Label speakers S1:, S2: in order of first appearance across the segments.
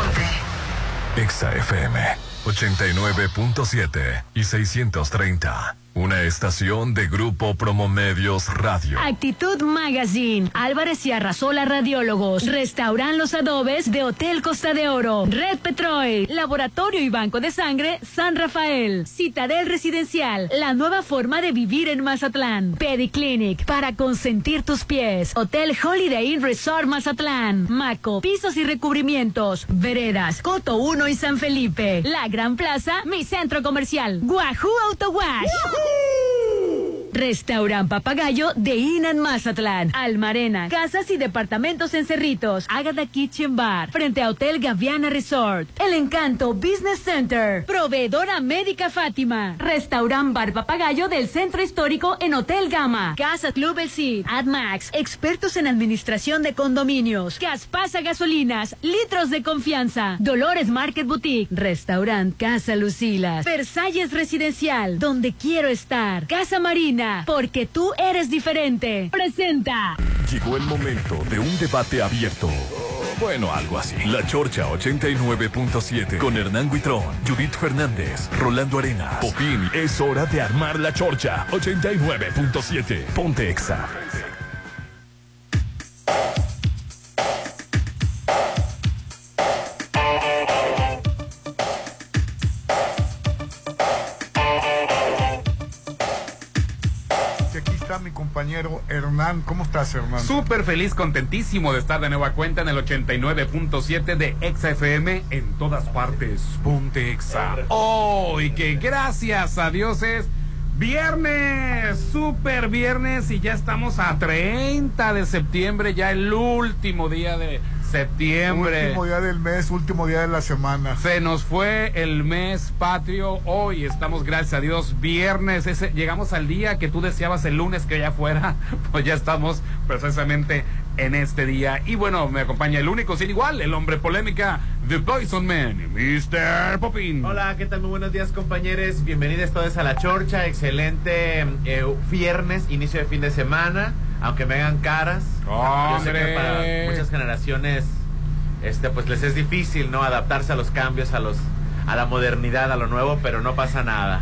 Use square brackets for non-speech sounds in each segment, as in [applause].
S1: Ponte. Exa FM 89.7 y 630. Una estación de Grupo Promomedios Radio.
S2: Actitud Magazine. Álvarez y Arrasola Radiólogos. Restauran Los Adobes de Hotel Costa de Oro. Red Petrol. Laboratorio y Banco de Sangre San Rafael. Citadel Residencial. La nueva forma de vivir en Mazatlán. Pediclinic. Para consentir tus pies. Hotel Holiday Inn Resort Mazatlán. Maco. Pisos y recubrimientos. Veredas. Coto 1 y San Felipe. La Gran Plaza. Mi centro comercial. Guajú Auto Wash. Restaurant Papagayo de Inan Mazatlán, Almarena, casas y departamentos en Cerritos, Agada Kitchen Bar, frente a Hotel Gaviana Resort, El Encanto Business Center, Proveedora Médica Fátima, Restaurant Bar Papagayo del Centro Histórico en Hotel Gama, Casa Club El Cid, AdMax, expertos en administración de condominios, Gaspasa Gasolinas, litros de confianza, Dolores Market Boutique, Restaurant Casa Lucilas, Versalles Residencial, donde quiero estar, Casa Marina, porque tú eres diferente. Presenta.
S1: Llegó el momento de un debate abierto. Bueno, algo así. La Chorcha 89.7 con Hernán Guitrón, Judith Fernández, Rolando Arenas, Popín. Es hora de armar la Chorcha 89.7. Ponte Exa.
S3: Compañero Hernán. ¿Cómo estás, Hernán?
S4: Súper feliz, contentísimo de estar de nueva cuenta en el 89.7 de Exa FM en todas partes. Ponte Exa. Oh, y que gracias a Dios es viernes, súper viernes y ya estamos a 30 de septiembre, ya el último día de septiembre.
S3: Último día del mes, último día de la semana.
S4: Se nos fue el mes patrio. Hoy estamos, gracias a Dios, viernes. Ese, llegamos al día que tú deseabas el lunes que ya fuera. [laughs] Pues ya estamos precisamente en este día. Y bueno, me acompaña el único sin igual, el hombre polémica, The Poison Man, Mr. Popin.
S5: Hola, ¿qué tal? Muy buenos días, compañeros. Bienvenidos todos a la Chorcha. Excelente eh, viernes, inicio de fin de semana. Aunque me hagan caras. Yo sé que para muchas generaciones este pues les es difícil, ¿no? Adaptarse a los cambios, a los a la modernidad, a lo nuevo, pero no pasa nada.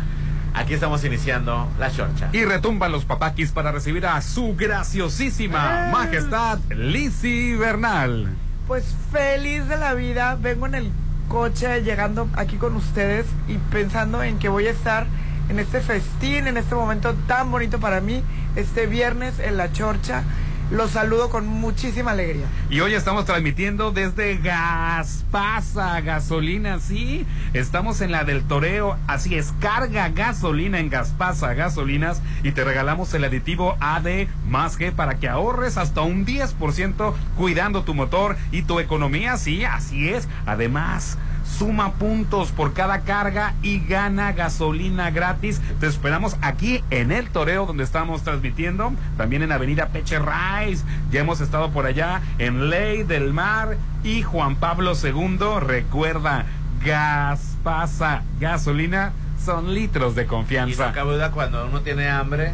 S5: Aquí estamos iniciando la chorcha.
S4: Y retumban los papaquis para recibir a su graciosísima majestad Lizzie Bernal.
S6: Pues feliz de la vida, vengo en el coche llegando aquí con ustedes y pensando en que voy a estar en este festín, en este momento tan bonito para mí, este viernes en La Chorcha. Los saludo con muchísima alegría.
S4: Y hoy estamos transmitiendo desde Gaspasa, gasolina, sí. Estamos en la del Toreo, así es, carga gasolina en Gaspasa, gasolinas, y te regalamos el aditivo AD más G para que ahorres hasta un 10% cuidando tu motor y tu economía, sí, así es. Además, suma puntos por cada carga y gana gasolina gratis. Te esperamos aquí en el Toreo donde estamos transmitiendo, también en Avenida Peche Rice. Ya hemos estado por allá en Ley del Mar y Juan Pablo II. Recuerda, gas pasa, gasolina son litros de confianza.
S5: Y cuando uno tiene hambre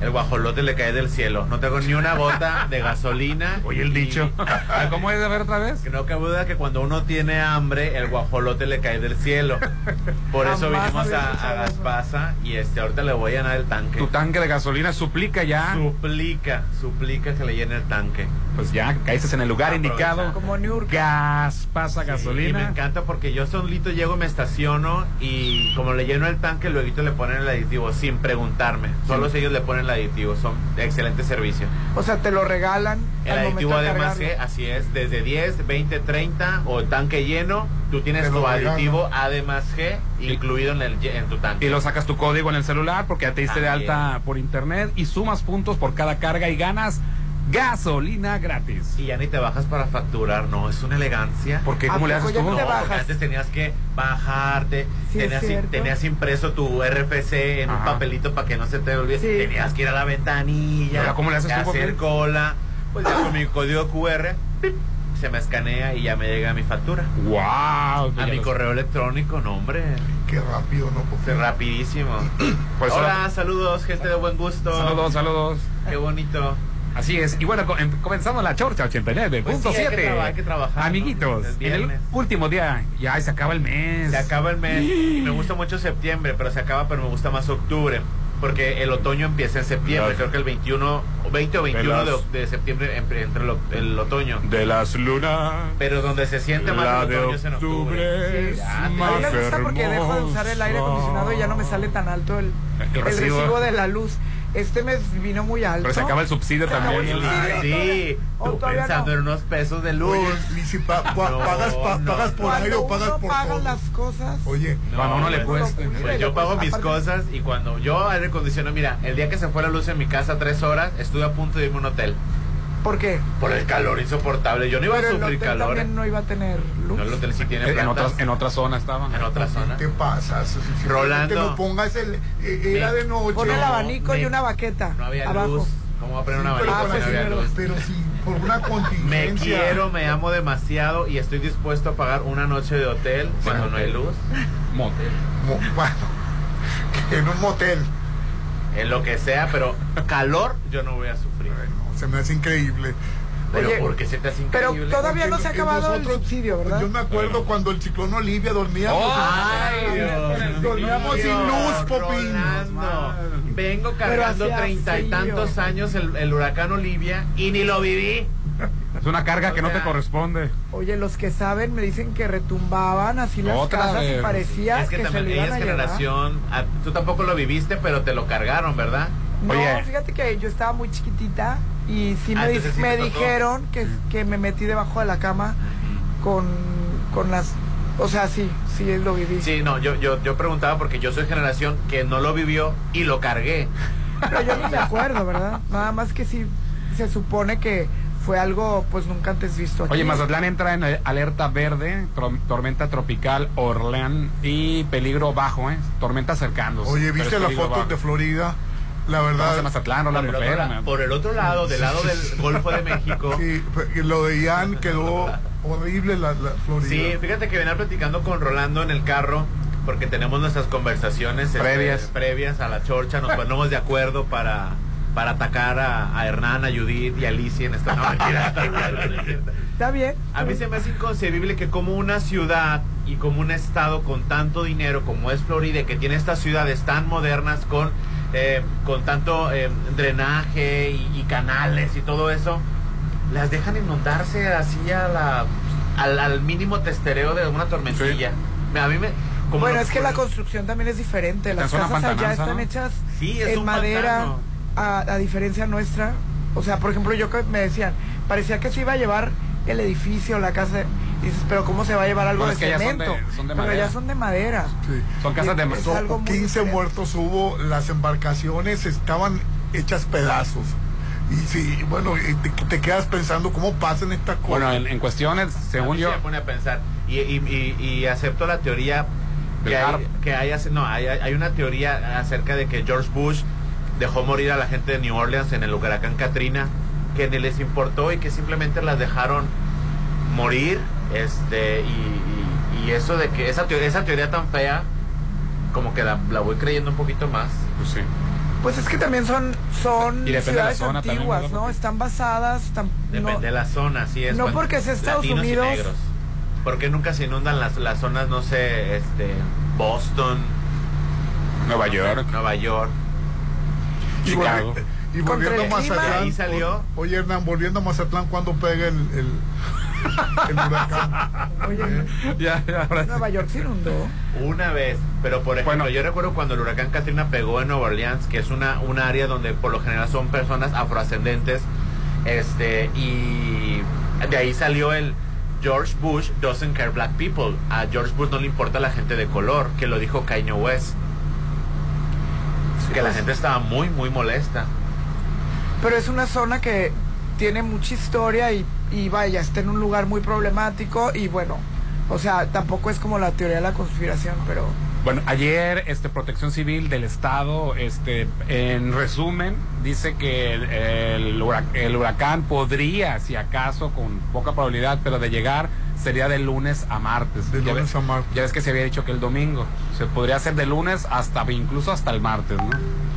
S5: el guajolote le cae del cielo. No tengo ni una gota de gasolina. [laughs]
S4: Oye, el dicho. [laughs] ¿Cómo es de ver otra vez?
S5: Que no cabe duda que cuando uno tiene hambre, el guajolote le cae del cielo. Por eso vinimos a, a Gaspasa y este ahorita le voy a llenar el tanque.
S4: Tu tanque de gasolina suplica ya.
S5: Suplica, suplica que le llene el tanque.
S4: Pues ya caíste en el lugar indicado.
S6: Como New
S4: Gaspasa gasolina.
S5: Y me encanta porque yo solito llego, me estaciono y como le lleno el tanque, luego le ponen el aditivo sin preguntarme. Solo si ellos le ponen el aditivo, son de excelente servicio.
S6: O sea, te lo regalan.
S5: El aditivo además que, así es, desde 10, 20, 30 o tanque lleno, tú tienes tu aditivo además G incluido en, el, en tu tanque.
S4: Y lo sacas tu código en el celular porque ya te diste de alta por internet y sumas puntos por cada carga y ganas gasolina gratis.
S5: Y ya ni te bajas para facturar, no, es una elegancia.
S4: Porque ¿cómo le haces tú?
S5: No, antes tenías que bajarte, tenías, impreso tu RFC en un papelito para que no se te olvide. Tenías que ir a la ventanilla,
S4: ¿cómo le haces tú,
S5: hacer cola. Pues ya con mi código QR se me escanea y ya me llega mi factura.
S4: ¡Wow!
S5: A mi correo electrónico, no, hombre.
S3: Qué rápido, ¿no?
S5: Porque... Rapidísimo. [clears throat] Hola, saludos, gente de buen gusto.
S4: Saludos, saludos.
S5: Qué bonito.
S4: Así es. Y bueno, em- comenzamos la chorcha 89.7.
S5: Pues sí, traba- hay que trabajar, ¿no?
S4: Amiguitos,
S5: Es
S4: en el último día ya se acaba el mes.
S5: Se acaba el mes. me gusta mucho septiembre, pero se acaba, pero me gusta más octubre. Porque el otoño empieza en septiembre.
S4: Las-
S5: Creo que el 21, o 20 o 21 de,
S4: las-
S5: de septiembre entre el, el otoño.
S4: De las lunas.
S5: Pero donde se siente más el otoño es en octubre.
S6: Sí. A mí me gusta porque dejo de usar el aire acondicionado y ya no me sale tan alto el,
S4: El
S6: el
S4: recibo
S6: de la luz. Este mes vino muy alto.
S4: Pero se acaba el subsidio
S6: Se
S4: también.
S5: Sí,
S6: ¿O
S5: tú pensando
S6: no?
S5: en unos pesos de luz.
S3: Oye, y si pa- pa-
S5: No,
S3: pagas, pa-
S5: no.
S3: pagas por aire
S6: Cuando
S3: o pagas por
S6: paga
S3: todo.
S6: las cosas.
S3: Oye,
S4: Cuando a uno le
S5: pues,
S4: cueste.
S6: Mira,
S5: Pues
S6: y
S5: yo pago mis
S6: aparte-
S5: cosas y cuando yo aire acondicionado, mira, el día que se fue la luz en mi casa tres horas, estuve a punto de irme a un hotel.
S6: ¿Por qué?
S5: Por el calor insoportable. Yo no iba
S6: Pero
S5: a
S6: el
S5: sufrir
S6: hotel
S5: calor.
S6: también no iba a tener luz.
S5: No, el hotel sí tiene
S4: En, otras, en otra zona estaba.
S5: En otra zona.
S3: ¿qué pasa? Si-
S5: Rolando.
S3: Te lo pongas, el, eh, era de noche.
S6: Pon el abanico y
S5: me-
S6: una baqueta
S5: No había
S6: abajo.
S5: luz. ¿Cómo va a poner
S3: Sí,
S5: una
S3: pero,
S6: Ah,
S5: abanico
S6: pues
S5: si no
S6: sí,
S5: había
S6: pero-
S5: luz?
S3: pero si por una [laughs]
S5: Me
S3: contingencia.
S5: quiero, me amo demasiado y estoy dispuesto a pagar una noche de hotel cuando no hay luz. [laughs]
S4: Motel.
S3: mo- Bueno, [laughs] en un motel.
S5: En lo que sea, pero calor yo no voy a sufrir.
S3: Se me hace increíble.
S5: Pero
S6: Oye,
S5: porque se te hace
S6: pero
S5: increíble.
S6: todavía no se ha acabado el subsidio, ¿verdad?
S3: Yo me acuerdo cuando el ciclón Olivia dormíamos.
S5: Ay, Dios
S3: dormíamos sin luz, Popín.
S5: Vengo
S6: Pero
S5: cargando treinta y tantos años el, el huracán Olivia y ni lo viví.
S4: Es una carga que no te corresponde.
S6: Oye, los que saben me dicen que retumbaban así las
S4: Otra
S6: casas
S4: vez.
S6: y parecía
S5: es que,
S6: que, se
S5: también
S6: le
S5: ella
S6: iban
S5: es
S6: a llevar.
S5: generación. ah, tú tampoco lo viviste, pero te lo cargaron, ¿verdad?
S6: No,
S4: Oye.
S6: fíjate que yo estaba muy chiquitita y sí
S5: Ah,
S6: me, di-
S5: sí
S6: me dijeron que, que me metí debajo de la cama con, con las... O sea, sí, sí lo viví.
S5: Sí, no, yo, yo, yo preguntaba porque yo soy generación que no lo vivió y lo cargué.
S6: Pero yo ni me acuerdo, ¿verdad? Nada más que sí se supone que fue algo pues nunca antes visto aquí.
S4: Oye, Mazatlán entra en alerta verde, tormenta tropical, Orleán y peligro bajo, ¿eh? Tormenta acercándose.
S3: Oye, ¿viste las fotos
S4: bajo.
S3: de Florida? La
S4: Vamos a
S3: verdad.
S4: Mazatlán,
S5: Por el,
S4: Rolando,
S5: otro, por el otro lado, del lado del Golfo de México.
S3: Sí, lo de Ian quedó horrible la, la Florida.
S5: Sí, fíjate que venía platicando con Rolando en el carro porque tenemos nuestras conversaciones este,
S4: Previas.
S5: previas a la chorcha, nos ponemos de acuerdo para, para atacar a, a Hernán, a Judith y a Alicia en esta no, mentira. [laughs]
S6: Está bien.
S5: A mí se me hace inconcebible que como una ciudad y como un estado con tanto dinero como es Florida, y que tiene estas ciudades tan modernas con, eh, con tanto eh, drenaje y, y canales y todo eso, las dejan inundarse así a la, al, al mínimo testereo de una tormentilla. A mí me... como
S6: Bueno, es que la construcción también es diferente. Las casas allá están
S4: ¿no?
S6: hechas
S5: Sí, es
S6: en madera, a, a diferencia nuestra. O sea, por ejemplo, yo que me decían, parecía que se iba a llevar el edificio, la casa. Y dices, pero ¿cómo se va a llevar algo de
S4: ya son de-
S6: cemento?
S4: son de
S6: pero
S4: madera.
S6: ya son de madera.
S3: Sí.
S4: Son casas de...
S6: Muy
S3: 15
S6: diferente.
S3: muertos hubo, las embarcaciones estaban hechas pedazos. Y sí, bueno, y te, te quedas pensando cómo pasan estas cosas.
S4: Bueno, en, en cuestiones,
S5: A
S4: según
S5: mí
S4: yo...
S5: se me pone a pensar. Y, y, y, y acepto la teoría que hay, que hay, no, hay, hay una teoría acerca de que George Bush dejó morir a la gente de New Orleans en el huracán Katrina, que ni les importó y que simplemente las dejaron morir. Este, y, y- y eso de que esa teoría, esa teoría tan fea, como que la, la voy creyendo un poquito más.
S4: Pues sí.
S6: Pues es que también son, son
S4: de
S6: ciudades
S4: zona
S6: antiguas. ¿no?
S4: Porque-
S6: Están basadas... Están,
S5: Depende
S6: no-
S5: de la zona, así es.
S6: no porque sea Estados Unidos.
S5: negros. ¿Por qué nunca se inundan las, las zonas, no sé, este, Boston,
S4: Nueva
S5: no sé,
S4: York.
S5: Nueva York?
S3: y,
S4: Chicago.
S3: y volviendo a. Mazatlán.
S5: Ahí salió.
S3: Oye, Hernán, volviendo a Mazatlán, ¿cuándo pega el, el, el huracán?
S6: Oye,
S4: Ya, ya, ahora sí.
S6: Nueva York se inundó.
S5: Una vez, pero por ejemplo,
S4: Bueno.
S5: yo recuerdo cuando el huracán Katrina pegó en Nueva Orleans, que es una, un área donde por lo general son personas afroascendentes, este, y de ahí salió el George Bush doesn't care black people. A George Bush no le importa la gente de color, que lo dijo Kanye West. que la gente estaba muy, muy molesta.
S6: Pero es una zona que tiene mucha historia y, y vaya, está en un lugar muy problemático y bueno, o sea, tampoco es como la teoría de la conspiración, pero
S4: Bueno, ayer este Protección Civil del Estado, este, en resumen, dice que el, el hura- el huracán podría, si acaso, con poca probabilidad, pero de llegar sería de lunes a martes.
S3: De
S4: Ya
S3: lunes
S4: ve-
S3: a martes.
S4: Ya ves que se había dicho que el domingo. Se podría hacer de lunes hasta, incluso hasta el martes, ¿no?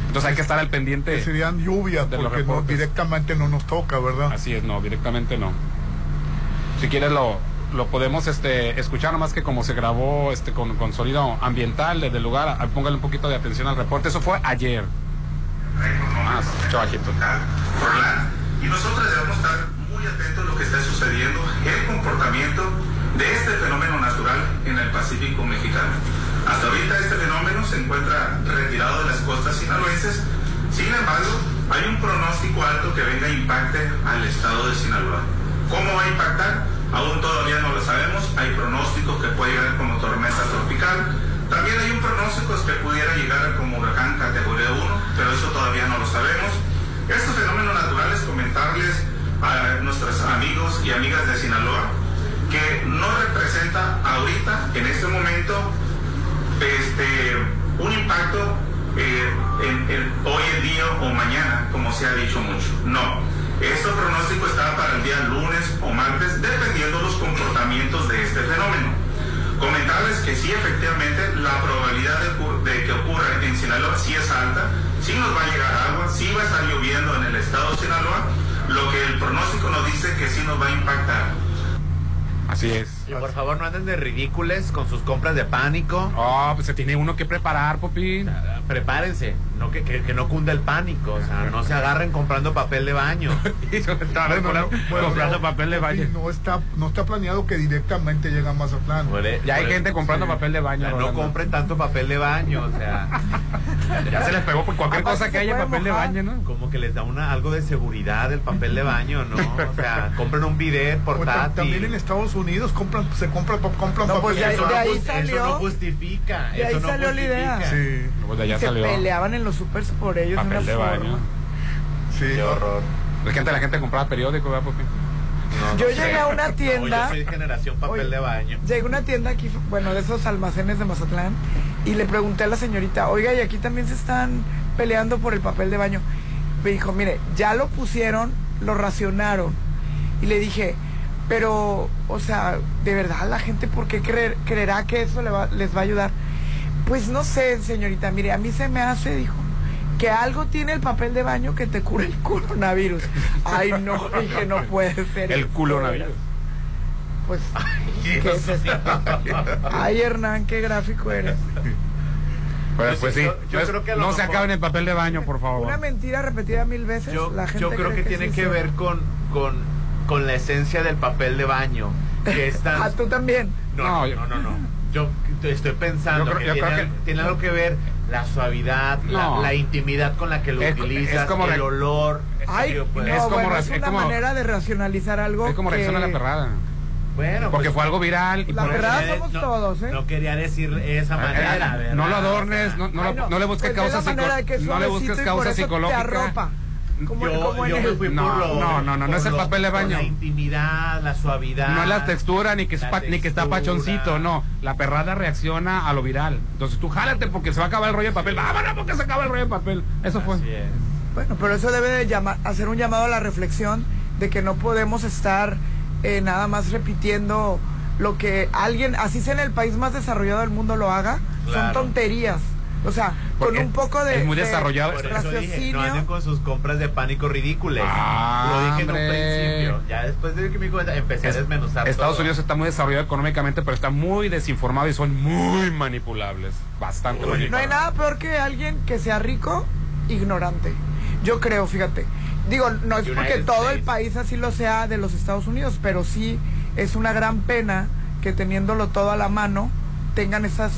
S4: Entonces hay que estar al pendiente.
S3: Que serían lluvias,
S4: de los
S3: porque no,
S4: reportes.
S3: directamente no nos toca, ¿verdad?
S4: Así es, no, directamente no. Si quieres lo, lo podemos este, escuchar, nomás que como se grabó este, con, con sonido ambiental desde el lugar, ah, póngale un poquito de atención al reporte. Eso fue ayer. Ah, se escucha bajito.
S7: Y nosotros debemos estar muy a lo que está sucediendo, el comportamiento de este fenómeno natural en el Pacífico mexicano. Hasta ahorita este fenómeno se encuentra retirado de las costas sinaloenses, sin embargo, hay un pronóstico alto que venga a impacte al estado de Sinaloa. ¿Cómo va a impactar? Aún todavía no lo sabemos, hay pronósticos que puede llegar como tormenta tropical, también hay un pronóstico que pudiera llegar como huracán categoría 1, pero eso todavía no lo sabemos. A nuestros amigos y amigas de Sinaloa que no representa ahorita, en este momento, este, un impacto eh, en, en hoy en día o mañana, como se ha dicho mucho. No. Este pronóstico está para el día lunes o martes, dependiendo los comportamientos de este fenómeno. Comentarles que sí, efectivamente, la probabilidad de, de que ocurra en Sinaloa sí es alta, sí nos va a llegar agua, sí va a estar lloviendo en el estado de Sinaloa, lo que el pronóstico nos dice que sí nos va a impactar.
S4: Así es.
S5: Y por favor no anden de ridícules con sus compras de pánico.
S4: Oh, pues se tiene uno que preparar, Popín.
S5: Prepárense, no que, que, que no cunda el pánico, o sea, no se agarren comprando papel de baño. [laughs]
S3: Bueno, no, bueno,
S4: comprando
S3: no,
S4: papel de baño.
S3: No está, no está planeado que directamente llegue a Mazatlán.
S4: Ya hay gente comprando papel de baño.
S5: Ya no compren tanto papel de baño, o sea, [laughs]
S4: Ya se les pegó por cualquier
S6: Aparte
S4: cosa que haya papel de baño, ¿no?
S5: como que les da una algo de seguridad el papel de baño, ¿no? O sea, compren un bidet
S3: O ta-
S5: portátil.
S3: también en Estados Unidos compran, se compra, compran
S6: No, pues
S3: papel.
S6: de
S5: eso,
S6: de
S5: no,
S6: ahí
S5: eso
S6: salió-
S5: no justifica.
S6: de ahí
S5: eso no
S6: salió la idea.
S3: Sí,
S4: Pues de allá
S6: se
S4: salió.
S6: peleaban en los supers por ellos de
S4: Papel
S6: una
S4: de
S6: forma.
S4: baño.
S3: sí.
S5: Qué horror.
S4: La gente, la gente compraba periódico, ¿verdad, Popín?
S5: No,
S6: Yo
S5: no sé.
S6: llegué a una [laughs]
S5: No,
S6: tienda.
S5: yo soy generación papel
S6: Oye,
S5: de baño.
S6: Llegué a una tienda aquí, bueno, de esos almacenes de Mazatlán, y le pregunté a la señorita, oiga, y aquí también se están peleando por el papel de baño. Me dijo, mire, ya lo pusieron, lo racionaron. Y le dije, pero, o sea, de verdad, la gente, ¿por qué creer- creerá que eso le va- les va a ayudar? Pues no sé, señorita, mire, a mí se me hace, dijo, que algo tiene el papel de baño que te cura el coronavirus. Ay, no, [laughs] dije, no puede ser.
S4: El
S6: esto,
S4: culonavirus.
S6: Pues, ¿qué es esto? Ay, Hernán, qué gráfico eres.
S4: Pues, pues
S5: sí- yo- yo
S4: Pues,
S5: creo que
S4: no se acaben el papel de baño, por favor.
S6: Una mentira repetida mil veces.
S5: Yo,
S6: la gente
S5: yo creo
S6: cree
S5: que tiene
S6: sí
S5: que ver con, con, con la esencia del papel de baño. Que es tan-
S6: Ah, tú también.
S5: No,
S4: No,
S5: no,
S4: yo-
S5: no, no, no. Yo estoy pensando
S4: Yo creo-
S5: que,
S4: yo
S5: tiene,
S4: creo que-
S5: tiene algo que ver la suavidad, la,
S4: No.
S5: la intimidad con la que lo
S4: Es-
S5: utilizas,
S4: es como
S5: el
S4: re-
S5: olor.
S6: Ay,
S5: pues,
S6: no,
S4: es como
S6: bueno, es
S4: es
S6: una
S4: como-
S6: manera de racionalizar algo.
S4: Es como
S6: que-
S4: reacciona la perrada.
S5: bueno,
S4: Porque
S5: pues,
S4: fue algo viral. Y
S6: La
S4: por eso-
S6: perrada
S5: quería-
S6: somos todos, ¿eh?
S5: No quería decir esa
S4: Eh,
S5: manera,
S4: eh,
S5: ¿verdad?
S4: no lo adornes, no, no,
S6: Ay,
S4: lo- no le busques
S6: pues de
S4: causa
S6: la manera de que es
S4: psicológica. No le busques causa psicológica.
S6: Arropa. Como,
S5: yo,
S6: como en
S5: yo me
S6: el-
S5: fui
S4: No,
S5: por lo,
S4: no, no, no, no es el papel de baño.
S5: La intimidad, la suavidad.
S4: No es la textura ni que, es ni que está pachoncito, no. La perrada reacciona a lo viral. Entonces tú jálate porque se va a acabar el rollo de papel. Vámonos porque se acaba el rollo de papel. Eso fue.
S5: Es.
S6: Bueno, pero eso debe de llamar, hacer un llamado a la reflexión de que no podemos estar eh, nada más repitiendo lo que alguien, así sea en el país más desarrollado del mundo lo haga, son tonterías. O sea,
S4: Porque
S6: con un poco de...
S4: es muy
S6: de
S4: desarrollado.
S5: Por eso dije, no anden con sus compras de pánico ridículas.
S4: Ah,
S5: Lo dije en un principio. Ya después de que me di cuenta, empecé
S4: Es-
S5: a desmenuzar
S4: Estados
S5: todo.
S4: Unidos está muy desarrollado económicamente, pero está muy desinformado y son muy manipulables. Bastante
S5: Uy,
S6: No hay
S4: manipulables.
S6: nada peor que alguien que sea rico, ignorante. Yo creo, fíjate. Digo, no es
S5: United
S6: porque todo el país así lo sea de los Estados Unidos, pero sí es una gran pena que teniéndolo todo a la mano tengan esas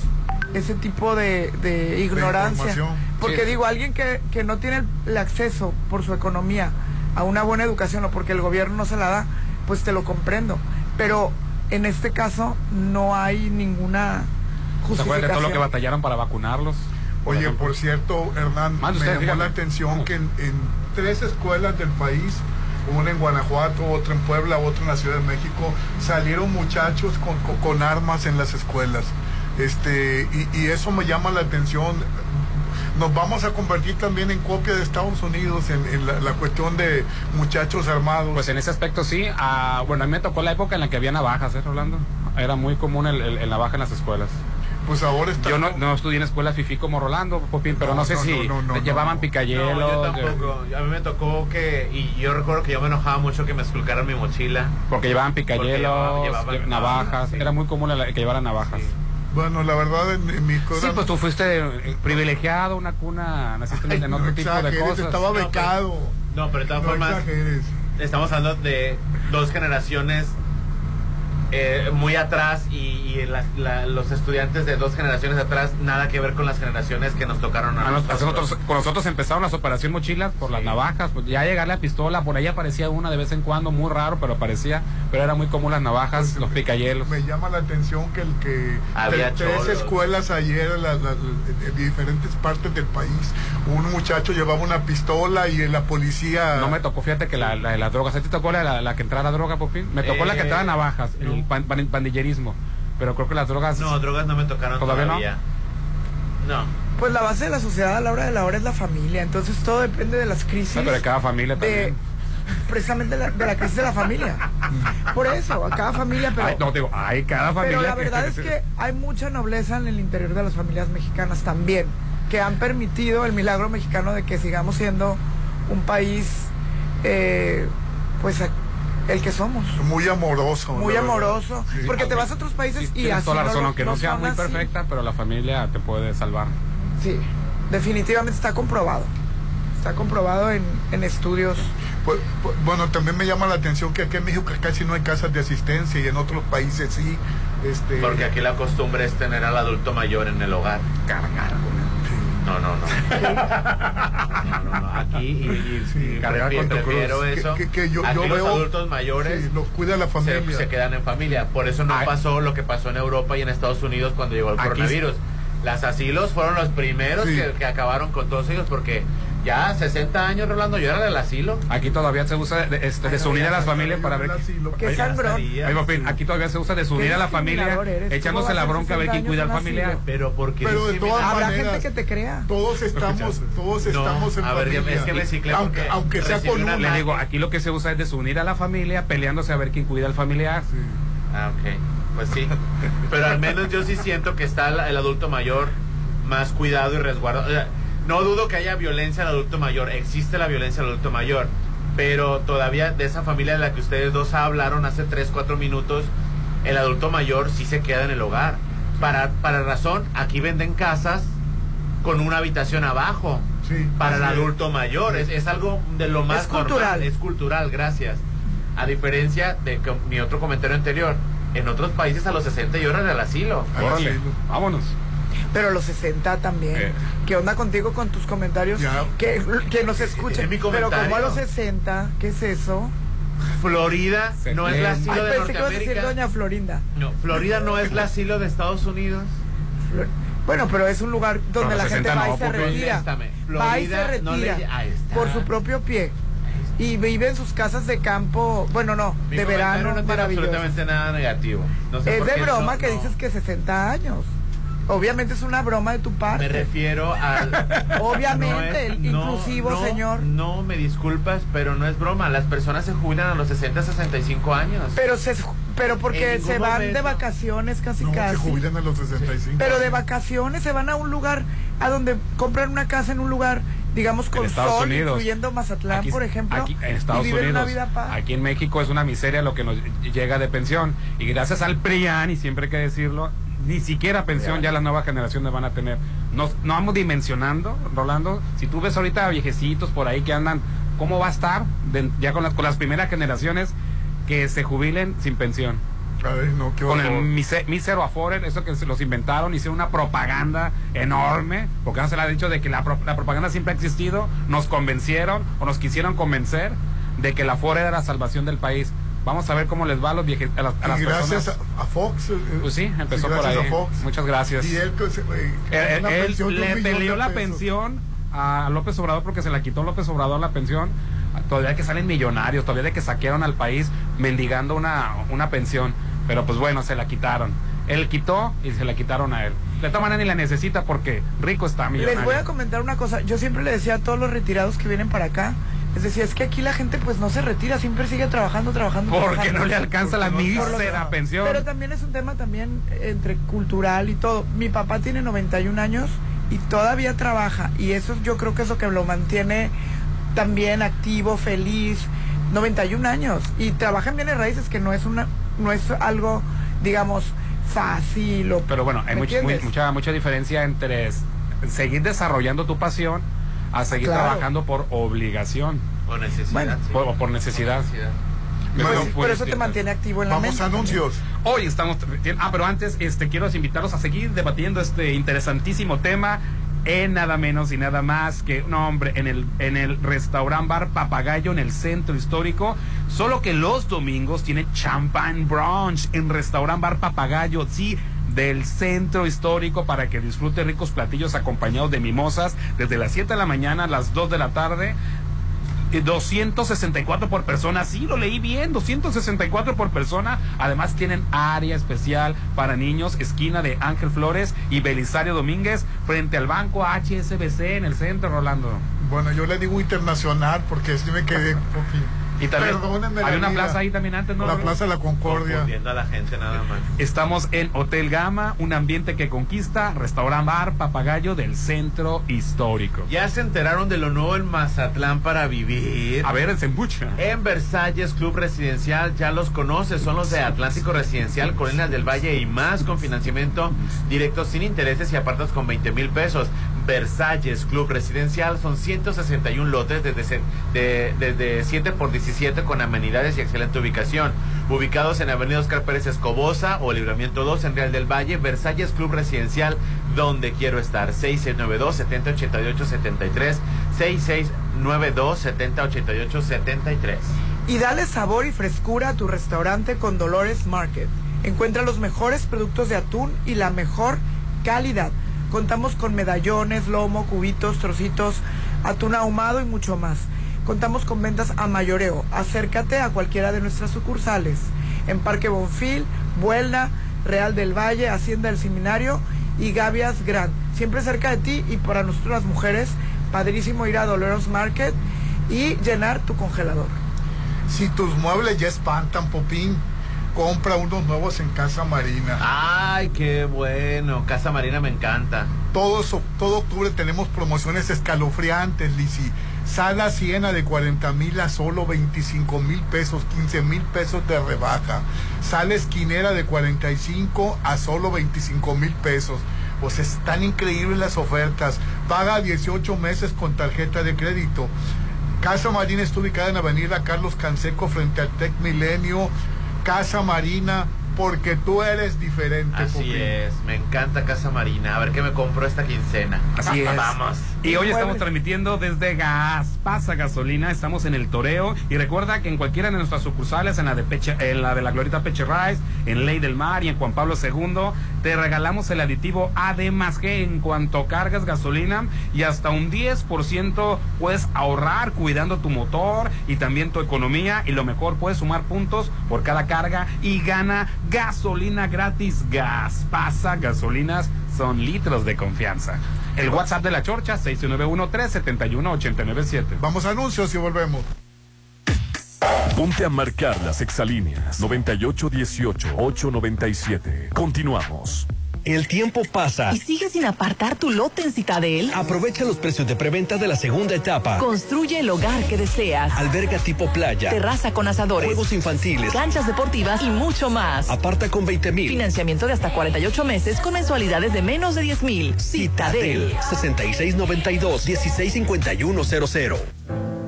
S6: ese tipo de, de ignorancia. Porque
S4: Sí.
S6: digo, alguien que, que no tiene el, acceso por su economía a una buena educación o porque el gobierno no se la da, pues te lo comprendo. Pero en este caso no hay ninguna
S4: ¿Se acuerdan de
S6: justificación.
S4: todo lo que batallaron para vacunarlos?
S3: Oye,
S4: ejemplo.
S3: por cierto, Hernán, me llamó la atención que en, en tres escuelas del país, una en Guanajuato, otra en Puebla, otra en la Ciudad de México, salieron muchachos con, con- con armas en las escuelas. Este, y, y eso me llama la atención. Nos vamos a convertir también en copia de Estados Unidos en, en la, la cuestión de muchachos armados.
S4: Pues en ese aspecto sí. Ah, bueno, a mí me tocó la época en la que había navajas, ¿eh, Rolando? Era muy común el, el- el navaja en las escuelas.
S3: Pues ahora está.
S4: Yo no, no estudié en escuela FIFI como Rolando, Popín, pero no,
S3: No,
S4: sé
S3: no,
S4: si
S3: no, no, no,
S4: llevaban
S3: no.
S4: picayelos.
S5: No, yo tampoco. A mí me tocó que. Y yo recuerdo que yo me enojaba mucho que me esculcaran mi mochila.
S4: Porque llevaban picayelos,
S5: llevaban- llevaban-
S4: lle- navajas.
S5: sí.
S4: Era muy común la- que llevaran navajas.
S5: Sí.
S3: Bueno, la verdad, en, en mi cosa.
S4: Sí, pues tú fuiste privilegiado, una cuna, naciste
S3: Ay,
S4: en
S3: no
S4: otro tipo de
S3: exageres,
S4: cosas.
S3: Estaba
S5: No, pero-
S3: becado.
S5: No, pero de todas
S3: No
S5: formas,
S3: exageres.
S5: estamos hablando de dos generaciones eh, muy atrás y, y la- la- los estudiantes de dos generaciones atrás, nada que ver con las generaciones que nos tocaron a,
S4: A nos- a
S5: nosotros.
S4: nosotros- con nosotros empezaron las operación mochilas por las navajas, pues ya llegar la pistola, por ahí aparecía una de vez en cuando, muy raro, pero aparecía, pero era muy común las navajas,
S3: Pues,
S4: los picayelos.
S3: Me llama la atención que el que
S5: Había
S3: tre- tres
S5: cholos.
S3: escuelas ayer la- la- en en diferentes partes del país, un muchacho llevaba una pistola y la policía
S4: No me tocó, fíjate que la, la de las drogas, ¿a ti te tocó la, la, la que entrara droga, Popín? Me tocó la que
S5: Eh,
S4: entrara navajas, el pan- pan- pandillerismo, pero creo que las drogas...
S5: No, drogas no me tocaron
S4: ¿Todavía
S5: todavía.
S4: no?
S5: No.
S6: Pues la base de la sociedad a la hora de la hora es la familia, entonces todo depende de las crisis.
S4: No, pero de cada familia
S6: de precisamente la- de la crisis de la familia. [laughs] Por eso, a cada familia, pero,
S4: Ay, no, digo, hay cada familia.
S6: pero la verdad es que hay mucha nobleza en el interior de las familias mexicanas también, que han permitido el milagro mexicano de que sigamos siendo un país, eh, pues a- el que somos.
S3: muy amoroso.
S6: Muy amoroso,
S3: Sí.
S6: porque te vas a otros países
S4: Sí,
S6: y
S4: tienes
S6: así
S4: toda la
S6: no
S4: razón,
S6: lo-
S4: aunque no,
S6: no
S4: sea muy
S6: así.
S4: perfecta, pero la familia te puede salvar.
S6: Sí, definitivamente está comprobado. Está comprobado en, en estudios.
S3: Pues, pues, bueno, también me llama la atención que aquí en México casi no hay casas de asistencia y en otros países sí. Este,
S5: Porque aquí la costumbre es tener al adulto mayor en el hogar.
S4: Cargar,
S5: No, no, no. [laughs] No, no, no. Aquí y, y-
S3: Sí,
S5: y
S4: cargar
S5: prefi-
S4: con tu
S5: prefiero
S3: cruz.
S5: eso.
S3: Que- que- que yo-
S5: aquí
S3: yo
S5: los
S3: veo-
S5: adultos mayores
S3: sí, los cuida la
S5: se,
S3: familia.
S5: se quedan en familia. Por eso no
S4: Ay.
S5: pasó lo que pasó en Europa y en Estados Unidos cuando llegó el
S4: Aquí
S5: coronavirus. Las asilos fueron los primeros
S3: Sí.
S5: que, que acabaron con todos ellos porque ya 60 años, Rolando, yo era del asilo.
S4: Aquí todavía se usa de, este, desunir a las familias para ver...
S6: Qué
S5: Ay,
S4: aquí todavía se usa desunir a la familia, echándose
S6: ¿Cómo
S4: la bronca a ver quién cuida al familiar.
S5: Pero porque
S3: Pero de todas
S6: Habrá
S3: maneras-
S6: gente que te crea.
S3: Todos estamos, todos
S5: No,
S3: estamos en
S5: a ver,
S3: familia.
S5: es que me ciclé
S3: aunque, aunque sea con
S5: una.
S4: Le digo, aquí lo que se usa es desunir a la familia peleándose a ver quién cuida al familiar.
S3: Sí.
S5: Ah, ok. Pues sí. Pero al menos yo sí siento que está el, el adulto mayor más cuidado y resguardado. O sea, no dudo que haya violencia al adulto mayor. Existe la violencia al adulto mayor. Pero todavía de esa familia de la que ustedes dos hablaron hace 3, 4 minutos, el adulto mayor sí se queda en el hogar. Para, para razón, aquí venden casas con una habitación abajo
S3: Sí,
S5: para el
S3: es.
S5: adulto mayor. Es, es algo de lo más
S6: Es cultural.
S5: normal. Es cultural, gracias. A diferencia de que mi otro comentario anterior, en otros países a los 60 lloran al asilo.
S3: Al
S4: Órale,
S3: asilo.
S4: vámonos.
S6: Pero los 60 también.
S4: Eh.
S6: ¿Qué onda contigo con tus comentarios?
S3: Ya.
S6: Que, que nos escuchen.
S5: Es mi
S6: Pero como a los 60, ¿qué es eso?
S5: Florida no es el asilo
S6: Ay,
S5: de
S6: pensé que ibas a decir
S5: Norteamérica.
S6: Doña Florinda.
S5: No, Florida no es el asilo de Estados Unidos.
S6: Flor- Bueno, pero es un lugar donde
S4: Pero
S6: la gente
S4: 60
S6: va y
S4: no,
S6: se
S4: porque-
S6: retira. Va y se
S5: no le-
S6: retira
S5: está.
S6: por su propio pie. Y vive en sus casas de campo, bueno, no,
S5: Mi
S6: de verano,
S5: no tiene
S6: maravilloso.
S5: absolutamente nada negativo. No sé
S6: Es
S5: por
S6: de
S5: qué
S6: broma
S5: no-
S6: que
S5: no.
S6: dices que 60 años. Obviamente es una broma de tu parte.
S5: Me refiero al. [laughs]
S6: Obviamente, el inclusivo, señor.
S5: No, me disculpas, pero no es broma. Las personas se jubilan a los 60, 65 años.
S6: Pero se, pero porque se van de vacaciones casi
S3: No, se
S6: casi.
S3: jubilan a los 65.
S6: Pero de vacaciones se van a un lugar a donde compran una casa en un lugar, digamos,
S4: En
S6: con
S4: Estados
S6: sol,
S4: Unidos.
S6: incluyendo Mazatlán,
S4: Aquí-
S6: por ejemplo.
S4: aquí en Estados
S6: y viven
S4: Unidos.
S6: una vida paz.
S4: Aquí en México es una miseria lo que nos llega de pensión. Y gracias al PRIAN, y siempre hay que decirlo, ni siquiera pensión ya las nuevas generaciones van a tener. No, no vamos dimensionando, Rolando. Si tú ves ahorita a viejecitos por ahí que andan, ¿cómo va a estar de- ya con las, con las primeras generaciones que se jubilen sin pensión?
S3: Ay, no,
S4: con el mísero Afore, eso que se los inventaron, hicieron una propaganda enorme, porque no se le ha dicho de que la, pro- la propaganda siempre ha existido, nos convencieron o nos quisieron convencer de que la Afore era la salvación del país. Vamos a ver cómo les va a, los vieje- a las, a las
S3: gracias
S4: personas.
S3: a, a Fox. eh,
S4: Pues sí, empezó por
S3: gracias
S4: ahí.
S3: a Fox.
S4: Muchas gracias.
S3: Y él, pues, eh,
S4: Él, él
S3: un
S4: le peleó la pensión a López Obrador porque se la quitó López Obrador la pensión. Todavía que salen millonarios, todavía de que saquearon al país mendigando una, una pensión. Pero pues bueno, se la quitaron. Él quitó y se la quitaron a él. De todas maneras ni la necesita porque rico está millonario.
S6: Les voy a comentar una cosa. Yo siempre le decía a todos los retirados que vienen para acá, Es decir, es que aquí la gente pues no se retira, siempre sigue trabajando, trabajando.
S4: Porque no le alcanza la mísera pensión.
S6: Pero también es un tema también entre cultural y todo. Mi papá tiene 91 años y todavía trabaja y eso yo creo que es lo que lo mantiene también activo, feliz. 91 años y trabaja en bienes raíces que no es una no es algo digamos fácil o,
S4: pero bueno hay mucha mucha diferencia entre seguir desarrollando tu pasión a seguir trabajando por obligación.
S5: O necesidad
S4: o por necesidad,
S6: por pues, eso te mantiene activo en la
S3: Vamos anuncios.
S4: Hoy estamos ah, pero antes este quiero invitarlos a seguir debatiendo este interesantísimo tema en nada menos y nada más que un hombre en el en el restaurant bar Papagayo en el centro histórico, solo que los domingos tiene champagne brunch en restaurant bar Papagayo, sí, del centro histórico para que disfrute ricos platillos acompañados de mimosas desde las 7 de la mañana a las 2 de la tarde 264 por persona, sí, lo leí bien, 264 por persona. Además tienen área especial para niños, esquina de Ángel Flores y Belisario Domínguez, frente al banco HSBC en el centro, Rolando.
S3: Bueno, yo le digo internacional porque sí me quedé [laughs]
S4: y también hay una plaza ahí también antes, ¿no?
S3: La Plaza de la Concordia.
S5: a la gente nada más.
S4: Estamos en Hotel Gama, un ambiente que conquista, restaurant bar Papagayo del centro histórico.
S5: ¿Ya se enteraron de lo nuevo en Mazatlán para vivir?
S4: A ver, en Sembucha.
S5: En Versalles Club Residencial, ya los conoces, son los de Atlántico Residencial, Colinas del Valle y más con financiamiento directo sin intereses y apartas con 20 mil pesos. Versalles Club Residencial son 161 lotes desde, de, desde 7 por 17 con amenidades y excelente ubicación. Ubicados en Avenida Oscar Pérez Escobosa o Libramiento 2 en Real del Valle, Versalles Club Residencial, donde quiero estar. 6692 7088 73 6692 7088 73
S6: Y dale sabor y frescura a tu restaurante con Dolores Market. Encuentra los mejores productos de atún y la mejor calidad Contamos con medallones, lomo, cubitos, trocitos, atún ahumado y mucho más. Contamos con ventas a mayoreo. Acércate a cualquiera de nuestras sucursales. En Parque Bonfil, Buelna, Real del Valle, Hacienda del Seminario y Gavias Grand. Siempre cerca de ti y para nosotros las mujeres, padrísimo ir a Dolores Market y llenar tu congelador.
S3: Si tus muebles ya espantan, Popín, compra unos nuevos en Casa Marina.
S5: Ay, qué bueno. Casa Marina me encanta.
S3: Todo, todo octubre tenemos promociones escalofriantes, Lisi. Sala Siena de 40 mil a solo 25 mil pesos, 15 mil pesos de rebaja. Sala Esquinera de 45 a solo 25 mil pesos. Pues están increíbles las ofertas. Paga 18 meses con tarjeta de crédito. Casa Marina está ubicada en Avenida Carlos Canseco frente al Tec Milenio. Casa Marina, porque tú eres diferente.
S5: Así es, me encanta Casa Marina. A ver qué me compro esta quincena.
S4: Así es. Vamos. Y hoy estamos transmitiendo desde Gas Pasa Gasolina, estamos en el Toreo y recuerda que en cualquiera de nuestras sucursales, en la de Peche, en la de la Glorita Peche Rice, en Ley del Mar y en Juan Pablo II, te regalamos el aditivo AD más G en cuanto cargas gasolina y hasta un 10% puedes ahorrar cuidando tu motor y también tu economía y lo mejor puedes sumar puntos por cada carga y gana gasolina gratis. Gas Pasa Gasolinas son litros de confianza. El WhatsApp de la Chorcha, 691-371-897.
S3: Vamos a anuncios y volvemos.
S1: Ponte a marcar las exalíneas 9818-897. Continuamos.
S8: El tiempo pasa.
S2: ¿Y sigues sin apartar tu lote en Citadel?
S8: Aprovecha los precios de preventa de la segunda etapa.
S2: Construye el hogar que deseas.
S8: Alberga tipo playa.
S2: Terraza con asadores.
S8: Juegos infantiles.
S2: Canchas deportivas y mucho más.
S8: Aparta con 20 mil.
S2: Financiamiento de hasta 48 meses con mensualidades de menos de 10 mil.
S8: Citadel. 6692-165100.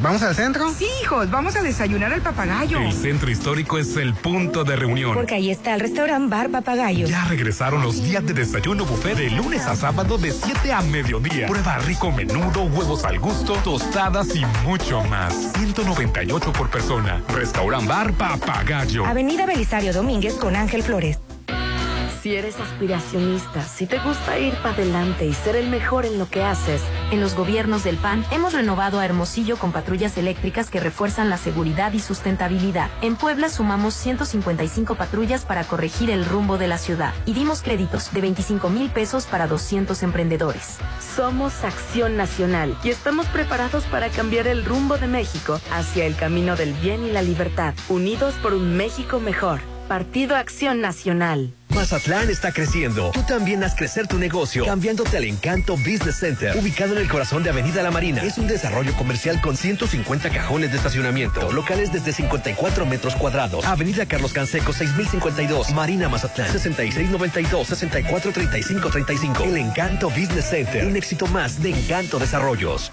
S9: ¿Vamos al centro?
S10: Sí, hijos, vamos a desayunar al papagayo.
S11: El centro histórico es el punto de reunión.
S12: Porque ahí está el restaurante Bar Papagayo.
S11: Ya regresaron los días de desayuno buffet de lunes a sábado de 7 a mediodía. Prueba rico menudo, huevos al gusto, tostadas y mucho más. 198 por persona. Restaurant Bar Papagayo.
S12: Avenida Belisario Domínguez con Ángel Flores.
S13: Si eres aspiracionista, si te gusta ir para adelante y ser el mejor en lo que haces,
S14: en los gobiernos del PAN hemos renovado a Hermosillo con patrullas eléctricas que refuerzan la seguridad y sustentabilidad. En Puebla sumamos 155 patrullas para corregir el rumbo de la ciudad y dimos créditos de 25 mil pesos para 200 emprendedores.
S13: Somos Acción Nacional y estamos preparados para cambiar el rumbo de México hacia el camino del bien y la libertad, unidos por un México mejor. Partido Acción Nacional.
S8: Mazatlán está creciendo. Tú también haz crecer tu negocio cambiándote al Encanto Business Center, ubicado en el corazón de Avenida La Marina. Es un desarrollo comercial con 150 cajones de estacionamiento, locales desde 54 metros cuadrados. Avenida Carlos Canseco 6052, Marina Mazatlán 6692 643535. El Encanto Business Center, un éxito más de Encanto Desarrollos.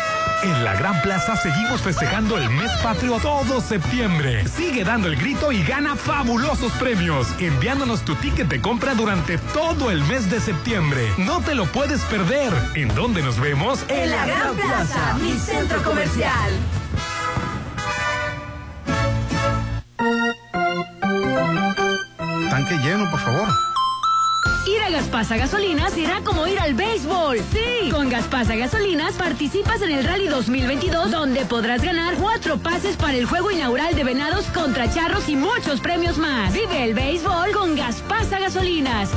S11: En la Gran Plaza seguimos festejando el mes patrio todo septiembre. Sigue dando el grito y gana fabulosos premios, enviándonos tu ticket de compra durante todo el mes de septiembre. No te lo puedes perder. ¿En dónde nos vemos?
S2: En la Gran Plaza, mi centro comercial.
S9: Tanque lleno, por favor.
S2: Ir a Gaspasa Gasolinas será como ir al béisbol. Sí, con Gaspasa Gasolinas participas en el Rally 2022 donde podrás ganar cuatro pases para el juego inaugural de Venados contra Charros y muchos premios más. Vive el béisbol con Gaspasa Gasolinas.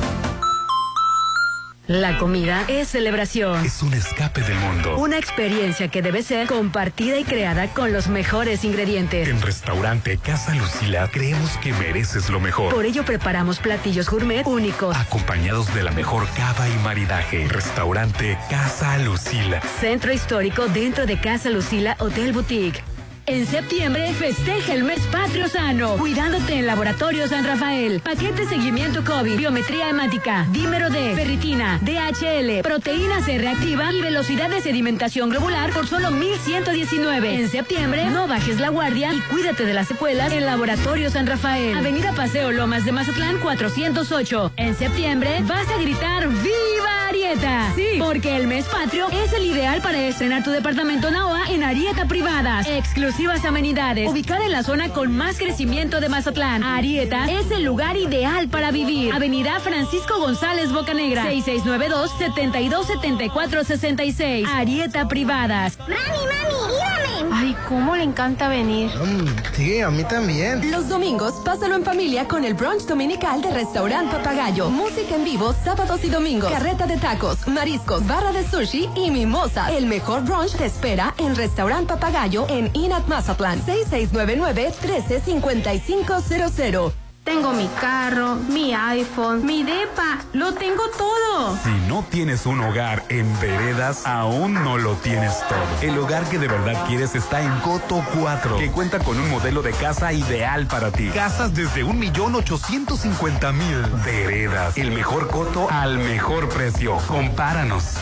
S2: La comida es celebración.
S11: Es un escape del mundo.
S2: Una experiencia que debe ser compartida y creada con los mejores ingredientes.
S11: En Restaurante Casa Lucila creemos que mereces lo mejor.
S2: Por ello preparamos platillos gourmet únicos.
S11: Acompañados de la mejor cava y maridaje. Restaurante Casa Lucila.
S2: Centro histórico dentro de Casa Lucila Hotel Boutique. En septiembre festeja el mes patrio sano, cuidándote en Laboratorio San Rafael. Paquete seguimiento COVID, biometría hemática, dímero D, ferritina, DHL, proteína C reactiva y velocidad de sedimentación globular por solo 1119. En septiembre, no bajes la guardia y cuídate de las secuelas en Laboratorio San Rafael. Avenida Paseo Lomas de Mazatlán 408. En septiembre vas a gritar ¡Viva Arieta! Sí, porque el mes patrio es el ideal para estrenar tu departamento Naoa en Arieta Privadas. Exclusivo exclusivas amenidades, ubicada en la zona con más crecimiento de Mazatlán. Arieta es el lugar ideal para vivir. Avenida Francisco González Bocanegra, 6692-727466. Arieta Privadas.
S15: Mami, mami, dígame.
S16: Ay, cómo le encanta venir.
S9: Mm, sí, a mí también.
S17: Los domingos, pásalo en familia con el brunch dominical de Restaurante Papagayo. Música en vivo sábados y domingos. Carreta de tacos, mariscos, barra de sushi y mimosa. El mejor brunch te espera en Restaurante Papagayo en Inat Mazatlán. 6699-135500.
S16: Tengo mi carro, mi iPhone, mi DEPA, lo tengo todo.
S11: Si no tienes un hogar en veredas, aún no lo tienes todo. El hogar que de verdad quieres está en Coto 4, que cuenta con un modelo de casa ideal para ti. Casas desde un millón ochocientos cincuenta mil. Veredas, el mejor coto al mejor precio. Compáranos.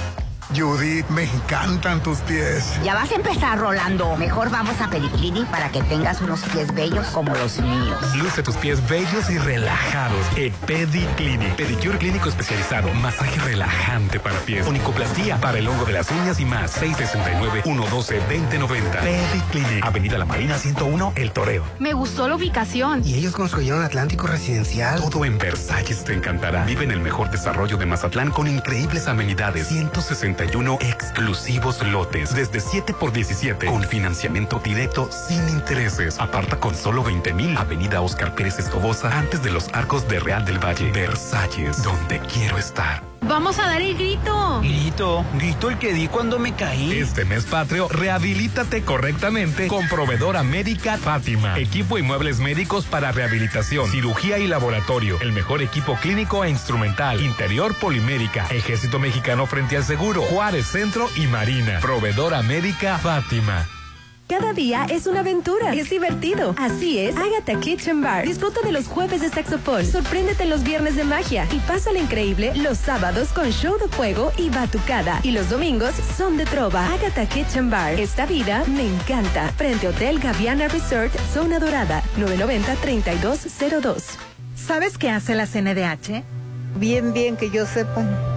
S3: Judith, me encantan tus pies.
S18: Ya vas a empezar, Rolando. Mejor vamos a Pediclinic para que tengas unos pies bellos como los míos.
S11: Luce tus pies bellos y relajados en Pediclinic. Pedicure clínico especializado, masaje relajante para pies, onicoplastía para el hongo de las uñas y más. 669-112-2090. Pediclinic. Avenida La Marina 101, El Toreo.
S16: Me gustó la ubicación.
S9: Y ellos construyeron Atlántico Residencial.
S11: Todo en Versalles te encantará. Vive en el mejor desarrollo de Mazatlán con increíbles amenidades. 160 exclusivos lotes desde 7 por 17 con financiamiento directo sin intereses. Aparta con solo 20 mil. Avenida Oscar Pérez Escobosa antes de los arcos de Real del Valle. Versalles, donde quiero estar.
S16: Vamos a dar el grito.
S19: Grito, grito el que di cuando me caí.
S11: Este mes patrio, rehabilítate correctamente con proveedora médica Fátima. Equipo y muebles médicos para rehabilitación, cirugía y laboratorio. El mejor equipo clínico e instrumental. Interior polimérica. Ejército Mexicano frente al seguro. Juárez Centro y Marina. Proveedora médica Fátima.
S17: Cada día es una aventura. Es divertido. Así es, Agatha Kitchen Bar. Disfruta de los jueves de saxofón. Sorpréndete los viernes de magia. Y pásale increíble los sábados con show de fuego y batucada. Y los domingos son de trova. Agatha Kitchen Bar. Esta vida me encanta. Frente Hotel Gaviana Resort, Zona Dorada. 990-3202.
S20: ¿Sabes qué hace la CNDH?
S21: Bien, bien que yo sepa.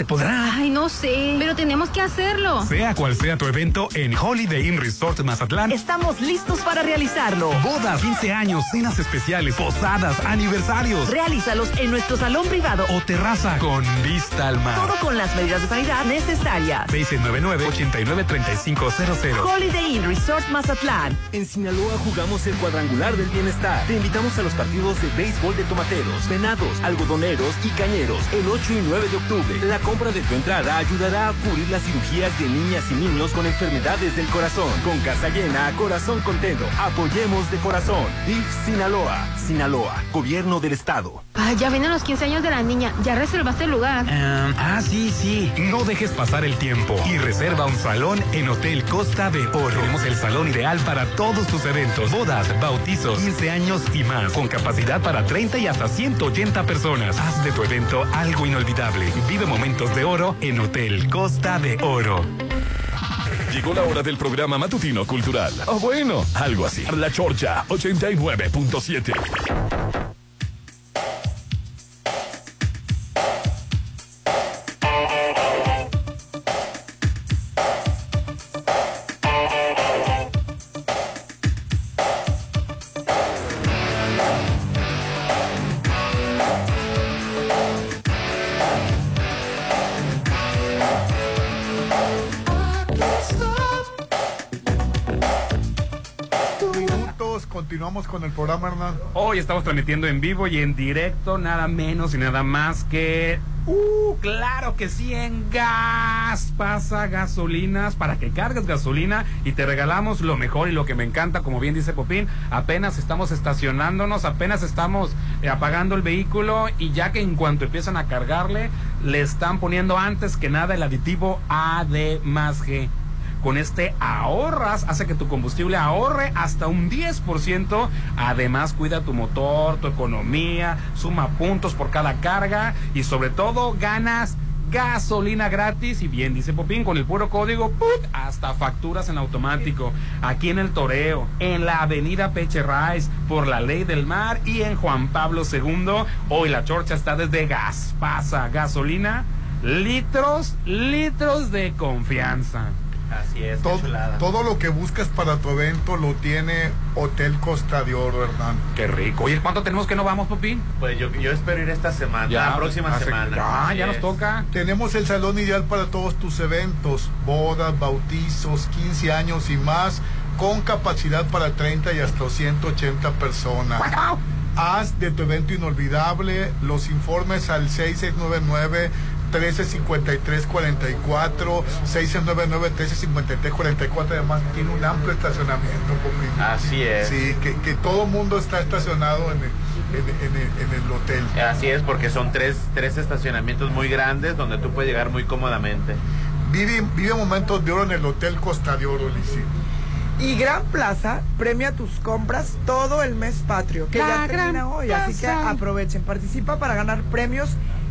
S11: ¿Se podrá?
S16: Ay, no sé, pero tenemos que hacerlo.
S11: Sea cual sea tu evento en Holiday Inn Resort Mazatlán,
S22: estamos listos para realizarlo.
S11: Bodas, 15 años, cenas especiales, posadas, aniversarios.
S22: Realízalos en nuestro salón privado
S11: o terraza con vista al mar.
S22: Todo con las medidas de sanidad necesarias.
S11: 699-893500.
S22: Holiday Inn Resort Mazatlán.
S23: En Sinaloa jugamos el cuadrangular del bienestar. Te invitamos a los partidos de béisbol de tomateros, venados, algodoneros y cañeros el 8 y 9 de octubre. La compra de tu entrada ayudará a cubrir las cirugías de niñas y niños con enfermedades del corazón. Con casa llena, corazón contento. Apoyemos de corazón. DIF Sinaloa. Sinaloa, Gobierno del Estado.
S16: Ay, ya vienen los 15 años de la niña. ¿Ya reservaste el lugar?
S11: Um, ah, sí, sí. No dejes pasar el tiempo y reserva un salón en Hotel Costa de Oro. Tenemos el salón ideal para todos tus eventos, bodas, bautizos, 15 años y más, con capacidad para 30 y hasta 180 personas. Haz de tu evento algo inolvidable. Vive momentos de oro en Hotel Costa de Oro.
S1: Llegó la hora del programa matutino cultural. O bueno, algo así. La Chorcha 89.7.
S3: con el programa.
S4: Hoy estamos transmitiendo en vivo y en directo, nada menos y nada más que. ¡Uh! Claro que sí, en Gas Pasa Gasolinas para que cargues gasolina y te regalamos lo mejor y lo que me encanta, como bien dice Popín. Apenas estamos estacionándonos, apenas estamos eh, apagando el vehículo y ya que en cuanto empiezan a cargarle, le están poniendo antes que nada el aditivo AD más G. Con este ahorras, hace que tu combustible ahorre hasta un 10%. Además, cuida tu motor, tu economía, suma puntos por cada carga y sobre todo ganas gasolina gratis y bien dice Popín con el puro código PUT hasta facturas en automático. Aquí en el Toreo en la avenida Peche Rice por la ley del mar y en Juan Pablo II hoy la chorcha está desde gas pasa gasolina litros litros de confianza
S5: Así es,
S3: todo,
S5: chulada.
S3: todo lo que buscas para tu evento lo tiene Hotel Costa de Oro, Hernán.
S4: Qué rico. Oye, ¿cuánto tenemos que no vamos, Popín?
S5: Pues yo, yo espero ir esta semana,
S4: Ya,
S5: la próxima
S4: hace-
S5: semana.
S4: ya,
S5: Así
S4: ya nos toca.
S3: Tenemos el salón ideal para todos tus eventos, bodas, bautizos, 15 años y más, con capacidad para 30 y hasta 180 personas. Haz de tu evento inolvidable los informes al 6699 135344 6699 135344 además tiene un amplio estacionamiento.
S5: Así es.
S3: sí que, que todo mundo está estacionado en el, en, en el- en el hotel
S5: Así es, porque son tres, tres estacionamientos muy grandes donde tú puedes llegar muy cómodamente.
S3: Vive, vive momentos de oro en el Hotel Costa de Oro, Lisi.
S6: Y Gran Plaza premia tus compras todo el mes patrio, que
S16: La
S6: ya termina hoy. Así que aprovechen. Participa para ganar premios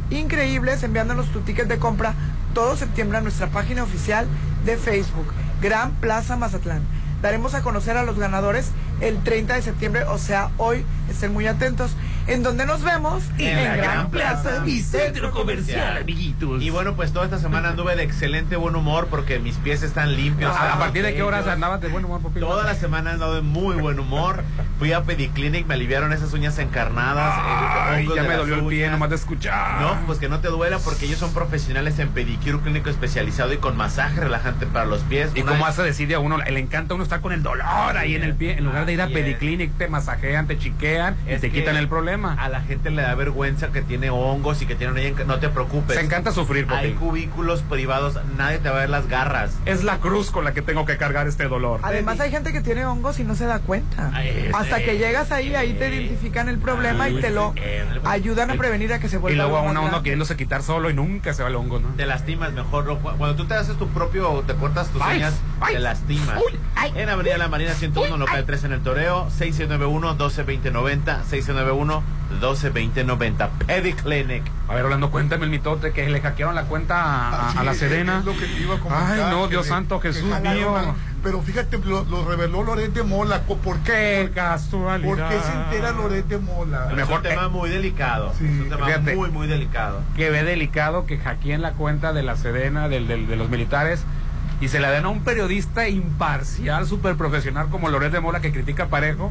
S6: increíbles enviándonos tu ticket de compra todo septiembre a nuestra página oficial de Facebook, Gran Plaza Mazatlán. Daremos a conocer a los ganadores el 30 de septiembre, o sea, hoy estén muy atentos, en donde nos vemos
S5: En la Gran Plaza, mi centro comercial,
S4: amiguitos.
S5: Y bueno, pues toda esta semana anduve de excelente buen humor porque mis pies están limpios.
S4: ¿A, a partir de qué horas andabas de buen humor, Popín?
S5: Toda la semana he andado de muy buen humor. Fui a Pediclinic, me aliviaron esas uñas encarnadas. eh,
S4: Ay, ya me dolió el pie nomás de escuchar.
S5: No, pues que no te duela porque ellos son profesionales en pedicure clínico especializado y con masaje relajante para los pies.
S4: ¿Y
S5: Una-
S4: cómo hace decir a uno? Le encanta a uno estar con el dolor ahí en el pie. En lugar de ir a. Pediclinic, te masajean, te chiquean y
S5: Es
S4: te quitan el problema.
S5: A la gente le da vergüenza que tiene hongos y que tiene No te preocupes.
S4: Se encanta sufrir,
S5: Hay
S4: Popín.
S5: cubículos privados, nadie te va a ver las garras.
S4: Es la cruz con la que tengo que cargar este dolor.
S6: Además hay gente que tiene hongos y no se da cuenta.
S5: Ay,
S6: Hasta que llegas ahí, ahí te identifican el problema y te lo ayudan a prevenir a que se
S4: Y
S6: vuelva
S4: luego a uno, uno queriéndose quitar solo y nunca se va el hongo, ¿no?
S5: Te lastimas mejor. Cuando tú te haces tu propio, te cortas tus
S4: Ay,
S5: uñas,
S4: ay,
S5: te lastimas.
S4: uy, ay,
S5: en Avenida La Marina 101, local 3 en el Toreo, 6691-122090, 6691-122090, Pediclinic.
S4: A ver, Orlando, cuéntame el mitote que le hackearon la cuenta a, la
S3: es,
S4: Serena.
S3: es lo que iba a
S4: Ay, no, Dios santo, Jesús mío.
S3: Pero fíjate, lo, reveló Loret de Mola. ¿Por
S4: Qué casualidad.
S3: ¿Por qué se entera Loret de Mola?
S5: Es
S4: Mejor
S5: un tema muy delicado.
S3: Sí.
S5: Es un tema muy, muy delicado.
S4: que ve delicado que hackeen la cuenta de la Sedena, del, del- de los militares, y se la den a un periodista imparcial, súper profesional como Loret de Mola, que critica parejo,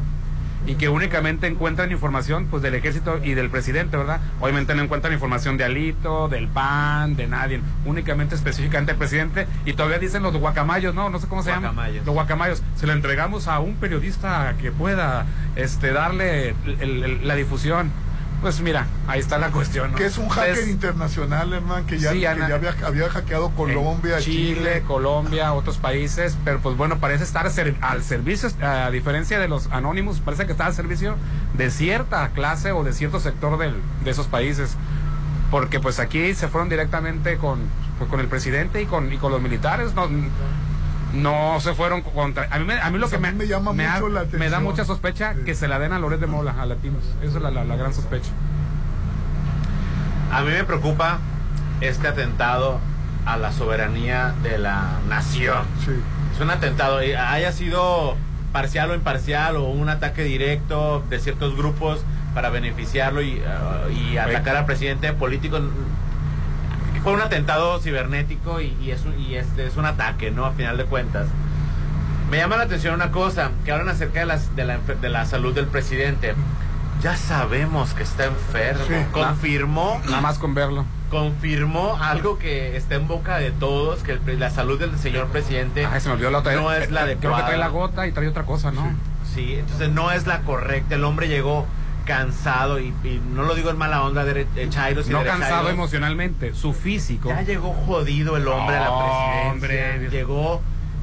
S4: y que únicamente encuentran información pues del ejército y del presidente, ¿verdad? Obviamente no encuentran información de Alito, del PAN, de nadie, únicamente específicamente del presidente, y todavía dicen los guacamayos, ¿no? No sé cómo se llaman. Los guacamayos. Se lo entregamos a un periodista que pueda este darle el- el- la difusión. Pues mira, ahí está la cuestión. ¿no?
S3: Que es un hacker
S4: Entonces,
S3: internacional, hermano, que ya,
S4: Sí,
S3: que
S4: Ana.
S3: ya había, había hackeado Colombia,
S4: Chile,
S3: Chile.
S4: Colombia, otros países, pero pues bueno, parece estar al servicio, a diferencia de los anónimos, parece que está al servicio de cierta clase o de cierto sector del- de esos países. Porque pues aquí se fueron directamente con, pues, con el presidente y con, y con los militares, no, no se fueron contra... A mí, me- a mí lo
S3: Pues
S4: que
S3: a
S4: me,
S3: mí me llama
S4: me,
S3: mucho la
S4: me da
S3: atención.
S4: mucha sospecha
S3: Sí.
S4: que se la den a Loret de Mola, a latinos. Esa es la, la- la gran sospecha.
S5: A mí me preocupa este atentado a la soberanía de la nación.
S3: Sí.
S5: Es un atentado, y haya sido parcial o imparcial o un ataque directo de ciertos grupos para beneficiarlo y, uh, y atacar al presidente político. Fue un atentado cibernético y, y es, un- y este es un ataque, ¿no? A final de cuentas. Me llama la atención una cosa, que hablan acerca de, las, de, la, enfer- de la salud del presidente. Ya sabemos que está enfermo.
S3: Sí.
S5: Confirmó
S4: Nada más con verlo.
S5: confirmó algo que está en boca de todos, que el la salud del señor presidente
S4: Ay, se me olvidó la otra.
S5: no es la
S4: Creo que
S5: adecuada.
S4: trae la gota y trae otra cosa, ¿no?
S5: Sí, entonces no es la correcta. El hombre llegó cansado y, y no lo digo en mala onda de, de chairos y
S4: No cansado emocionalmente, su físico.
S5: Ya llegó jodido el hombre a la presidencia.
S4: Hombre.
S5: Llegó,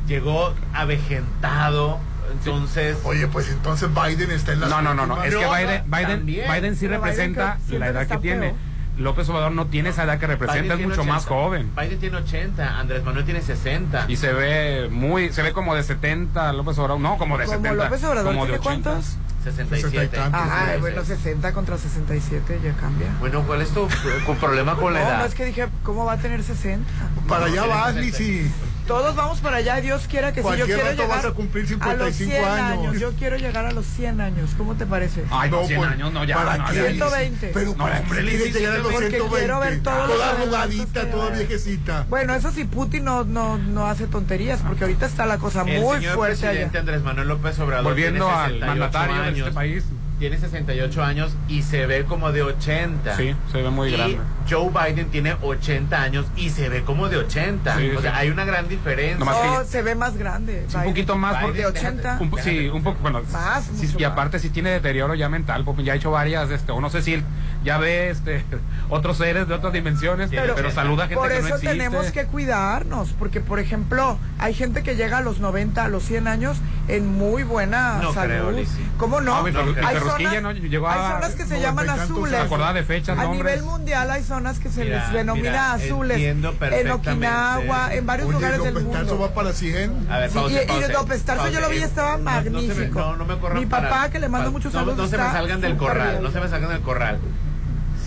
S5: llegó avejentado. Entonces,
S3: Oye, pues entonces Biden está en las
S4: No, no, no, no. Es que Biden, Biden. Biden sí
S6: Biden
S4: representa
S6: siempre
S4: la edad que tiene. López Obrador no tiene esa edad que representa,
S5: Biden
S4: es mucho más
S5: 80.
S4: joven.
S5: Biden tiene 80, Andrés Manuel tiene 60.
S4: Y se ve muy, se ve como de 70 López Obrador, no, como de
S6: Como
S4: 70.
S6: López Obrador
S4: como de
S6: tiene
S4: 80.
S6: cuántos?
S5: 67.
S3: y tantos.
S6: Ajá, bueno,
S5: sí.
S6: 60 contra 67 ya cambia.
S5: Bueno, ¿cuál es tu, tu problema con la
S6: No,
S5: edad?
S6: no es que dije, ¿cómo va a tener 60?
S3: Para allá
S5: tiene
S3: vas,
S5: 60.
S3: Lisi.
S6: Todos vamos para allá, Dios quiera que si yo
S3: Cualquier
S6: quiero
S3: rato
S6: llegar
S3: vas a cumplir
S6: a los
S3: 55
S6: 100
S3: años.
S6: Yo quiero llegar a los 100 años, ¿cómo te parece?
S4: Ay, no,
S3: No,
S4: 100
S3: pues,
S4: años, no, ya.
S3: ¿para
S4: no,
S3: qué,
S4: ya.
S3: Lisi?
S6: 120.
S3: Pero
S4: No,
S3: ¿para
S4: hombre,
S3: quieres llegar a los
S6: porque
S3: 120?
S6: quiero ver todos
S3: Toda arrugadita, toda viejecita.
S6: Bueno, eso sí, Putin no, no, no hace tonterías, porque ahorita está la cosa
S5: El
S6: muy
S5: señor
S6: fuerte allá.
S5: presidente Andrés Manuel López Obrador
S4: Volviendo al
S5: 68
S4: mandatario de este
S5: años,
S4: país.
S5: Tiene 68 años y se ve como de 80.
S4: Sí, se ve muy
S5: y
S4: grande.
S5: Joe Biden tiene 80 años y se ve como de 80.
S4: Sí,
S5: o sea,
S4: sí.
S5: hay una gran diferencia.
S6: No, se ve más grande.
S4: un
S6: Biden.
S4: poquito más
S5: Biden,
S4: porque
S6: de 80.
S4: un sí, un poco, bueno,
S6: Más,
S4: sí, y aparte sí tiene deterioro ya mental, porque ya ha hecho varias, este, o no sé si él ya ve este, [laughs] otros seres de otras dimensiones,
S5: Pero-
S4: pero, saluda a gente
S6: Por
S4: que no
S6: eso
S4: existe.
S6: tenemos que cuidarnos, porque por ejemplo, hay gente que llega a los 90, a los 100 años en muy buena
S5: No
S6: salud.
S5: creo.
S6: ¿Cómo no?
S4: Ah, el
S6: hay Zonas,
S4: ¿no? Llegó
S6: hay
S4: a
S6: zonas que se llaman azules.
S4: Acordada de fechas,
S6: a nivel mundial hay zonas que se
S5: Mira,
S6: les denomina
S5: mira,
S6: azules. En. Okinawa, en varios
S3: Oye,
S6: lugares del mundo.
S3: va para 100.
S5: A ver,
S6: Sí,
S5: pause,
S6: y, López Tarso yo lo vi, estaba
S5: No, no se me-
S6: magnífico.
S5: No, no me corran
S6: Mi
S5: para-
S6: papá, que le mando
S5: pa-
S6: muchos
S5: no,
S6: saludos.
S5: No se me salgan del corral,
S6: bien.
S5: no se me salgan del corral.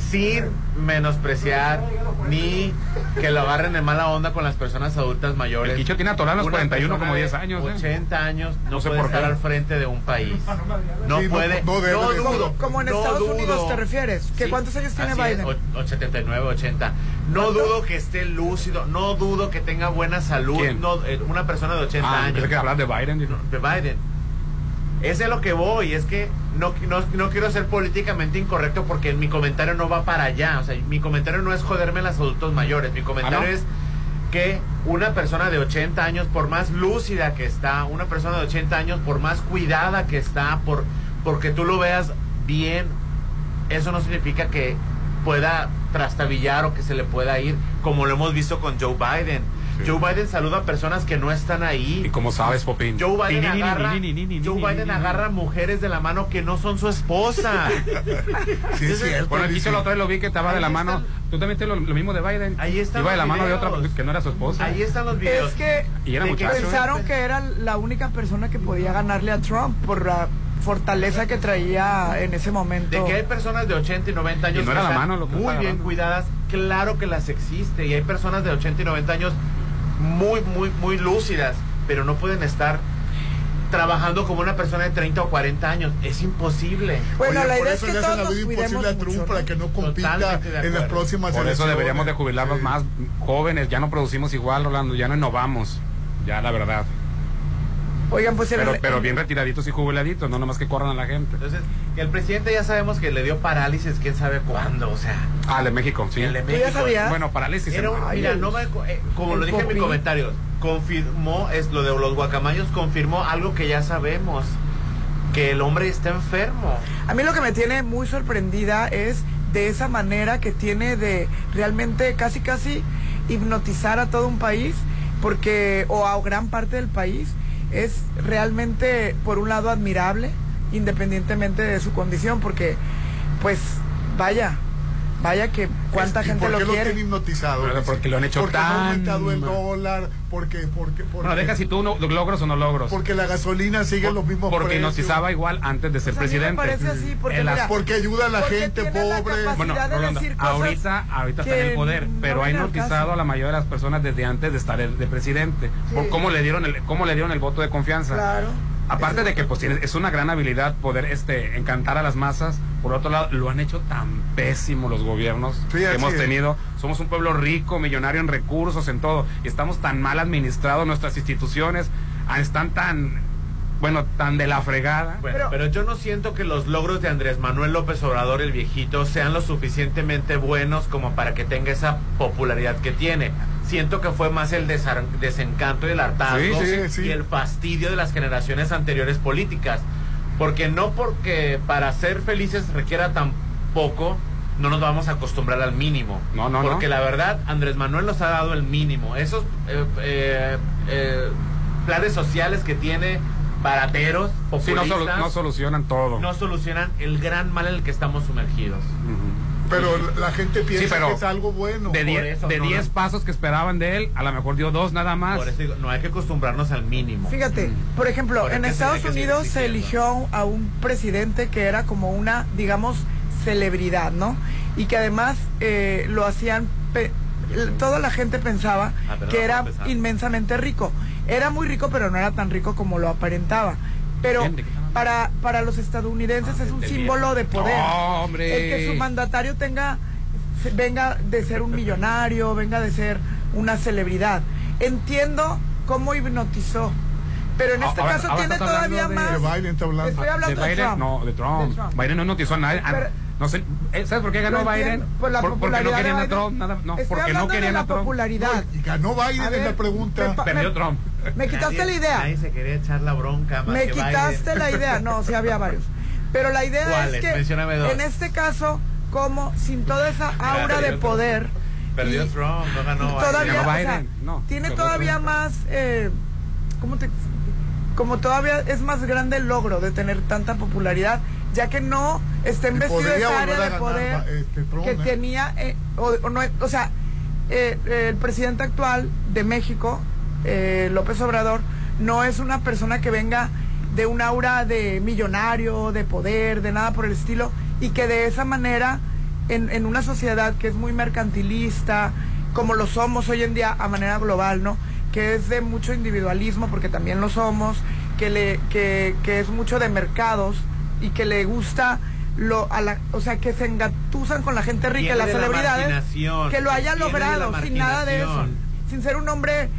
S5: Sin menospreciar ni que lo agarren de mala onda con las personas adultas mayores.
S4: El Quicho tiene atorado a los
S5: Una
S4: 41 como
S5: persona
S4: 10
S5: de
S4: años, ¿eh?
S5: 80 años no,
S4: No sé
S5: puede
S4: por
S5: estar al frente de un país. No
S3: Sí, no-
S5: puede.
S3: no debe de-
S5: dudo,
S6: Como en
S5: no
S6: Estados
S5: dudo.
S6: Unidos te refieres. ¿Que
S5: Sí,
S6: ¿Cuántos años tiene
S5: es,
S6: Biden?
S5: 79, 80. No dudo que esté lúcido, no dudo que tenga buena salud.
S4: ¿Quién?
S5: No, eh, una persona de 80
S4: Ah,
S5: años.
S4: que hablar de Biden.
S5: de Biden. Ese es lo que voy, es que no, no, no quiero ser políticamente incorrecto porque mi comentario no va para allá. O sea, mi comentario no es joderme a los adultos mayores. Mi comentario
S4: ¿Ah, no?
S5: es que una persona de 80 años, por más lúcida que está, una persona de 80 años, por más cuidada que está, por porque tú lo veas bien, eso no significa que pueda trastabillar o que se le pueda ir, como lo hemos visto con Joe Biden. Joe Biden saluda a personas que no están ahí.
S4: Y como sabes, Popín.
S5: Joe Biden agarra, Joe Biden agarra mujeres de la mano que no son su esposa. [laughs]
S3: Sí, es cierto.
S4: Bueno, aquí
S3: dice.
S4: se lo otra vez lo vi que estaba de la
S5: están-
S4: mano. Tú también tienes lo, lo mismo de Biden.
S5: Ahí están
S4: Iba de la mano de otra que no era su esposa.
S5: Ahí están los videos.
S6: Es que
S4: Y era
S5: que.
S4: ¿eh?
S6: pensaron que era la única persona que podía ganarle a Trump por la fortaleza que traía en ese momento.
S5: De que hay personas de 80 y 90 años
S4: Y no era
S5: que
S4: la
S5: están
S4: mano lo que
S5: muy bien cuidadas, claro que las existe. Y hay personas de 80 y 90 años muy, muy, muy lúcidas, pero no pueden estar trabajando como una persona de 30 o 40 años. Es imposible.
S6: Bueno,
S3: Oye,
S6: la
S3: por
S6: idea es
S3: eso
S6: que
S3: le hacen la vida imposible a Trump
S6: mucho,
S3: para que no compita en las próximas
S4: Por eso deberíamos de jubilarlos
S3: Sí.
S4: más jóvenes. Ya no producimos igual, Rolando. Ya no innovamos. Ya, la verdad.
S6: Oigan, pues
S4: Pero,
S6: el-
S4: pero bien retiraditos y jubiladitos, no nomás que corran a la gente.
S5: Entonces, que el presidente ya sabemos que le dio parálisis, quién sabe cuándo, o sea.
S4: Ah, el de México, sí.
S5: El de
S6: ¿Tú ya
S5: México.
S6: sabías?
S4: Bueno, parálisis.
S6: Ay,
S5: mira, no me- eh, como
S6: el
S5: lo dije en mi comentario, confirmó, es lo de los guacamayos, confirmó algo que ya sabemos, que el hombre está enfermo.
S6: A mí lo que me tiene muy sorprendida es de esa manera que tiene de realmente casi casi hipnotizar a todo un país, porque o a gran parte del país es realmente por un lado admirable, independientemente de su condición, porque pues vaya, vaya que cuánta
S3: ¿Y
S6: gente
S3: por
S6: lo
S3: qué lo
S6: quiere.
S3: tienen hipnotizado?
S4: Porque lo han hecho
S3: porque ha
S4: tan
S3: aumentado el dólar, porque, porque, porque,
S4: Bueno, deja si tú no, logros o no logros.
S3: porque la gasolina sigue los mismos
S4: Porque
S3: precios.
S4: hipnotizaba igual antes de ser
S6: Pues a mí me
S4: presidente.
S6: parece así, porque
S4: las-
S6: mira,
S3: Porque ayuda a la
S6: Porque
S3: gente
S6: la
S3: pobre.
S4: Bueno, Rolando, ahorita, ahorita está en el poder,
S6: no
S4: pero ha hipnotizado a la mayoría de las personas desde antes de estar de, de presidente. Por cómo le dieron el, cómo le dieron el voto de confianza.
S6: Claro.
S4: Aparte de que pues tiene- es una gran habilidad poder este encantar a las masas, por otro lado lo han hecho tan pésimo los gobiernos
S3: Sí,
S4: que hemos
S3: es.
S4: tenido. Somos un pueblo rico, millonario en recursos, en todo, y estamos tan mal administrados, nuestras instituciones ah, están tan, bueno, tan de la fregada.
S5: Bueno,
S6: Pero-
S5: pero, yo no siento que los logros de Andrés Manuel López Obrador, el viejito, sean lo suficientemente buenos como para que tenga esa popularidad que tiene. Siento que fue más el desencanto y el hartazgo
S3: Sí, sí, sí.
S5: y el fastidio de las generaciones anteriores políticas. Porque no porque para ser felices requiera tan poco, no nos vamos a acostumbrar al mínimo.
S4: No, no, no.
S5: Porque la verdad, Andrés Manuel nos ha dado el mínimo. Esos eh, eh, eh, planes sociales que tiene barateros,
S4: no,
S5: populistas,
S4: solu- no solucionan todo.
S5: no solucionan el gran mal en el que estamos sumergidos.
S4: Ujú.
S3: Pero la gente piensa
S4: Sí, pero
S3: que es algo bueno.
S4: De
S5: por
S4: 10
S5: eso,
S4: de
S5: no,
S4: 10
S5: no.
S4: pasos que esperaban de él, a lo mejor dio dos nada más.
S5: Por eso digo, no hay que acostumbrarnos al mínimo.
S6: Fíjate, por ejemplo, en Estados Unidos se eligió a un presidente que era como una, digamos, celebridad, ¿no? Y que además eh, lo hacían, pe- toda la gente pensaba
S5: Ah,
S6: que era inmensamente rico. Era muy rico, pero no era tan rico como lo aparentaba. Pero
S4: ¿De
S6: para, para los estadounidenses
S5: Ah,
S6: es un símbolo de poder.
S4: No, hombre.
S6: El que su mandatario tenga, se- venga de ser un millonario, venga de ser una celebridad. Entiendo cómo hipnotizó, pero en
S4: Ah,
S6: este
S4: ahora-
S6: caso
S4: ahora
S6: tiene todavía
S4: hablando
S6: más.
S3: De Biden está hablando.
S6: Estoy hablando de,
S4: Biden,
S6: Trump.
S4: no, de Trump.
S6: De Trump.
S4: Biden no notizó a nadie. Ah,
S6: Pero-
S4: no sé, eh, ¿sabes por qué ganó Biden?
S6: por la
S4: porque no
S6: popularidad de
S4: querían a. Trump, nada, no,
S6: Estoy
S4: porque no
S6: hablando de
S4: querían
S6: la
S4: a Trump.
S6: popularidad.
S3: Y ganó Biden
S6: A
S3: en
S6: ver,
S3: la pregunta.
S4: Perdió Trump.
S6: Me quitaste
S5: Nadie-
S6: la idea.
S5: Nadie se quería echar la bronca más
S6: Me
S5: que
S6: quitaste
S5: Biden.
S6: la idea. No, sí había varios. Pero la idea es que en este caso, como sin toda esa aura
S5: Perdió
S6: de
S5: Trump.
S6: poder.
S5: Perdió Trump, no ganó Biden.
S6: Todavía,
S4: Ganó
S6: o sea,
S4: Biden, no,
S6: tiene todavía
S4: Trump.
S6: más. Eh, ¿Cómo te.? Como todavía es más grande el logro de tener tanta popularidad, ya que no está investido esa área de
S3: ganar,
S6: poder
S3: este, Trump,
S6: que
S3: ¿eh?
S6: tenía. eh, o, o no, o sea, eh, el presidente actual de México, eh, López Obrador, no es una persona que venga de un aura de millonario, de poder, de nada por el estilo, y que de esa manera en, en una sociedad que es muy mercantilista, como lo somos hoy en día a manera global, ¿no? Que es de mucho individualismo, porque también lo somos, que, le, que, que es mucho de mercados y que le gusta lo a la, o sea, que se engatusan con la gente rica, las
S5: de la
S6: celebridades, que lo haya
S5: viene de la
S6: logrado sin nada de eso, sin ser un hombre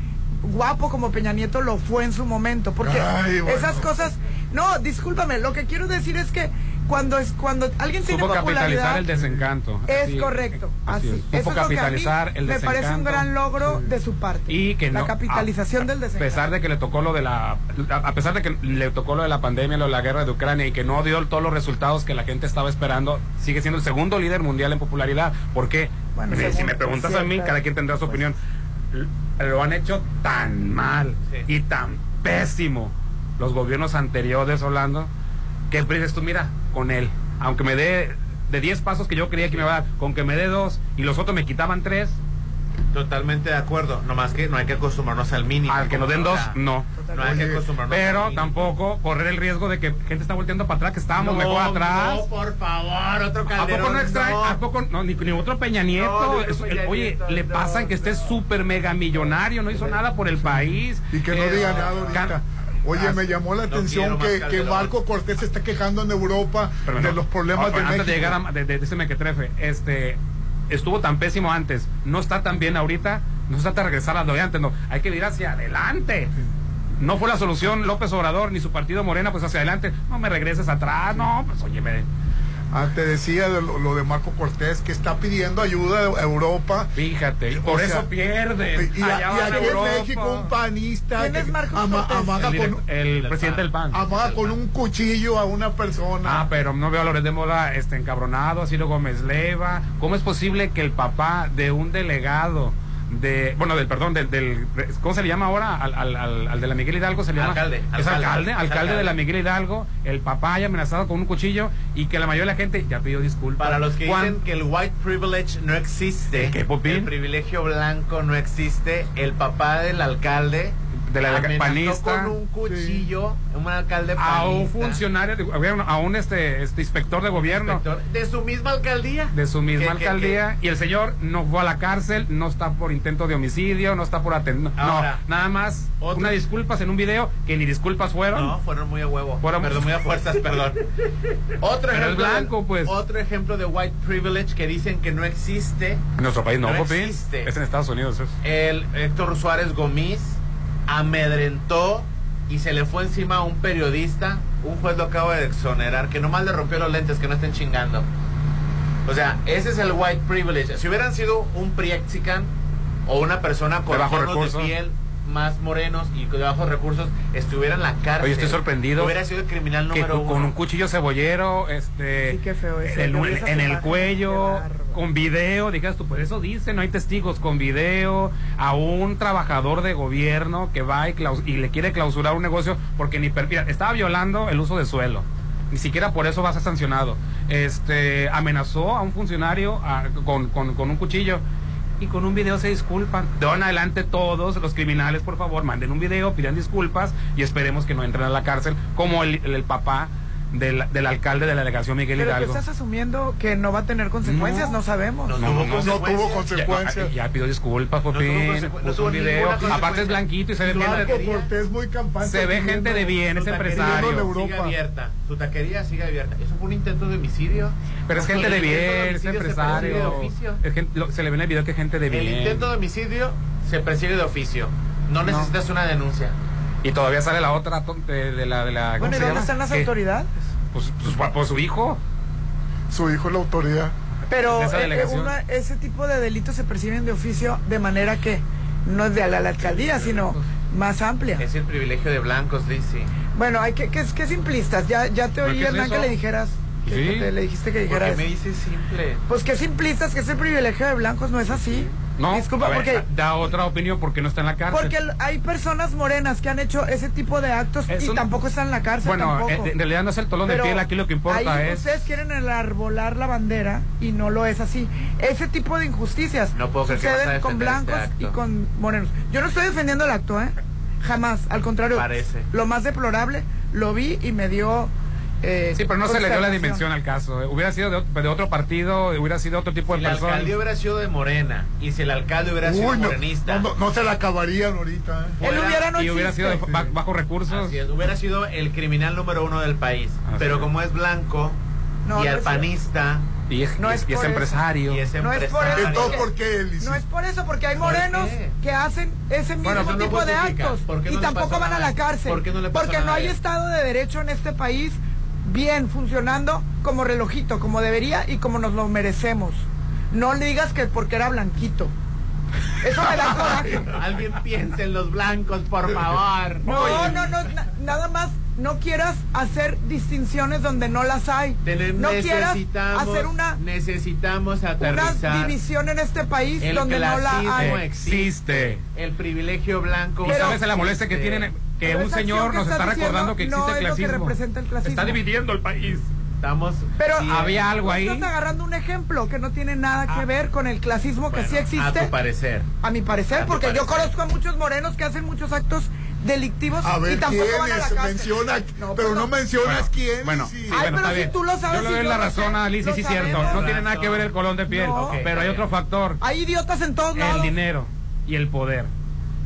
S6: guapo como Peña Nieto lo fue en su momento, porque
S3: Ay, bueno.
S6: esas cosas, no, discúlpame, lo que quiero decir es que cuando es cuando alguien tiene
S4: Supo
S6: popularidad
S4: capitalizar el desencanto.
S6: es
S4: Así-
S6: correcto,
S4: así
S6: así.
S4: es. Supo
S6: Eso es lo que a mí
S4: capitalizar el
S6: me parece un gran logro de su parte.
S4: y que
S6: la
S4: no,
S6: capitalización
S4: a,
S6: del
S4: A
S6: desencanto.
S4: pesar de que le tocó lo de la a a pesar de que le tocó lo de la pandemia, lo de la guerra de Ucrania y que no dio todos los resultados que la gente estaba esperando, sigue siendo el segundo líder mundial en popularidad. ¿Por qué?
S6: Bueno,
S4: si
S6: segundo,
S4: me preguntas
S6: pues,
S4: a mí, cada quien tendrá su opinión. Lo han hecho tan mal y tan pésimo los gobiernos anteriores, Orlando, que dices tú, mira, con él, aunque me dé de 10 pasos que yo creía que me iba a dar, con que me dé dos y los otros me quitaban tres,
S5: Totalmente de acuerdo. Nomás que no hay que acostumbrarnos al mínimo.
S4: al que nos den
S5: O
S4: dos,
S5: sea,
S4: no.
S5: No hay que acostumbrarnos al
S4: Pero tampoco correr el riesgo de que gente está volteando para atrás, que estábamos
S5: No,
S4: mejor atrás.
S5: No, por favor, otro
S4: ¿A
S5: Calderón.
S4: poco no extrae?
S5: no.
S4: ¿A poco no? Ni, ni otro Peña
S5: No,
S4: Nieto. Es-
S5: Peña
S4: oye,
S5: Nieto,
S4: le
S5: no,
S4: pasan que esté
S5: no.
S4: súper mega millonario, no hizo nada por el país.
S3: Y que no
S4: Eh,
S3: diga nada ahorita.
S4: can-
S3: Oye,
S4: Ah,
S3: me llamó la
S5: no
S3: atención que. Marco Cortés se está quejando en Europa
S4: Pero
S3: de
S4: no.
S3: los problemas
S4: Ahora,
S3: de
S4: antes
S3: México.
S4: de llegar a de, de, de ese mequetrefe, este estuvo tan pésimo antes, no está tan bien ahorita, no se trata de regresar a lo de antes, no, hay que ir hacia adelante. No fue la solución López Obrador ni su partido Morena, pues hacia adelante. No me regreses atrás, no, pues oye, me-
S3: Ah, te decía de lo, lo de Marco Cortés que está pidiendo ayuda a Europa.
S4: fíjate, y
S3: O
S4: por
S3: sea,
S4: eso pierde.
S3: Y,
S4: Allá
S3: aquí en. México un panista
S6: ¿Quién es
S3: que
S6: Marcos
S3: ama-
S6: Cortés?
S3: amaga,
S4: el,
S3: con,
S4: el presidente del PAN.
S3: amaga con un cuchillo a una persona.
S4: Ah, pero no veo a Loret de Mola este, encabronado, a Ciro Gómez Leiva. ¿Cómo es posible que el papá de un delegado de, bueno, del, perdón, del, del ¿cómo se le llama ahora? Al, al, al, al de la Miguel Hidalgo se le llama.
S5: Alcalde,
S4: Es
S5: alcalde,
S4: alcalde, alcalde, de la Miguel Hidalgo. El papá haya amenazado con un cuchillo y que la mayoría de la gente ya pidió disculpas.
S5: Para los que
S4: Juan-
S5: dicen que el white privilege no existe,
S4: ¿El qué,
S5: el privilegio blanco no existe, el papá del alcalde
S4: De la
S5: amenazó
S4: panista.
S5: con un cuchillo, un alcalde
S4: a un funcionario de gobierno, a un este, este inspector de gobierno.
S5: inspector de su misma alcaldía.
S4: de su misma alcaldía y el señor no fue a la cárcel, no está por intento de homicidio, no está por atender, no, nada más
S5: otro-
S4: unas disculpas en un video que ni disculpas fueron.
S5: No, fueron muy a huevo.
S4: Fueron-
S5: Perdón, muy a fuerzas, [laughs] perdón. Otro
S4: Pero
S5: ejemplo,
S4: blanco, pues.
S5: Otro ejemplo de white privilege que dicen que no existe.
S4: En nuestro país no,
S5: existe.
S4: Es en Estados Unidos.
S5: El Héctor Suárez Gomis amedrentó y se le fue encima a un periodista. Un juez lo acaba de exonerar, que nomás le rompió los lentes, que no estén chingando. O sea, ese es el white privilege. Si hubieran sido un priexican o una persona con tonos de piel más morenos y de bajos recursos, estuviera en la cárcel.
S4: Oye, estoy sorprendido.
S5: Hubiera sido el criminal número uno.
S4: con un cuchillo cebollero, este,
S6: Sí, qué feo eso.
S4: en,
S6: esas
S4: en el cuello. Con video, digas tú, pues eso dice, no hay testigos, con video, a un trabajador de gobierno que va y, y le quiere clausurar un negocio porque ni mira, estaba violando el uso de suelo. Ni siquiera por eso va a ser sancionado. Este amenazó a un funcionario con, un cuchillo y con un video se disculpan. De ahora en adelante todos los criminales, por favor, manden un video, pidan disculpas y esperemos que no entren a la cárcel como el papá del, del alcalde de la delegación Miguel
S6: Pero
S4: Hidalgo.
S6: estás asumiendo que no va a tener consecuencias, no,
S4: No.
S6: sabemos.
S5: No,
S4: No,
S5: tuvo
S4: no, no.
S3: no tuvo
S5: consecuencias.
S4: Ya, ya pidió disculpas, Popín.
S5: no tuvo
S4: un video. Aparte es blanquito y se ve bien.
S3: muy campante.
S4: Se ve gente de bien, es empresario.
S5: Sigue abierta. Su taquería sigue abierta. Eso fue un intento de homicidio.
S4: Pero es gente de
S5: el
S4: bien, es empresario.
S5: oficio.
S4: Es gente- lo- se le ve en el video que es gente de
S5: El
S4: bien.
S5: intento de homicidio se persigue de oficio. No necesitas una denuncia.
S4: Y todavía sale la otra ton- de, de la de la. ¿cómo
S6: Bueno, ¿y dónde están las autoridades?
S4: Pues, pues, pues, su hijo.
S3: Su hijo es la autoridad.
S6: Pero eh, eh, una- ese tipo de delitos se perciben de oficio de manera que no es de la, la alcaldía, sino más amplia.
S5: Es el privilegio de blancos, Lizzy.
S6: Bueno, hay que, que, que simplistas. Ya, ya te
S4: ¿Pero
S6: oí, Hernán, que le dijeras,
S4: Sí.
S6: le dijiste que
S5: ¿Por
S6: dijeras.
S5: qué me dices simple?
S6: Pues que simplistas, que ese privilegio de blancos no es así.
S4: No,
S6: Disculpa,
S4: ver,
S6: porque,
S4: da otra opinión porque no está en la cárcel.
S6: porque hay personas morenas que han hecho ese tipo de actos
S4: Es
S6: y
S4: un-
S6: tampoco están en la cárcel
S4: bueno,
S6: tampoco.
S4: eh, en realidad no es el tolón de
S6: Pero
S4: piel, aquí lo que importa
S6: ahí
S4: es.
S6: ustedes quieren enarbolar la bandera y no lo es así. Ese tipo de injusticias
S5: No puedo creer que
S6: suceden con
S5: defender
S6: blancos
S5: este
S6: y con morenos. Yo no estoy defendiendo el acto, ¿eh? Jamás. Al contrario.
S5: Parece.
S6: Lo más deplorable, lo vi y me dio eh,
S4: Sí, pero no se le dio la dimensión al caso. eh. Hubiera sido de, ot- de otro partido, hubiera sido otro tipo
S5: Si
S4: de
S5: el
S4: persona.
S5: alcalde hubiera sido de Morena y si el alcalde hubiera sido
S3: no,
S5: morenista.
S3: no, no, no se la acabarían ahorita. ¿eh?
S6: Él hubiera no
S4: y hubiera sido de bajo recursos.
S5: Así es, hubiera sido el criminal número uno del país.
S4: Así
S5: pero
S4: es.
S5: como es blanco
S6: No,
S5: y
S6: no
S5: al
S6: es-
S5: panista
S4: Y es,
S6: No
S4: y
S6: es
S4: es- y es empresario.
S5: y es
S6: No es por
S5: empresario.
S6: eso.
S3: Entonces,
S6: porque-
S3: ¿por qué él?
S6: No es por eso, porque hay
S5: ¿Por
S6: morenos que hacen ese mismo
S5: Bueno, pero no
S6: tipo de actos
S5: ¿Por qué no
S6: y tampoco van a la cárcel.
S5: ¿Por qué no le pasó
S6: porque no hay? Estado de Derecho en este país bien funcionando como relojito, como debería y como nos lo merecemos. No le digas que porque era blanquito. Eso me da [laughs] coraje.
S5: Alguien piense en los blancos, por favor.
S6: No, no, no, na- nada más no quieras hacer distinciones donde no las hay.
S5: Tener-
S6: no quieras
S5: necesitamos,
S6: hacer una,
S5: necesitamos
S6: una
S5: aterrizar.
S6: división en este país
S5: El
S6: donde no la hay.
S4: Existe.
S5: El privilegio blanco.
S4: ¿Y sabes la molestia que tienen? Que
S6: Pero
S4: un señor
S6: que
S4: nos está recordando que existe
S6: no
S4: el
S6: es lo que
S4: clasismo.
S6: representa el clasismo.
S4: Está dividiendo el país.
S5: Estamos.
S6: Pero
S5: sí,
S4: Había algo
S6: tú
S4: ahí.
S6: Estás agarrando un ejemplo que no tiene nada que ver con el clasismo que sí existe.
S5: A tu parecer.
S6: A mi parecer,
S5: A
S6: porque yo conozco a muchos morenos que hacen muchos actos delictivos
S3: A
S6: y
S3: ver
S6: tampoco van a la
S3: quiénes,
S6: cárcel.
S3: menciona,
S6: No,
S3: pero
S6: pues
S3: no mencionas
S4: Bueno,
S3: quién.
S4: Bueno,
S3: sí.
S6: Ay,
S4: bueno,
S6: pero
S4: está
S6: si
S4: bien.
S6: tú lo sabes
S4: Yo le
S6: y
S4: doy la
S6: no
S4: razón
S6: sé,
S4: a Alicia, sí, cierto.
S6: sabemos.
S4: No tiene nada que ver el color de piel.
S6: No.
S4: Pero hay otro factor.
S6: Hay idiotas en todos
S4: El
S6: lados.
S4: dinero y el poder.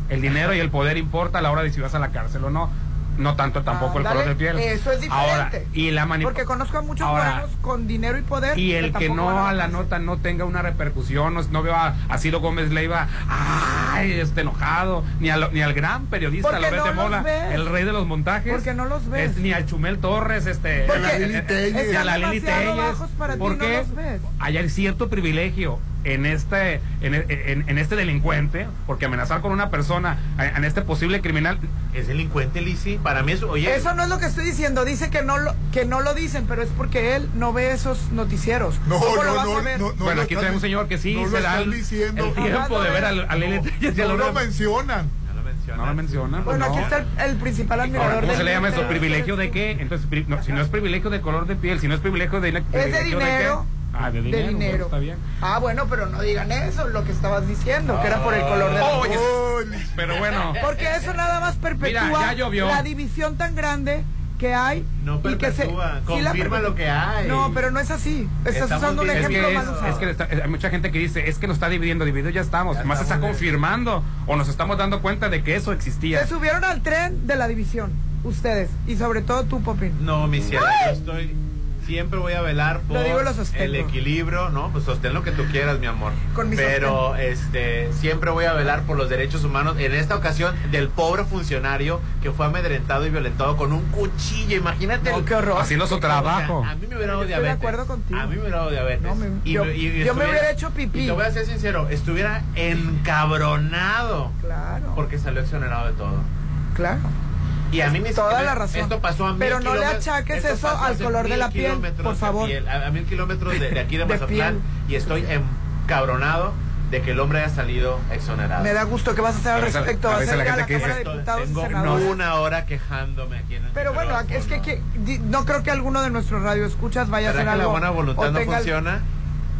S4: El dinero y el poder importa a la hora de si vas a la cárcel o no. No tanto tampoco el color de piel.
S6: Eso es diferente.
S4: Ahora, y la
S6: Porque conozco a muchos
S4: Ahora,
S6: con dinero y poder.
S4: Y el que no a la nota no tenga una repercusión, no, no veo a, a Ciro Gómez Leiva, ay, este enojado, ni, a lo- ni al gran periodista
S6: Porque
S4: Loret
S6: no
S4: de Mola, el rey de los montajes.
S6: Porque no los ves.
S4: Es- ni al Chumel Torres, este,
S6: Porque
S4: a la
S3: Lili Telles.
S4: eh, a la Lili Telles,
S6: no
S4: porque
S6: los ves.
S4: hay cierto privilegio en este en, en- en este delincuente, porque amenazar con una persona, en este posible criminal,
S5: ¿Es delincuente, Lisi? Para mí eso. Oye.
S6: Eso no es lo que estoy diciendo. Dice que no lo, que no lo dicen, pero es porque él no ve esos noticieros.
S3: No,
S6: ¿Cómo
S3: no,
S6: lo vas
S3: no,
S6: a ver?
S3: no, no
S4: bueno, aquí tenemos un señor que sí
S3: no
S4: se da el,
S3: diciendo.
S4: el tiempo de ver a, a Lili Telles y a
S3: No lo
S4: de-
S3: mencionan.
S5: No lo
S4: mencionan.
S6: Bueno, aquí está el, el principal
S4: Ahora,
S6: admirador
S4: ¿Cómo
S6: del
S4: se le llama eso? ¿Privilegio de qué? Entonces, pri- no, si no es privilegio de color de piel, si no es privilegio de...
S6: Es de dinero.
S4: Ah, de
S6: de
S4: dinero.
S6: dinero.
S4: bueno, está bien.
S6: Ah, bueno, pero no digan eso, lo que estabas diciendo, que era por el color de la
S4: Oye,
S3: Uy,
S4: pero bueno.
S6: Porque eso nada más perpetúa
S4: Mira,
S6: la división tan grande que hay.
S5: No
S6: y que se, sí la
S5: confirma
S6: perpetúa.
S5: lo que hay.
S6: No, pero no es así. Estás
S5: Estamos
S6: usando un
S4: Es
S6: ejemplo
S4: es,
S6: usado.
S4: es que está- hay mucha gente que dice, es que nos está dividiendo, dividido ya estamos.
S5: Ya
S4: Más se está
S5: estamos bien.
S4: confirmando o nos estamos dando cuenta de que eso existía.
S6: Se subieron al tren de la división, ustedes, y sobre todo tú, Popín.
S5: No, mi cielo, yo estoy. Siempre voy a velar por
S6: Lo digo y lo sostengo.
S5: el equilibrio, ¿no? Pues sostén lo que tú quieras, mi amor.
S6: Con mi
S5: Pero este siempre voy a velar por los derechos humanos. En esta ocasión, del pobre funcionario que fue amedrentado y violentado con un cuchillo. Imagínate.
S6: No,
S5: el-
S6: qué horror.
S4: Haciendo su
S5: O sea,
S4: trabajo.
S5: a mí me hubiera dado
S6: Estoy de
S5: diabetes.
S6: acuerdo contigo.
S5: A mí me hubiera dado diabetes.
S6: No, me-
S5: Y
S6: yo-
S5: me- y
S6: yo me hubiera hecho pipí.
S5: Y te voy a ser sincero, estuviera encabronado
S6: Claro,
S5: porque salió exonerado de todo.
S6: claro.
S5: Y a mí ni
S6: Toda la razón.
S5: Esto pasó a mil
S6: Pero no le achaques eso al color de la piel, por favor.
S5: piel, a, a mil kilómetros de, de aquí de
S6: De
S5: Mazatlán.
S6: piel.
S5: Y estoy encabronado de que el hombre haya salido exonerado.
S6: Me da gusto que vas a hacer al respecto.
S4: a
S6: Vas a
S4: la
S6: a la
S4: gente que
S6: Cámara de
S4: dice,
S6: Diputados y
S5: Tengo
S6: Senadores.
S5: una hora quejándome aquí en el
S6: Pero bueno, es que, no creo que alguno de nuestros radioescuchas vaya a
S5: ¿Será
S6: hacer
S5: que la
S6: algo.
S5: buena voluntad
S6: o
S5: no funciona?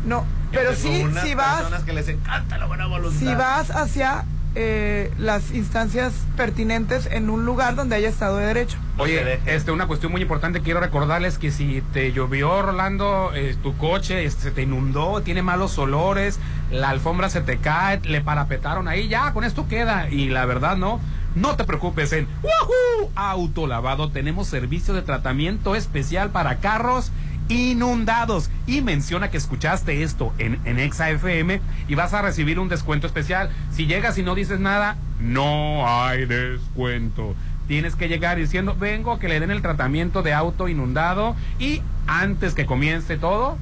S6: No, pero sí, si vas,
S5: personas que les encanta la buena voluntad.
S6: si vas hacia eh, las instancias pertinentes en un lugar donde haya Estado de Derecho.
S4: Oye, este, una cuestión muy importante, quiero recordarles que si te llovió, Rolando, eh, tu coche este, se te inundó, tiene malos olores, la alfombra se te cae, le parapetaron ahí, ya, con esto queda. Y la verdad, no, no te preocupes, en Wahoo Autolavado tenemos servicio de tratamiento especial para carros inundados. Y menciona que escuchaste esto en, en Exa FM y vas a recibir un descuento especial. Si llegas y no dices nada, no hay descuento. Tienes que llegar diciendo, vengo a que le den el tratamiento de auto inundado y antes que comience todo,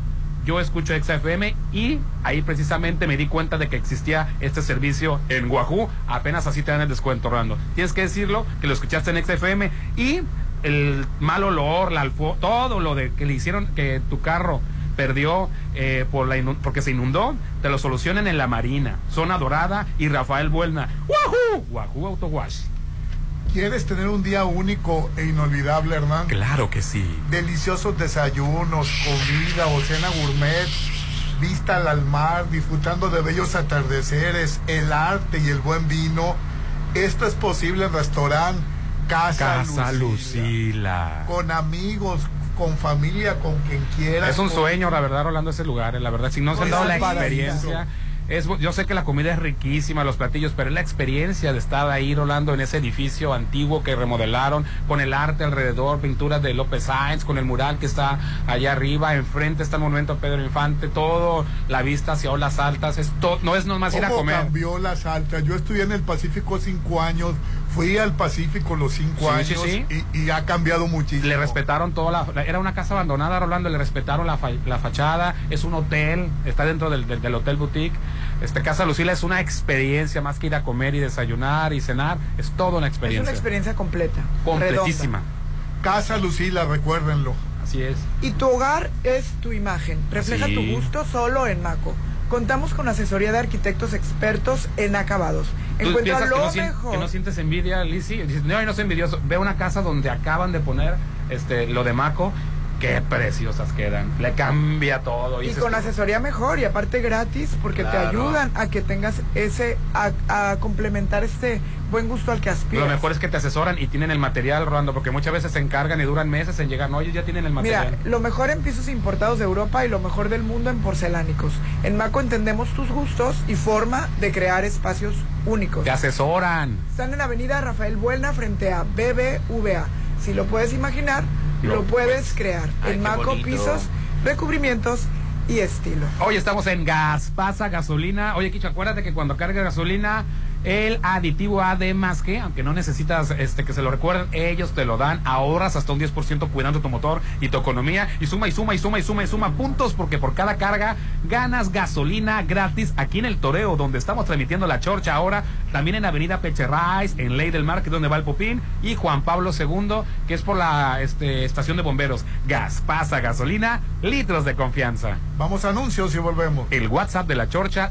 S4: yo escucho XFM y ahí precisamente me di cuenta de que existía este servicio en Wahoo. Apenas así te dan el descuento, Orlando. Tienes que decirlo, que lo escuchaste en XFM y el mal olor, la alfo, todo lo de que le hicieron que tu carro perdió eh, por la porque se inundó, te lo solucionan en la Marina, Zona Dorada y Rafael Buelna. ¡Wahoo! Wahoo Auto Wash.
S3: ¿Quieres tener un día único e inolvidable, Hernán?
S1: Claro que sí.
S3: Deliciosos desayunos, comida o cena gourmet, vista al mar, disfrutando de bellos atardeceres, el arte y el buen vino. Esto es posible en restaurante Casa,
S1: Casa
S3: Lucila.
S1: Lucila.
S3: Con amigos, con familia, con quien quiera.
S4: Es un
S3: con-
S4: sueño, la verdad, Rolando, ese lugar. eh, La verdad, si no se han
S3: No,
S4: dado la experiencia. Es, yo sé que la comida es riquísima, los platillos, pero es la experiencia de estar ahí, Rolando, en ese edificio antiguo que remodelaron, con el arte alrededor, pinturas de López Sáenz, con el mural que está allá arriba, enfrente está el monumento a Pedro Infante, todo, la vista hacia olas altas, es to- no es nomás ir a
S3: ¿Cómo
S4: comer.
S3: cambió las altas? Yo estudié en el Pacífico cinco años, fui al Pacífico los cinco
S4: Sí,
S3: años
S4: sí.
S3: Y, y ha cambiado muchísimo.
S4: Le respetaron toda la, la- Era una casa abandonada, Rolando, le respetaron la, fa- la fachada, es un hotel, está dentro del, del- del Hotel Boutique. Este Casa Lucila es una experiencia más que ir a comer y desayunar y cenar, es toda una
S6: Es
S4: experiencia.
S6: una experiencia completa.
S4: completísima.
S3: Casa Lucila, recuérdenlo.
S4: Así es.
S6: Y tu hogar es tu imagen. Refleja
S4: Sí.
S6: tu gusto solo en Maco. Contamos con asesoría de arquitectos expertos en acabados.
S4: ¿Tú
S6: Encuentra
S4: piensas que
S6: lo
S4: no,
S6: mejor.
S4: que no sientes envidia, Lizzy? No, yo no soy envidioso. Ve una casa donde acaban de poner este lo de Maco, qué preciosas quedan. Le cambia todo.
S6: y con asesoría mejor y aparte gratis porque te ayudan a que tengas ese a, a complementar este buen gusto al que aspiras.
S4: Lo mejor es que te asesoran y tienen el material, Rolando, porque muchas veces se encargan y duran meses en llegar. No, ellos ya tienen el
S6: Mira,
S4: material.
S6: lo mejor en pisos importados de Europa y lo mejor del mundo en porcelánicos. En Maco entendemos tus gustos y forma de crear espacios únicos.
S4: Te asesoran.
S6: Están en Avenida Rafael Buena frente a BBVA. Si lo puedes imaginar,
S4: Lo
S6: lo, puedes crear.
S4: Ay,
S6: en Maco
S4: bonito.
S6: Pisos, recubrimientos y estilo.
S4: Hoy estamos en Gas Pasa Gasolina. Oye, Kicho, acuérdate que cuando cargas gasolina, el aditivo AD más que, aunque no necesitas este que se lo recuerden, ellos te lo dan. Ahorras hasta un 10% cuidando tu motor y tu economía. Y suma y suma y suma y suma y suma puntos porque por cada carga ganas gasolina gratis aquí en el Toreo, donde estamos transmitiendo la chorcha ahora. También en Avenida Pecherrais, en Ley del Mar, que es donde va el Popín. Y Juan Pablo II, que es por la este, estación de bomberos. Gas Pasa Gasolina, litros de confianza.
S3: Vamos a anuncios y volvemos.
S4: El WhatsApp de la Chorcha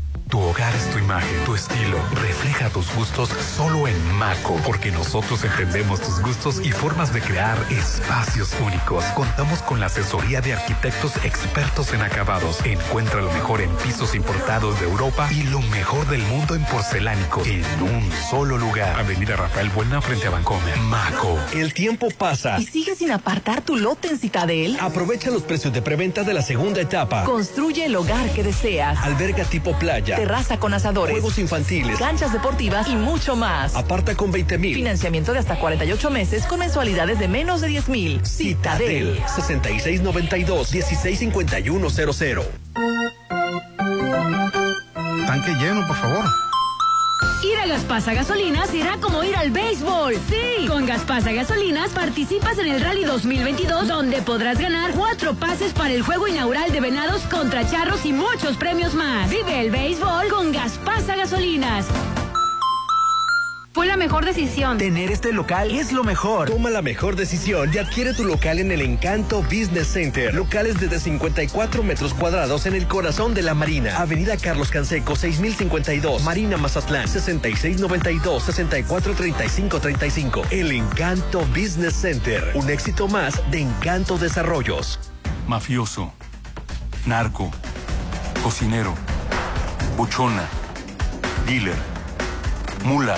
S11: Tu hogar es tu imagen, tu estilo. Refleja tus gustos solo en Maco, porque nosotros entendemos tus gustos y formas de crear espacios únicos. Contamos con la asesoría de arquitectos expertos en acabados. Encuentra lo mejor en pisos importados de Europa y lo mejor del mundo en porcelánicos en un solo lugar. Avenida Rafael Buena frente a Vancomer. Maco.
S8: El tiempo pasa.
S22: ¿Y sigues sin apartar tu lote en Citadel?
S8: Aprovecha los precios de preventa de la segunda etapa.
S22: Construye el hogar que deseas.
S8: Alberga tipo playa.
S22: Terraza con asadores.
S8: Juegos infantiles.
S22: Canchas deportivas y mucho más.
S8: Aparta con 20 mil.
S22: Financiamiento de hasta 48 meses con mensualidades de menos de 10 mil.
S8: Citadel 6692-165100.
S9: Tanque lleno, por favor.
S2: Ir a Gaspasa Gasolinas será como ir al béisbol. Sí, con Gaspasa Gasolinas participas en el Rally 2022 donde podrás ganar cuatro pases para el juego inaugural de Venados contra Charros y muchos premios más. Vive el béisbol con Gaspasa Gasolinas.
S16: Fue la mejor decisión.
S19: Tener este local es lo mejor.
S8: Toma la mejor decisión y adquiere tu local en el Encanto Business Center. Locales desde 54 metros cuadrados en el corazón de la Marina. Avenida Carlos Canseco, 6052. Marina Mazatlán, 6692-643535. El Encanto Business Center. Un éxito más de Encanto Desarrollos.
S24: Mafioso, narco, cocinero, buchona, dealer, mula.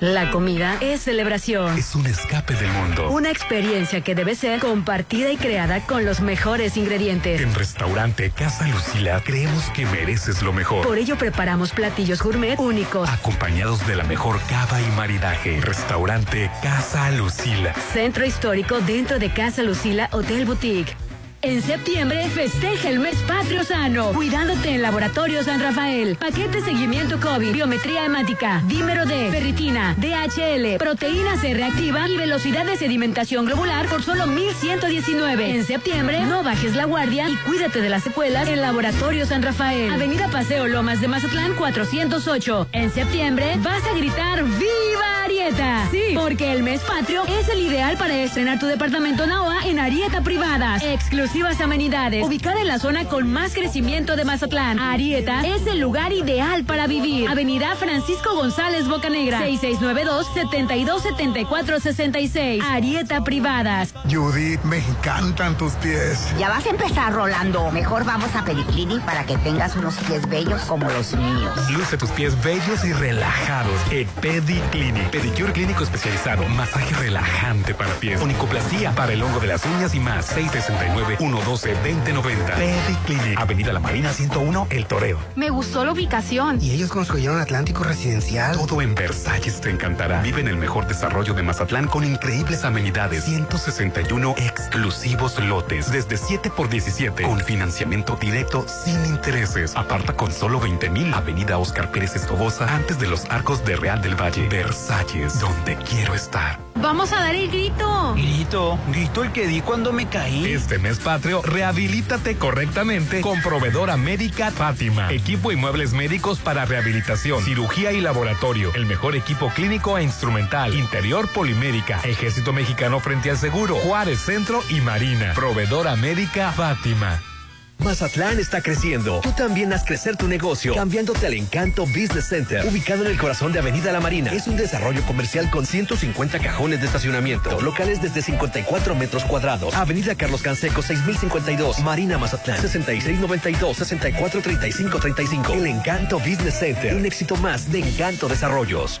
S2: La comida es celebración.
S11: Es un escape del mundo.
S2: Una experiencia que debe ser compartida y creada con los mejores ingredientes.
S11: En Restaurante Casa Lucila creemos que mereces lo mejor.
S2: Por ello preparamos platillos gourmet únicos.
S11: Acompañados de la mejor cava y maridaje. Restaurante Casa Lucila.
S2: Centro histórico dentro de Casa Lucila Hotel Boutique. En septiembre festeja el mes patrio sano, cuidándote en Laboratorio San Rafael. Paquete seguimiento COVID, biometría hemática, dímero D, ferritina, DHL, proteína C reactiva y velocidad de sedimentación globular por solo 1119. En septiembre, no bajes la guardia y cuídate de las secuelas en Laboratorio San Rafael. Avenida Paseo Lomas de Mazatlán 408. En septiembre vas a gritar ¡Viva! Arieta. Sí, porque el mes patrio es el ideal para estrenar tu departamento Naoa en Arieta Privadas. Exclusivas amenidades. Ubicada en la zona con más crecimiento de Mazatlán. Arieta es el lugar ideal para vivir. Avenida Francisco González Bocanegra. 6692-727466. Arieta Privadas.
S3: Judith, me encantan tus pies.
S18: Ya vas a empezar, Rolando. Mejor vamos a Pediclinic para que tengas unos pies bellos como los míos.
S11: Luce tus pies bellos y relajados en Pediclinic. Pedicure clínico especializado. Masaje relajante para pies. Onicoplastía para el hongo de las uñas y más. 669-112-2090. Pediclinic. Avenida La Marina 101, El Toreo.
S16: Me gustó la ubicación.
S25: Y ellos construyeron Atlántico Residencial.
S11: Todo en Versalles te encantará. Vive en el mejor desarrollo de Mazatlán con increíbles amenidades. 161 exclusivos lotes. Desde 7 por 17. Con financiamiento directo sin intereses. Aparta con solo 20 mil. Avenida Oscar Pérez Escobosa. Antes de los arcos de Real del Valle. Versalles, donde quiero estar.
S16: Vamos a dar el grito.
S19: Grito, grito el que di cuando me caí.
S11: Este mes patrio, rehabilítate correctamente con proveedora médica Fátima. Equipo y muebles médicos para rehabilitación, cirugía y laboratorio. El mejor equipo clínico e instrumental. Interior polimérica. Ejército Mexicano frente al seguro. Juárez Centro y Marina. Proveedora médica Fátima.
S8: Mazatlán está creciendo. Tú también haz crecer tu negocio cambiándote al Encanto Business Center, ubicado en el corazón de Avenida La Marina. Es un desarrollo comercial con 150 cajones de estacionamiento, locales desde 54 metros cuadrados. Avenida Carlos Canseco 6052, Marina Mazatlán 6692-643535. El Encanto Business Center, un éxito más de Encanto Desarrollos.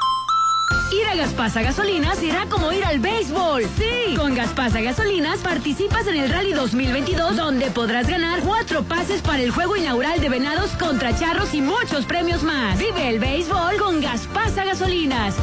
S2: Ir a Gaspasa Gasolinas será como ir al béisbol. Sí, con Gaspasa Gasolinas participas en el Rally 2022 donde podrás ganar cuatro pases para el juego inaugural de Venados contra Charros y muchos premios más. Vive el béisbol con Gaspasa Gasolinas.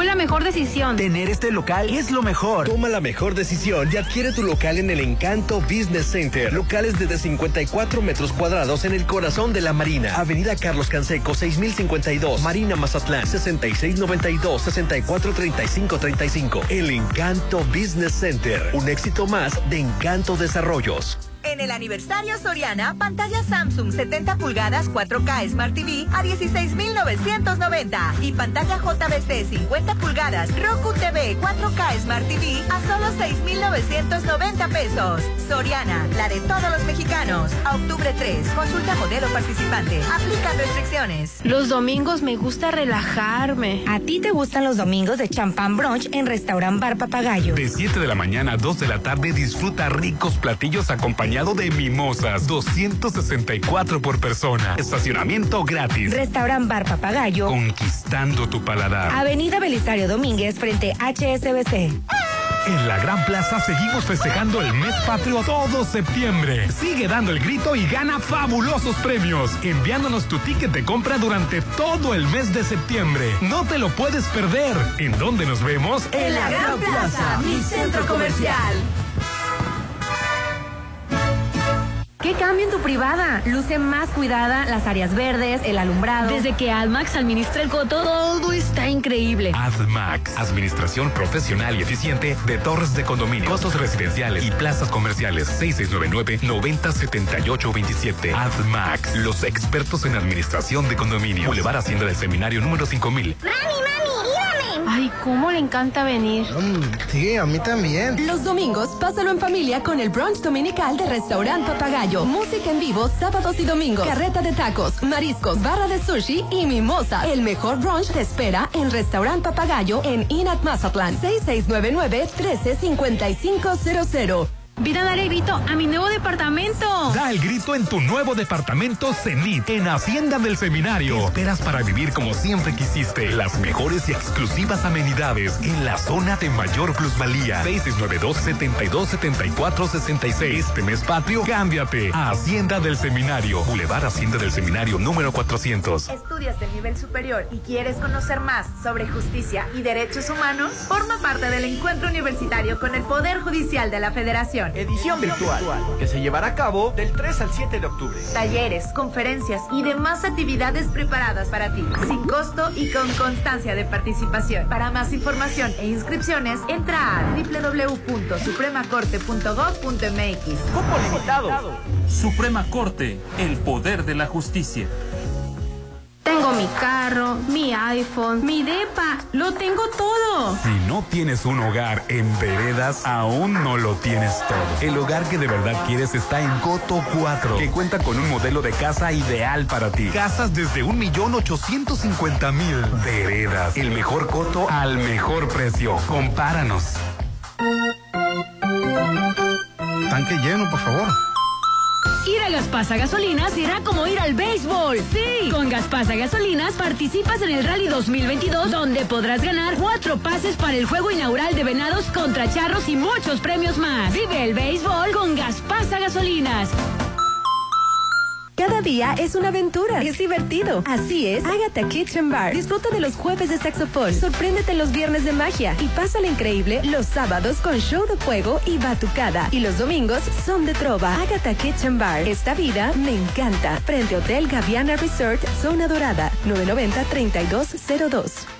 S16: Fue la mejor decisión.
S19: Tener este local es lo mejor.
S8: Toma la mejor decisión y adquiere tu local en el Encanto Business Center. Locales desde 54 metros cuadrados en el corazón de la Marina. Avenida Carlos Canseco 6052. Marina Mazatlán 6692-643535. El Encanto Business Center. Un éxito más de Encanto Desarrollos.
S26: En el aniversario Soriana, pantalla Samsung 70 pulgadas 4K Smart TV a 16,990 y pantalla JBC 50 pulgadas Roku TV 4K Smart TV a solo 6,990 pesos. Soriana, la de todos los mexicanos. A octubre 3, consulta modelo participante. Aplica restricciones.
S16: Los domingos me gusta relajarme.
S18: ¿A ti te gustan los domingos de champán brunch en Restaurant Bar Papagayo?
S11: De 7 de la mañana a 2 de la tarde disfruta ricos platillos acompañados de mimosas. 264 por persona. Estacionamiento gratis.
S18: Restaurant Bar Papagayo.
S11: Conquistando tu paladar.
S18: Avenida Belisario Domínguez frente a HSBC.
S11: En la Gran Plaza seguimos festejando el mes patrio todo septiembre. Sigue dando el grito y gana fabulosos premios, enviándonos tu ticket de compra durante todo el mes de septiembre. No te lo puedes perder. ¿En dónde nos vemos?
S26: En la Gran Plaza, mi centro comercial.
S16: ¿Qué cambio en tu privada? Luce más cuidada, las áreas verdes, el alumbrado.
S2: Desde que AdMax administra el coto, todo está increíble.
S11: AdMax, administración profesional y eficiente de torres de condominio, costos residenciales y plazas comerciales. 6699-907827. AdMax, los expertos en administración de condominio. Boulevard Hacienda del Seminario número 5000.
S15: Mami, mami.
S16: Ay, cómo le encanta venir.
S9: sí, a mí también.
S17: Los domingos, pásalo en familia con el brunch dominical de Restaurant Papagayo. Música en vivo sábados y domingos. Carreta de tacos, mariscos, barra de sushi y mimosa. El mejor brunch te espera en Restaurant Papagayo en Inat Mazatlán. 6699-135500.
S2: Ven a dar el grito a mi nuevo departamento.
S11: Da el grito en tu nuevo departamento Cenit, en Hacienda del Seminario. ¿Qué esperas para vivir como siempre quisiste? Las mejores y exclusivas amenidades en la zona de mayor plusvalía. 692-7274-66. Este mes patrio, cámbiate a Hacienda del Seminario. Boulevard Hacienda del Seminario número 400.
S14: ¿Estudias del nivel superior y quieres conocer más sobre justicia y derechos humanos? Forma parte del encuentro universitario con el Poder Judicial de la Federación.
S19: Edición virtual, que se llevará a cabo del 3 al 7 de octubre.
S14: Talleres, conferencias y demás actividades preparadas para ti, sin costo y con constancia de participación. Para más información e inscripciones, entra a www.supremacorte.gov.mx.
S19: Cupo limitado.
S27: Suprema Corte, el poder de la justicia.
S16: Tengo mi carro, mi iPhone, mi DEPA, lo tengo todo.
S11: Si no tienes un hogar en veredas, aún no lo tienes todo. El hogar que de verdad quieres está en Coto 4, que cuenta con un modelo de casa ideal para ti. Casas desde 1.850.000. Veredas, el mejor coto al mejor precio. Compáranos.
S9: Tanque lleno, por favor.
S2: Ir a Gaspasa Gasolinas será como ir al béisbol. Sí, con Gaspasa Gasolinas participas en el Rally 2022 donde podrás ganar cuatro pases para el juego inaugural de Venados contra Charros y muchos premios más. Vive el béisbol con Gaspasa Gasolinas.
S17: Cada día es una aventura. Es divertido. Así es, Agatha Kitchen Bar. Disfruta de los jueves de saxofón. Sorpréndete los viernes de magia. Y pásala increíble los sábados con show de fuego y batucada. Y los domingos son de trova. Agatha Kitchen Bar. Esta vida me encanta. Frente Hotel Gaviana Resort, Zona Dorada. 990-3202.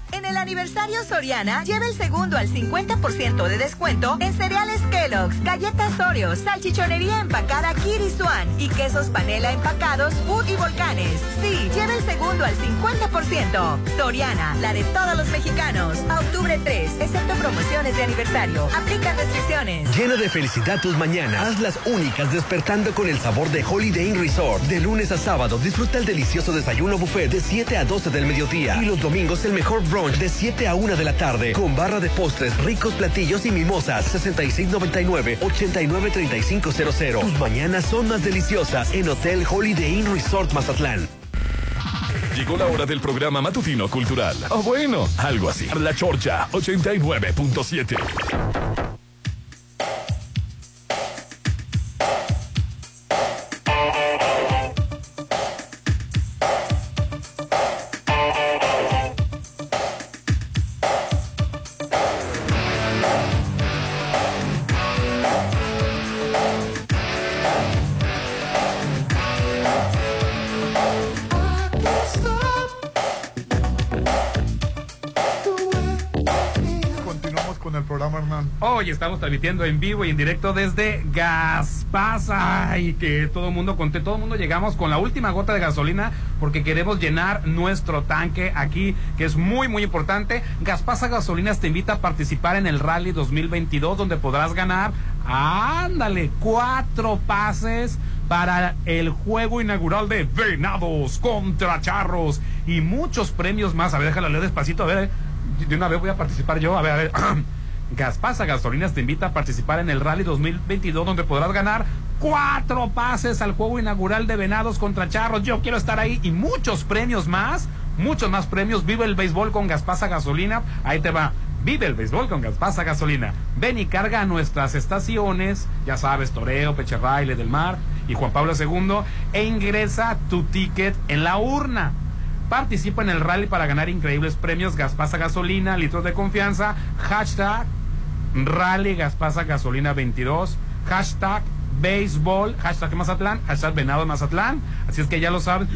S26: En el aniversario Soriana, lleva el segundo al 50% de descuento en cereales Kellogg's, galletas Oreo, salchichonería empacada Kiri Swan y quesos panela empacados Food y Volcanes. Sí, lleva el segundo al 50%. Soriana, la de todos los mexicanos. Octubre 3, excepto promociones de aniversario. Aplican restricciones.
S8: Llena de felicidad tus mañanas. Hazlas únicas despertando con el sabor de Holiday Inn Resort. De lunes a sábado disfruta el delicioso desayuno buffet de 7 a 12 del mediodía. Y los domingos el mejor brunch de 7 a 1 de la tarde. Con barra de postres, ricos platillos y mimosas. 6699-893500. Tus mañanas son más deliciosas en Hotel Holiday Inn Resort Mazatlán.
S1: Llegó la hora del programa matutino cultural. O bueno, algo así. La Chorcha 89.7.
S4: estamos transmitiendo en vivo y en directo desde Gaspasa y que todo el mundo conté, todo el mundo llegamos con la última gota de gasolina porque queremos llenar nuestro tanque aquí, que es muy muy importante. Gaspasa Gasolinas te invita a participar en el Rally 2022 donde podrás ganar, ándale, cuatro pases para el juego inaugural de Venados contra Charros y muchos premios más. A ver, déjalo leer despacito, a ver, de una vez voy a participar yo, a ver, a ver. [clears throat] Gaspasa Gasolinas te invita a participar en el Rally 2022 donde podrás ganar cuatro pases al juego inaugural de Venados contra Charros. Yo quiero estar ahí y muchos premios más, muchos más premios. Vive el béisbol con Gaspasa Gasolina. Ahí te va. Vive el béisbol con Gaspasa Gasolina. Ven y carga a nuestras estaciones, ya sabes, Toreo, Pecherraile del Mar y Juan Pablo II, e ingresa tu ticket en la urna. Participa en el rally para ganar increíbles premios Gaspasa Gasolina, litros de confianza, hashtag Rally Gaspasa Gasolina 22, hashtag béisbol, hashtag Mazatlán, hashtag Venado Mazatlán. Así es que ya lo saben.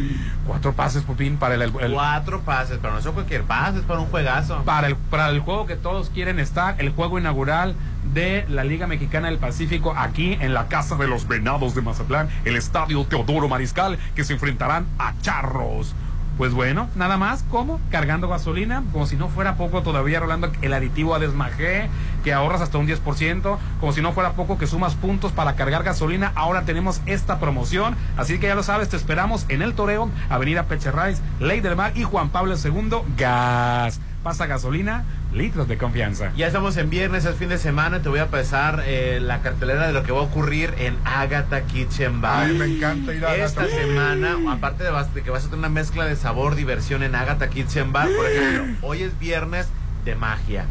S4: Cuatro pases, Popín, para el, el-
S5: Cuatro pases, pero no son cualquier pase, es para un juegazo.
S4: para el, para el juego que todos quieren estar, el juego inaugural de la Liga Mexicana del Pacífico aquí en la Casa de los Venados de Mazatlán, el Estadio Teodoro Mariscal, que se enfrentarán a Charros. Pues bueno, nada más, ¿cómo? Cargando gasolina, como si no fuera poco todavía rolando el aditivo a desmajé, que ahorras hasta un 10%, como si no fuera poco que sumas puntos para cargar gasolina, ahora tenemos esta promoción, así que ya lo sabes, te esperamos en el Toreo, Avenida Pecherrais, Ley del Mar y Juan Pablo II, Gas. Pasa gasolina, litros de confianza.
S5: Ya estamos en viernes, es fin de semana. Te voy a pasar eh, la cartelera de lo que va a ocurrir en Agatha Kitchen Bar.
S3: Ay, me encanta ir a
S5: Esta
S3: Agatha.
S5: semana, aparte de que vas a tener una mezcla de sabor, diversión en Agatha Kitchen Bar, por ejemplo, hoy es viernes de magia,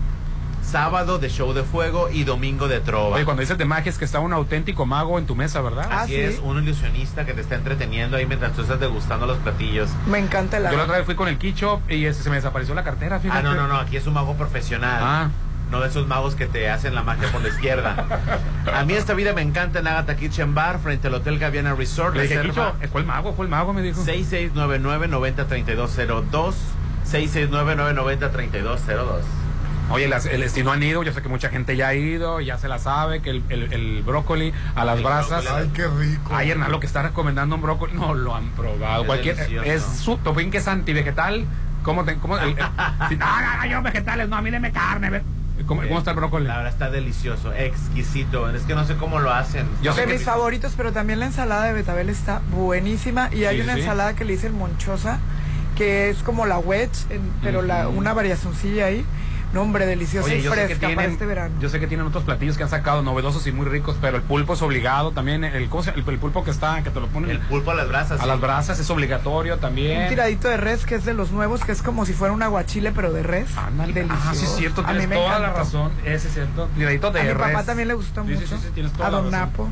S5: sábado de show de fuego y domingo de trova.
S4: Oye, cuando dices de magia es que está un auténtico mago en tu mesa, ¿verdad?
S5: Así es, un ilusionista que te está entreteniendo ahí mientras tú estás degustando los platillos.
S6: Me encanta el
S4: Yo la otra vez fui con el Kicho y este, se me desapareció la cartera, fíjate.
S5: Ah, no, no, no, aquí es un mago profesional.
S4: Ah.
S5: No de esos magos que te hacen la magia por la izquierda. A mí esta vida me encanta en Agatha Kitchen Bar frente al Hotel Gaviana Resort.
S4: Le dije, fue el mago, fue el mago, me dijo.
S5: 6699-903202. 6699-903202.
S4: Oye, las, el, si no han ido, yo sé que mucha gente ya ha ido, ya se la sabe, que el, el- el brócoli a las
S5: El
S4: brasas.
S5: brócoli.
S3: Ay, qué rico.
S4: Ay, Hernán, lo que está recomendando un brócoli, no lo han probado.
S5: Es
S4: Cualquier,
S5: delicioso.
S4: es su topín que es antivegetal. ¿Cómo te, cómo, el- [laughs] si- no, no, no, yo vegetales, no, a mí deme carne. ve- ¿Cómo, cómo está el brócoli?
S5: La verdad está delicioso, exquisito. Es que no sé cómo lo hacen.
S4: Yo sé
S6: de mis favoritos, pero también la ensalada de betabel está buenísima. Y hay
S4: Sí,
S6: una
S4: sí.
S6: ensalada que le dicen monchosa, que es como la wedge, en- pero la,
S4: Ujú.
S6: una variacioncilla ahí. No, hombre, deliciosa
S4: Oye,
S6: y
S4: yo sé, que
S6: fresca para este verano.
S4: yo sé que tienen otros platillos que han sacado novedosos y muy ricos, pero el pulpo es obligado también. El, ¿cómo se- el, el pulpo que está, que te lo ponen
S5: El pulpo a las brasas.
S4: a
S5: sí.
S4: las brasas es obligatorio también.
S6: Un tiradito de res que es de los nuevos, que es como si fuera un aguachile, pero de res.
S4: Ándale.
S6: Delicioso.
S4: Ah, sí, es cierto,
S6: A
S4: tienes
S6: mí me
S4: toda la razón. Ese es cierto. Tiradito de
S6: A mi
S4: res.
S6: papá también le gustó
S4: Sí,
S6: mucho.
S4: sí, sí, tienes toda
S6: a
S4: la
S6: Don
S4: razón.
S6: Napo.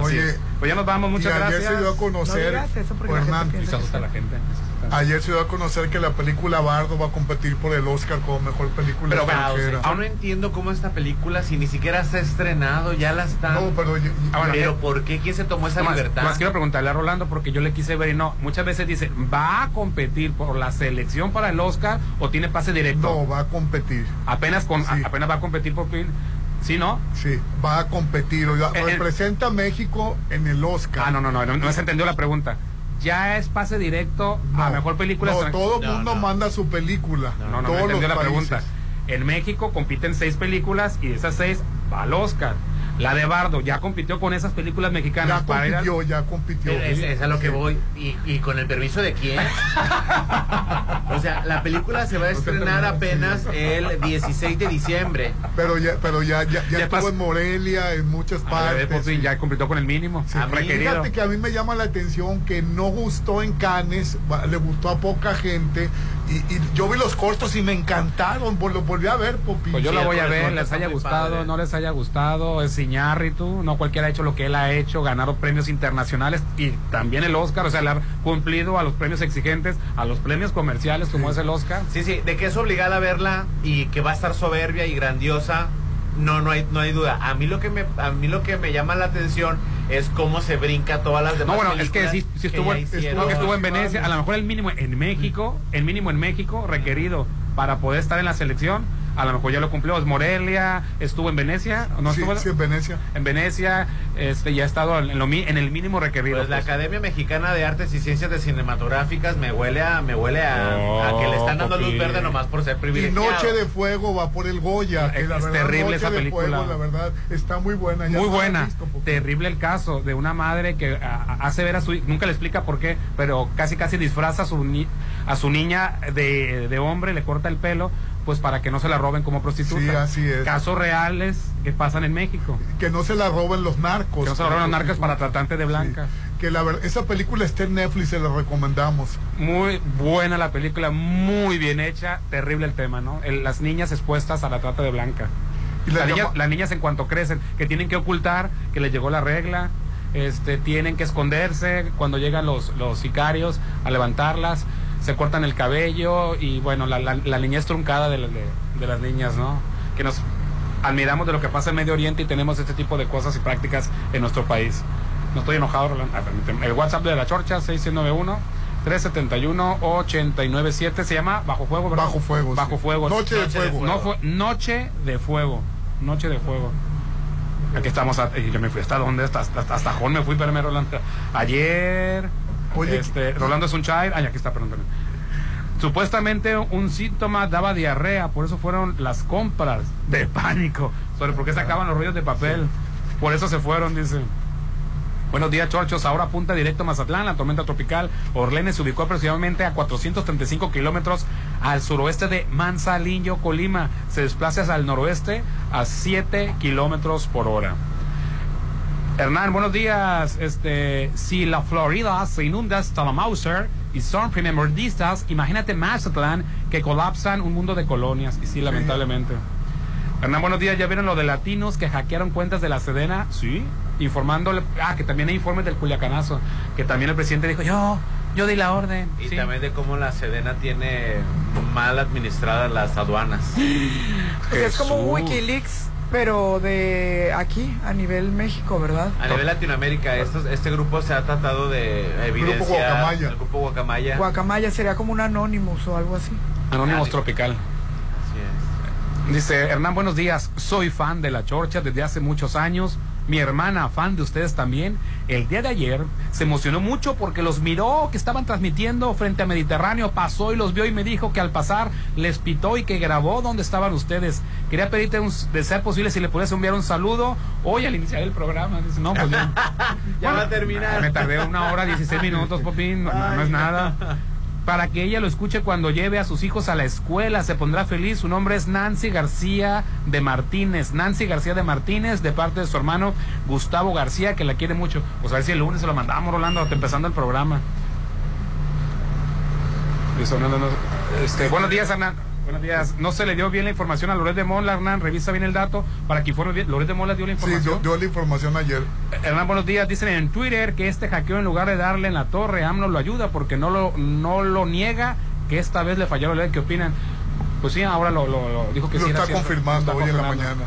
S3: Oye,
S4: es. pues ya nos vamos, muchas gracias.
S3: se dio a
S6: No
S3: conocer,
S6: digas eso porque
S3: Hernán,
S4: la gente.
S3: Ayer se dio a conocer que la película Bardo va a competir por el Oscar como mejor película
S4: Pero,
S3: extranjera.
S5: Yo no entiendo cómo esta película, si ni siquiera se ha estrenado, ya la están.
S3: No, pero yo-
S4: Ahora,
S5: pero
S4: eh,
S5: ¿por qué? ¿Quién se tomó esa
S4: Nomás,
S5: libertad?
S4: nomás quiero preguntarle a Rolando porque yo le quise ver y no. Muchas veces dice, ¿va a competir por la selección para el Oscar o tiene pase directo?
S3: no, va a competir.
S4: Apenas, con,
S3: Sí.
S4: a- apenas va a competir por fin. ¿Sí, no?
S3: Sí, va a competir. Oiga,
S4: Eh, eh.
S3: representa a México en el Oscar.
S4: Ah, no, no, no, no, no se entendió la pregunta. ¿Ya es pase directo a
S3: No,
S4: mejor película?
S3: No, todo
S5: No,
S3: mundo
S5: no.
S3: manda su película.
S4: No, no, no
S3: todos
S4: me
S3: los
S4: la
S3: países.
S4: pregunta. En México compiten seis películas y de esas seis va al Oscar. La de Bardo ya compitió con esas películas mexicanas
S3: Ya
S4: para al-
S3: compitió, ya compitió.
S5: Es, es a lo que voy. ¿Y, y con el permiso de quién? [laughs] o sea, la película se va a estrenar apenas el 16 de diciembre.
S3: Pero ya, pero ya, ya, ya
S4: Ya
S3: estuvo en Morelia, en muchas
S4: ver,
S3: partes.
S4: fin,
S3: sí.
S4: ya compitió con el mínimo.
S3: Sí. Fíjate que a mí me llama la atención que no gustó en Cannes, le gustó a poca gente. Y, y yo vi los cortos y me encantaron. vol- Los volví a ver, Popi.
S4: Pues yo
S5: Sí,
S4: la voy a
S5: corazón
S4: ver, les haya gustado,
S5: padre.
S4: no les haya gustado, es Iñárritu, no cualquiera ha hecho lo que él ha hecho, ganado premios internacionales y también el Oscar, o sea, le ha cumplido a los premios exigentes, a los premios comerciales como es el Oscar.
S5: Sí, sí, de que es obligada a verla y que va a estar soberbia y grandiosa, no, no hay, no hay duda. A mí lo que me, a mí lo que me llama la atención es cómo se brinca todas las demás
S4: No, bueno, es que sí estuvo, en- que estuvo Venecia, a lo mejor el mínimo en México, el mínimo en México requerido para poder estar en la selección, a lo mejor ya lo cumplió, es Morelia, estuvo en Venecia, ¿no
S3: sí,
S4: estuvo?
S3: sí, en Venecia.
S4: En Venecia, este, ya ha estado en, lo, mi- en el mínimo requerido.
S5: Pues la
S4: pues.
S5: Academia Mexicana de Artes y Ciencias de Cinematográficas me huele a, me huele a, a que le están dando luz verde nomás por ser
S3: Y
S5: privilegiado.
S3: Noche de Fuego va por el Goya. que
S4: Es
S3: la verdad,
S4: terrible
S3: Noche
S4: esa
S3: de
S4: película.
S3: Fuego, la verdad, está muy buena. Ya
S4: Muy buena.
S3: visto.
S4: Terrible el caso de una madre que a- hace ver a su nunca le explica por qué, pero casi casi disfraza a su ni- a su niña de, de hombre, le corta el pelo, pues para que no se la roben como prostituta.
S3: Sí, así es.
S4: Casos reales que pasan en México.
S3: Que no se la roben los narcos.
S4: Que no se la roben los narcos para tratante de blanca.
S3: Sí. Que la verdad, esa película está en Netflix, se la recomendamos.
S4: Muy buena la película, muy bien hecha, terrible el tema, ¿no? El- las niñas expuestas a la trata de blanca.
S3: Y la
S4: Las niñas,
S3: llama-
S4: las niñas en cuanto crecen, que tienen que ocultar que les llegó la regla, este, tienen que esconderse cuando llegan los, los sicarios a levantarlas, se cortan el cabello y bueno, la, la, la niñez truncada de, la- de- de las niñas, ¿no? Que nos admiramos de lo que pasa en Medio Oriente y tenemos este tipo de cosas y prácticas en nuestro país. No estoy enojado, Rolando. Ah. El WhatsApp de la Chorcha, 691 371 897 se llama Bajo Fuego, ¿verdad?
S3: Bajo Fuego,
S4: Bajo
S3: sí.
S4: Fuego.
S3: Noche de Fuego.
S4: No fue- noche de Fuego. Noche de Fuego. Aquí estamos, a- y yo me fui hasta dónde, hasta, hasta, hasta Jón me fui, Rolando. Ayer,
S3: Oye,
S4: este, Rolando es un child, ay, aquí está, perdón, perdón. Supuestamente un síntoma daba diarrea, por eso fueron las compras de pánico. Sobre por qué sacaban los rollos de papel. Por eso se fueron, dice. Buenos días, Chorchos. Ahora apunta directo a Mazatlán. La tormenta tropical Orlene se ubicó aproximadamente a 435 kilómetros al suroeste de Manzanillo, Colima. Se desplaza hacia el noroeste a 7 kilómetros por hora. Hernán, buenos días. Este, si la Florida se inunda hasta la Mauser y son primordialistas, imagínate Mazatlán que colapsan un mundo de colonias. Y sí, lamentablemente. Hernán, buenos días. ¿Ya vieron lo de latinos que hackearon cuentas de la Sedena? Sí. Informándole. Ah, que también hay informes del Culiacanazo. Que también el presidente dijo, yo, yo di la orden.
S5: Y
S4: Sí.
S5: también de cómo la Sedena tiene mal administradas las aduanas. [laughs]
S6: Pues es como un. Wikileaks, pero de aquí, a nivel México, ¿verdad?
S5: A nivel Latinoamérica, estos, este grupo se ha tratado de evidenciar.
S3: Guacamaya.
S5: El grupo Guacamaya.
S6: Guacamaya sería como un Anonymous o algo así.
S4: Anónimos
S5: Ah,
S4: Tropical. Dice Hernán, buenos días. Soy fan de la Chorcha desde hace muchos años. Mi hermana, fan de ustedes también. El día de ayer se emocionó mucho porque los miró que estaban transmitiendo frente a Mediterráneo. Pasó y los vio y me dijo que al pasar les pitó y que grabó donde estaban ustedes. Quería pedirte, un, de ser posible, si le puedes enviar un saludo hoy al iniciar el programa. Dice, no, pues ya. [laughs]
S5: Ya va a terminar.
S4: Me tardé una hora, 16 minutos, Popín. No, no es nada. Para que ella lo escuche cuando lleve a sus hijos a la escuela, se pondrá feliz. Su nombre es Nancy García de Martínez. Nancy García de Martínez, de parte de su hermano Gustavo García, que la quiere mucho. Pues a ver si el lunes se lo mandamos, Rolando, empezando el programa. Este, buenos días, Hernán. Buenos días. No se le dio bien la información a Loret de Mola, Hernán. Revisa bien el dato para que informe bien. Loret de Mola dio la
S3: Sí,
S4: información.
S3: dio, dio la información ayer.
S4: Hernán, buenos días. Dicen en Twitter que este hackeo en lugar de darle en la torre, AMLO lo ayuda porque no lo, no lo niega, que esta vez le fallaron. ¿Qué opinan? Pues sí, ahora lo, lo- lo dijo que
S3: Lo
S4: sí era
S3: está
S4: cierto.
S3: confirmando
S4: Lo está
S3: hoy en la mañana.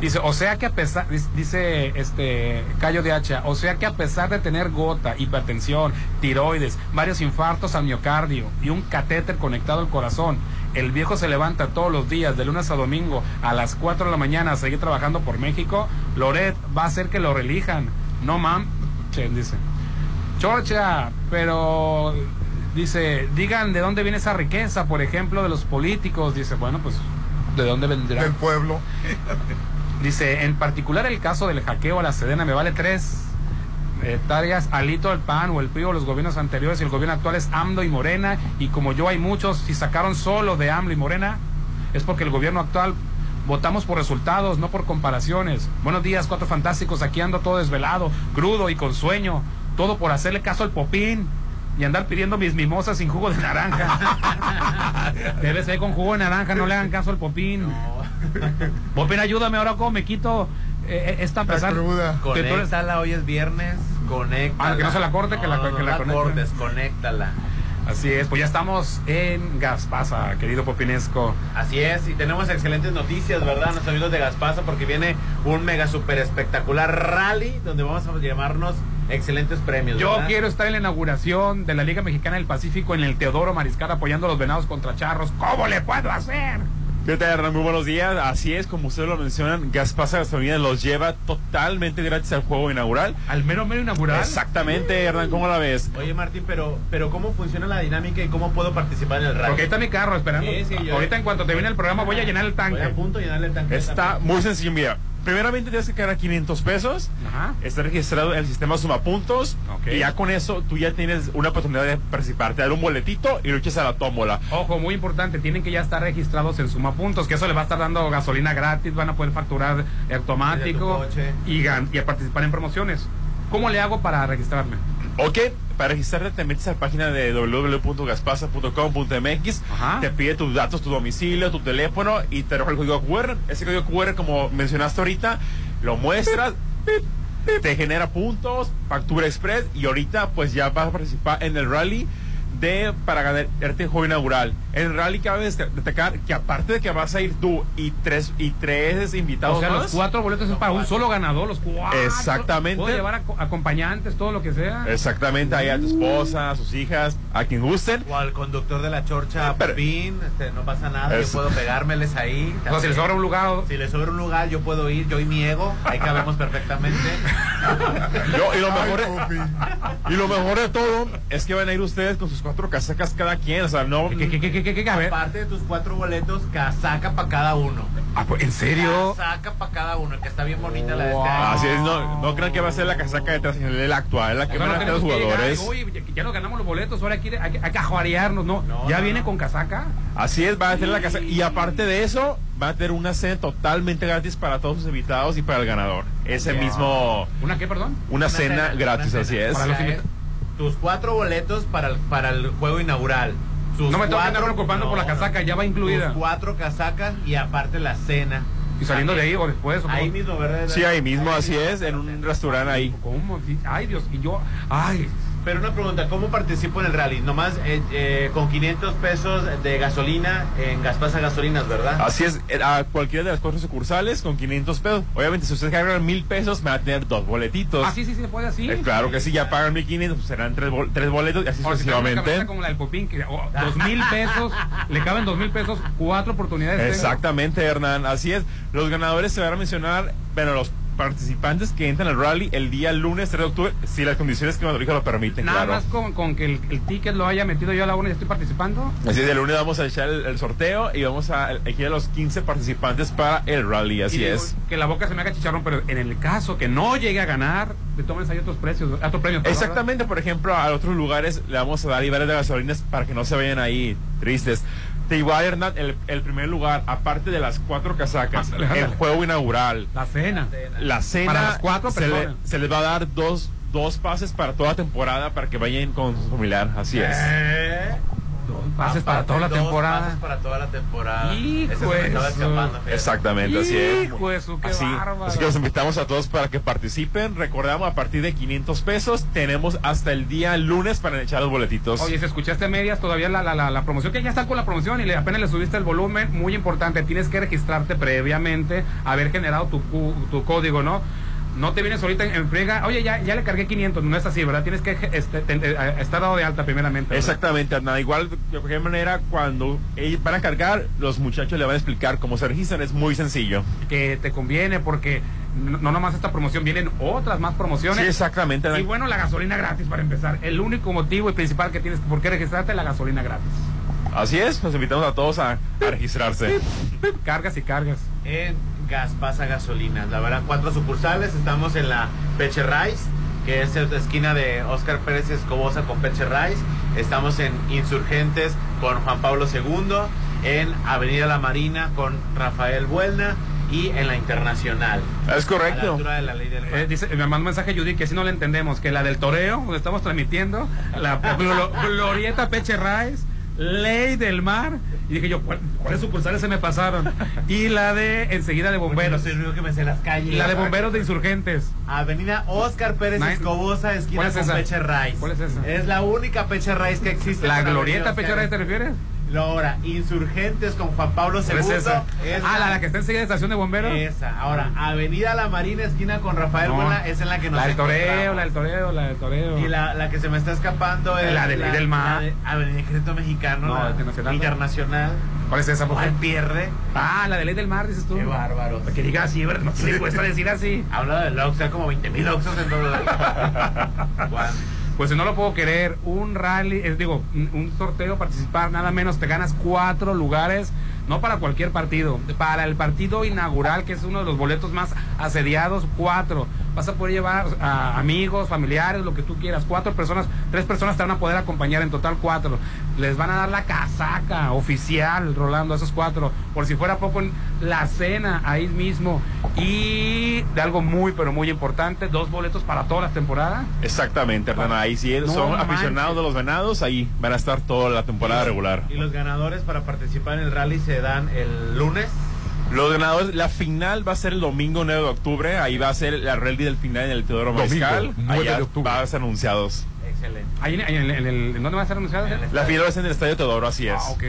S4: Dice, o sea que a pesar, dice este Cayo de Hacha, o sea que a pesar de tener gota, hipertensión, tiroides, varios infartos al miocardio y un catéter conectado al corazón, el viejo se levanta todos los días, de lunes a domingo, a las 4 de la mañana a seguir trabajando por México, Loret va a hacer que lo relijan. No mam, che, dice. Chorcha, pero dice, digan de dónde viene esa riqueza, por ejemplo, de los políticos. Dice, bueno, pues, ¿de dónde vendrá?
S3: Del pueblo. [laughs]
S4: Dice, en particular el caso del hackeo a la Sedena me vale tres hectáreas, alito el PAN o el PRI o los gobiernos anteriores y el gobierno actual es AMLO y Morena y como yo hay muchos, si sacaron solo de AMLO y Morena es porque el gobierno actual votamos por resultados, no por comparaciones. Buenos días, cuatro fantásticos, aquí ando todo desvelado, crudo y con sueño, todo por hacerle caso al popín y andar pidiendo mis mimosas sin jugo de naranja. [laughs] Debe ser con jugo de naranja, no le hagan caso al popín. Popín, ayúdame ahora cómo me quito eh, esta. Que tú eres-
S5: Conéctala, hoy es viernes, conéctala.
S4: Ah, que no se la corte, que la-
S5: No, no
S4: que la
S5: la
S4: conecte.
S5: cortes, conéctala.
S4: Así es, pues ya estamos en Gaspasa, querido Popinesco.
S5: Así es, y tenemos excelentes noticias, ¿verdad? Nuestros amigos de Gaspasa, porque viene un mega super espectacular rally donde vamos a llamarnos excelentes premios.
S4: Yo
S5: ¿verdad?
S4: quiero estar en la inauguración de la Liga Mexicana del Pacífico en el Teodoro Mariscal apoyando a los venados contra charros. ¿Cómo le puedo hacer?
S28: ¿Qué tal, Hernán? Muy buenos días. Así es, como ustedes lo mencionan, Gaspasa Gasolina los lleva totalmente gratis al juego inaugural.
S4: ¿Al mero mero inaugural?
S28: Exactamente, Hernán, ¿cómo la ves?
S5: Oye, Martín, pero, pero ¿cómo funciona la dinámica y cómo puedo participar en el rally?
S4: Porque ahí está mi carro esperando.
S5: Sí, sí, yo-
S4: Ahorita en cuanto termine el programa voy a llenar el tanque.
S5: Voy a punto de llenarle el tanque.
S28: Está muy sencillo, mira. Primeramente tienes que cargar 500 pesos. Está registrado en el sistema Sumapuntos. Y ya con eso tú ya tienes una oportunidad de participar. Te dan un boletito y lo echas a la tómbola.
S4: Ojo, muy importante, tienen que ya estar registrados en Suma Puntos, que eso le va a estar dando gasolina gratis, van a poder facturar automático y, y a participar en promociones. ¿Cómo le hago para registrarme?
S28: Ok, para registrarte te metes a la página de www.gaspasa.com.mx, te pide tus datos, tu domicilio, tu teléfono y te arroja el código QR. Ese código QR, como mencionaste ahorita, lo muestras, te genera puntos, factura express y ahorita pues ya vas a participar en el rally de para ganarte el juego inaugural. En el rally cabe destaca- destacar que aparte de que vas a ir tú y tres y tres invitados
S4: O sea,
S28: más,
S4: los cuatro boletos es para un solo ganador, los cuatro.
S28: Exactamente.
S4: Puedo llevar aco- acompañantes, todo lo que sea.
S28: Exactamente, ahí a tu esposa, a sus hijas, a quien gusten.
S5: O al conductor de la chorcha,
S28: Pero-
S5: Pepín, este, no pasa nada,
S28: Es-
S5: yo puedo pegármeles ahí.
S4: O sea, si le sobra un lugar.
S5: Si le sobra un lugar, yo puedo ir, yo y mi ego, ahí cabemos perfectamente. [laughs]
S28: Yo- y, lo mejor de, y lo mejor de todo es que van a ir ustedes con sus cuatro casacas cada quien. O sea, no.
S4: ¿Qué, qué, qué, qué, qué, qué? A ver.
S5: Aparte de tus cuatro boletos, casaca para cada uno.
S4: Ah, pues, ¿En serio?
S5: Casaca para cada uno, que está bien bonita la de este año.
S28: Así es, no, no crean que va a ser la casaca de sino la actual, la que van a tener los
S4: llegar
S28: jugadores.
S4: y, Oye, ya, nos ganamos los boletos, ahora hay que, hay que, hay que ajuarearnos, ¿no? ya
S5: no,
S4: viene
S5: no.
S4: con casaca.
S28: Así es, va a tener la casa. Y aparte de eso, va a tener una cena totalmente gratis para todos sus invitados y para el ganador. Ese mismo.
S4: ¿Una qué, perdón?
S28: Una, cena, gratis,
S5: una
S28: así es.
S5: Sea, es tus cuatro boletos para el, para el juego inaugural. Sus
S4: No me tengo que andar
S5: cuatro-
S4: preocupando por la
S5: no,
S4: casaca, ya va incluida.
S5: Tus cuatro casacas y aparte la cena.
S4: Y saliendo de ahí o después. ¿o
S5: Ahí mismo, ¿verdad?
S28: Sí, ahí mismo, así es, en un restaurante ahí.
S4: ¿Cómo? Ay, Dios, y yo. Ay.
S5: Pero una pregunta, ¿cómo participo en el rally? Nomás eh, eh, con 500 pesos de gasolina en Gaspasa Gasolinas, ¿verdad?
S28: Así es, eh, a cualquiera de las cuatro sucursales con 500 pesos. Obviamente, si ustedes cargan mil pesos, me van a tener dos boletitos.
S4: Ah, sí, sí, se puede así.
S28: Eh, claro que sí, ya pagan 1500, pues serán tres, bol- tres boletos y así
S4: si una
S28: sucesivamente.
S4: camioneta como la del Popín, que oh, dos mil pesos, [laughs] le caben dos mil pesos, cuatro oportunidades. tengo.
S28: Exactamente, Hernán. Así es. Los ganadores se van a mencionar, bueno, los participantes que entran al rally el día lunes 3 de octubre, si las condiciones climatológicas lo permiten,
S4: Nada
S28: claro.
S4: más con, con que el, el ticket lo haya metido yo a la una y estoy participando.
S28: Así es, el lunes vamos a echar el, el sorteo y vamos a elegir a los 15 participantes para el rally, así
S4: Y digo,
S28: es.
S4: Que la boca se me haga chicharrón, pero en el caso que no llegue a ganar, de todas hay otros precios, otros premios. perdón,
S28: Exactamente, por ejemplo, a otros lugares le vamos a dar niveles de gasolinas para que no se vayan ahí tristes. Te igual, Hernán, el, el primer lugar, aparte de las cuatro casacas,
S4: Ándale, ándale.
S28: el juego inaugural,
S4: La cena.
S28: la cena,
S4: Para las cuatro
S28: se, le- se les va a dar dos, dos pases para toda temporada para que vayan con su familiar, así es.
S5: Eh,
S4: Pases para toda la temporada.
S5: pases para toda la temporada. Me estaba
S4: eso.
S5: escapando.
S28: Exactamente, así es.
S4: Su, qué
S28: Así, así que los invitamos a todos para que participen. Recordamos, a partir de 500 pesos tenemos hasta el día lunes para echar los boletitos.
S4: Oye, si escuchaste medias todavía la, la, la, la promoción, que ya está con la promoción y le, apenas le subiste el volumen, muy importante, tienes que registrarte previamente, haber generado tu, tu código, ¿no? No te vienes ahorita en, en friega, oye, ya, ya le cargué 500, no es así, ¿verdad? Tienes que este, te- eh, estar dado de alta primeramente. ¿verdad?
S28: Exactamente, Hernán. Igual, de cualquier manera, cuando ellos van a cargar, los muchachos le van a explicar cómo se registran. Es muy sencillo.
S4: Que te conviene porque no, no nomás esta promoción, vienen otras más promociones.
S28: Sí, exactamente.
S4: Y bueno, la gasolina gratis para empezar. El único motivo y principal que tienes por qué registrarte es la gasolina gratis.
S28: Así es, los invitamos a todos a, a registrarse. [laughs]
S4: Cargas y cargas.
S5: En Gaspasa Gasolinas. La verdad, cuatro sucursales. Estamos en la Peche Rice, que es la esquina de Oscar Pérez Escobosa con Peche Rice. Estamos en Insurgentes con Juan Pablo II. En Avenida La Marina con Rafael Buelna. Y en la Internacional.
S28: Es
S5: la
S28: correcto.
S5: de la ley del.
S4: Eh, dice, me mandó un mensaje Judy que si no le entendemos, que la del toreo, donde estamos transmitiendo, la [laughs] glo- glorieta Peche Rice, Ley del Mar, y dije yo, ¿cuál- ¿cuáles sucursales se me pasaron? [laughs] Y la de enseguida de
S5: no
S4: bomberos.
S5: soy el único que me sé las calles.
S4: La de bomberos de insurgentes.
S5: Avenida Oscar Pérez. Escobosa, esquina
S4: ¿Cuál es
S5: con
S4: esa?
S5: Peche Rice.
S4: ¿Cuál es esa?
S5: Es la única Peche Rice que existe.
S4: ¿La glorieta Peche. Rice te refieres?
S5: Ahora, Insurgentes con Juan Pablo II.
S4: ¿Cuál es esa?
S5: es
S4: Ah, la, la que está enseguida de estación de bomberos.
S5: Esa. Ahora, Avenida La Marina, esquina con Rafael
S4: No.
S5: Buena, es en la que nos
S4: La del toreo, la del toreo, la del toreo.
S5: Y la, la que se me está escapando es
S4: La de Ley del Mar.
S5: la de Avenida Ejército Mexicano,
S4: No,
S5: la
S4: internacional.
S5: internacional.
S4: ¿Cuál es esa? por
S5: ¿Cuál
S4: favor?
S5: pierde?
S4: Ah, la de Ley del Mar, dices tú.
S5: Qué bárbaro.
S4: Que diga así, ¿verdad? No te le cuesta decir así.
S5: Habla del Oxxo, como 20 mil Oxxos en todo el. [laughs]
S4: Pues no lo puedo querer, un rally, es, digo, un sorteo, participar, nada menos, te ganas cuatro lugares, no para cualquier partido, para el partido inaugural, que es uno de los boletos más asediados, cuatro. Vas a poder llevar a amigos, familiares, lo que tú quieras, cuatro personas, tres personas te van a poder acompañar, en total cuatro. Les van a dar la casaca oficial, Rolando, a esos cuatro, por si fuera poco, la cena ahí mismo. Y de algo muy, pero muy importante, dos boletos para todas las temporadas.
S28: Exactamente, Hernán. Ahí sí
S4: No
S28: son
S4: manches.
S28: aficionados de los venados, ahí van a estar toda la temporada regular.
S5: Y los ganadores para participar en el rally se dan el lunes.
S28: Los ganadores, la final va a ser el domingo 9 de octubre. Ahí va a ser la rally del final en el Teodoro
S11: Domingo,
S28: Mariscal.
S11: 9
S28: Allá
S11: de octubre.
S28: va a ser anunciados.
S5: Excelente.
S4: Ahí en, en- en- en- ¿en dónde va a ser anunciado?
S28: La final va a ser en el Estadio Teodoro, así es.
S4: Ah, ok.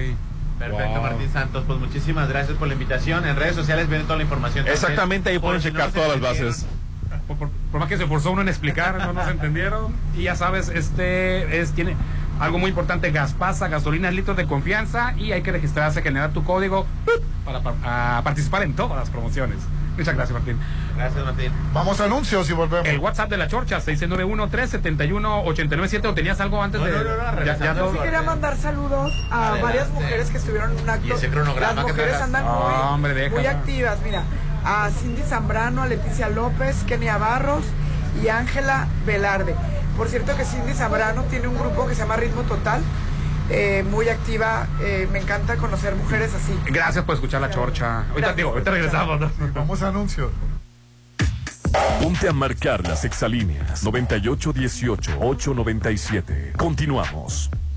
S5: Perfecto,
S28: Wow.
S5: Martín Santos. Pues muchísimas gracias por la invitación. En redes sociales viene toda la información. también.
S28: Exactamente, ahí pueden
S5: si no
S28: checar todas las bases.
S4: Por, por- por más que se esforzó uno en explicar, no nos entendieron. Y ya sabes, este es tiene algo muy importante, Gaspasa, gasolina litros de confianza y hay que registrarse, generar tu código para, participar en todas las promociones. Muchas gracias, Martín.
S5: Gracias, Martín.
S3: Vamos a anuncios y volvemos.
S4: El WhatsApp de la Chorcha, 691-371-897. ¿O tenías algo antes
S5: No,
S4: de...?
S5: no, no, no,
S4: ya, ya
S6: Sí quería mandar saludos a
S5: Adelante.
S6: varias mujeres que estuvieron en un acto.
S5: Y ese cronograma
S6: Las mujeres andan
S4: hombre,
S6: muy activas, mira. A Cindy Zambrano, a Leticia López, Kenia Barros y Ángela Velarde. Por cierto que Cindy Zambrano tiene un grupo que se llama Ritmo Total, eh, muy activa. eh, me encanta conocer mujeres así.
S4: Gracias por escuchar la Chorcha. Ahorita, digo, ahorita regresamos. ¿no?
S3: Vamos a anuncios.
S1: Ponte a marcar las exalíneas 9818-897. Continuamos.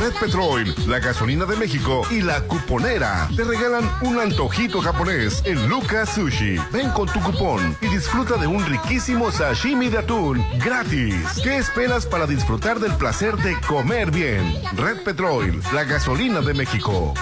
S29: Red Petrol, la gasolina de México y la cuponera te regalan un antojito japonés en Lucas Sushi. Ven con tu cupón y disfruta de un riquísimo sashimi de atún gratis. ¿Qué esperas para disfrutar del placer de comer bien? Red Petrol, la gasolina de México.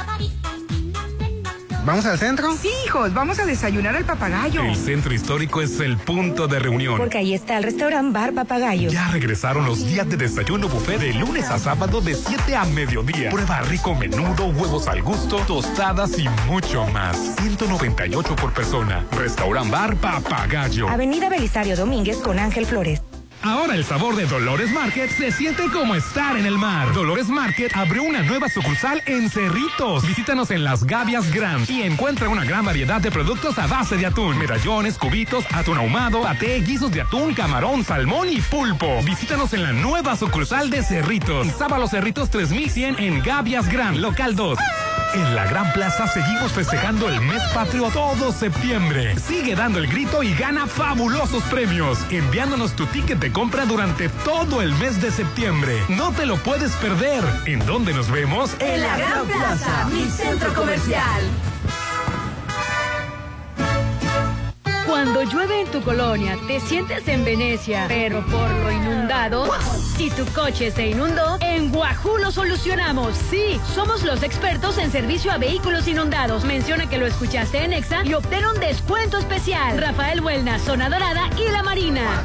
S25: ¿Vamos al centro?
S30: Sí, hijos, vamos a desayunar al papagayo.
S11: El centro histórico es el punto de reunión.
S31: Porque ahí está el restaurante Bar Papagayo.
S11: Ya regresaron los días de desayuno buffet de lunes a sábado de 7 a mediodía. Prueba rico menudo, huevos al gusto, tostadas y mucho más. 198 por persona. Restaurant Bar Papagayo.
S31: Avenida Belisario Domínguez con Ángel Flores.
S11: Ahora el sabor de Dolores Market se siente como estar en el mar. Dolores Market abrió una nueva sucursal en Cerritos. Visítanos en Las Gavias Grand y encuentra una gran variedad de productos a base de atún, medallones, cubitos, atún ahumado, paté, guisos de atún, camarón, salmón y pulpo. Visítanos en la nueva sucursal de Cerritos. Sábalo Cerritos 3100 en Gavias Grand, local 2. En la Gran Plaza seguimos festejando el mes patrio todo septiembre. Sigue dando el grito y gana fabulosos premios, enviándonos tu ticket de compra durante todo el mes de septiembre. No te lo puedes perder. ¿En dónde nos vemos?
S17: En la Gran Plaza, mi centro comercial.
S2: Cuando llueve en tu colonia, te sientes en Venecia, pero por lo inundado, si tu coche se inundó, en Guajú lo solucionamos. Sí, somos los expertos en servicio a vehículos inundados. Menciona que lo escuchaste en Exa y obtén un descuento especial. Rafael Buelna, Zona Dorada y La Marina.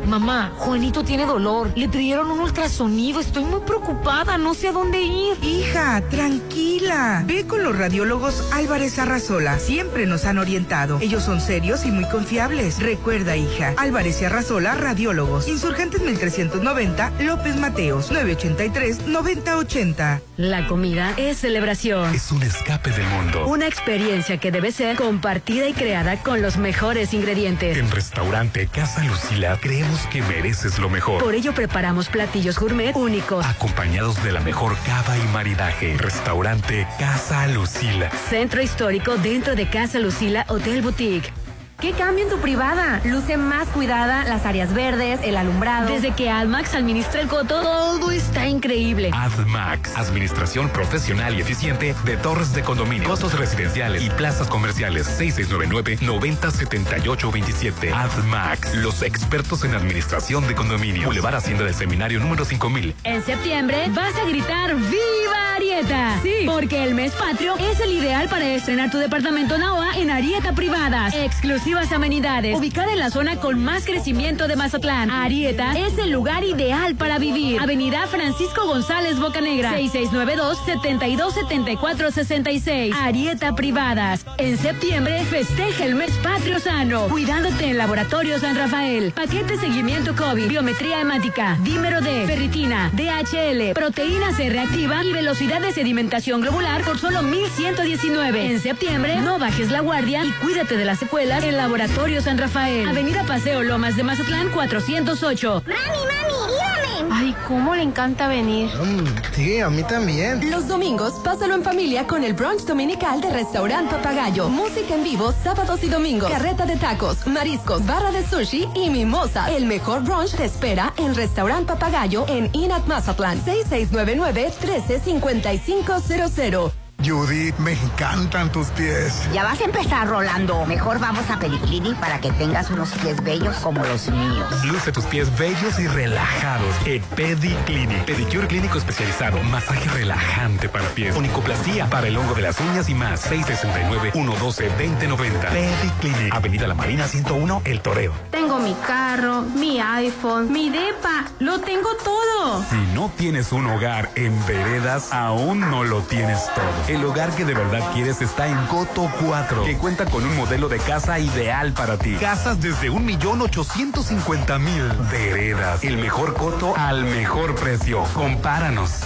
S16: Mamá, Juanito tiene dolor. Le pidieron un ultrasonido. Estoy muy preocupada. No sé a dónde ir.
S30: Hija, tranquila. Ve con los radiólogos Álvarez Arrazola. Siempre nos han orientado. Ellos son serios y muy confiables. Recuerda, hija. Álvarez y Arrazola, radiólogos. Insurgentes 1390, López Mateos, 983-9080.
S2: La comida es celebración.
S11: Es un escape del mundo.
S2: Una experiencia que debe ser compartida y creada con los mejores ingredientes.
S11: En Restaurante Casa Lucila creemos que mereces lo mejor.
S2: Por ello preparamos platillos gourmet únicos.
S11: Acompañados de la mejor cava y maridaje. Restaurante Casa Lucila.
S2: Centro histórico dentro de Casa Lucila Hotel Boutique.
S16: ¿Qué cambio en tu privada? Luce más cuidada, las áreas verdes, el alumbrado.
S2: Desde que Almax administra el coto, todo está increíble.
S11: AdMax, administración profesional y eficiente de torres de condominio, costos residenciales y plazas comerciales. 6699-907827. AdMax, los expertos en administración de condominio. Boulevard Hacienda del Seminario número 5000.
S2: En septiembre vas a gritar ¡Viva Arieta! Sí, porque el mes patrio es el ideal para estrenar tu departamento Naoa en Arieta Privadas. Exclusivo exclusivas amenidades, ubicada en la zona con más crecimiento de Mazatlán. Arieta es el lugar ideal para vivir. Avenida Francisco González Bocanegra, 6692-727466. Arieta Privadas. En septiembre festeja el mes patrio sano, cuidándote en Laboratorio San Rafael. Paquete seguimiento COVID, biometría hemática, dímero D, ferritina, DHL, proteína C reactiva y velocidad de sedimentación globular por solo 1119. En septiembre, no bajes la guardia y cuídate de las secuelas en Laboratorio San Rafael. Avenida Paseo Lomas de Mazatlán 408.
S32: ¡Mami, mami, dígame!
S16: Ay, cómo le encanta venir.
S25: sí, a mí también.
S17: Los domingos, pásalo en familia con el brunch dominical de Restaurant Papagayo. Música en vivo sábados y domingos. Carreta de tacos, mariscos, barra de sushi y mimosa. El mejor brunch te espera en Restaurant Papagayo en Inat Mazatlán. 6699 135500.
S3: Judy, me encantan tus pies.
S32: Ya vas a empezar, Rolando. Mejor vamos a Pediclinic para que tengas unos pies bellos como los míos.
S11: Luce tus pies bellos y relajados en Pediclinic. Pedicure clínico especializado. Masaje relajante para pies. Onicoplastía para el hongo de las uñas y más. 669-112-2090. Pediclinic. Avenida La Marina 101, El Toreo.
S16: Tengo mi carro, mi iPhone, mi DEPA. Lo tengo todo.
S11: Si no tienes un hogar en veredas, aún no lo tienes todo. El hogar que de verdad quieres está en Coto 4, que cuenta con un modelo de casa ideal para ti. Casas desde 1.850.000. Veredas, el mejor coto al mejor precio. Compáranos.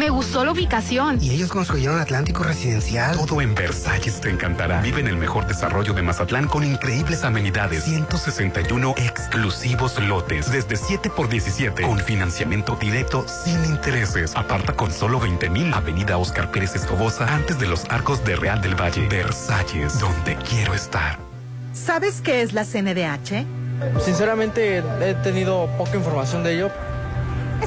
S16: Me gustó la ubicación.
S25: Y ellos construyeron Atlántico Residencial.
S11: Todo en Versalles te encantará. Vive en el mejor desarrollo de Mazatlán con increíbles amenidades. 161 exclusivos lotes. Desde 7 por 17. Con financiamiento directo sin intereses. Aparta con solo 20 mil. Avenida Oscar Pérez Escobosa. Antes de los arcos de Real del Valle. Versalles, donde quiero estar.
S33: ¿Sabes qué es la CNDH?
S34: Sinceramente he tenido poca información de ello.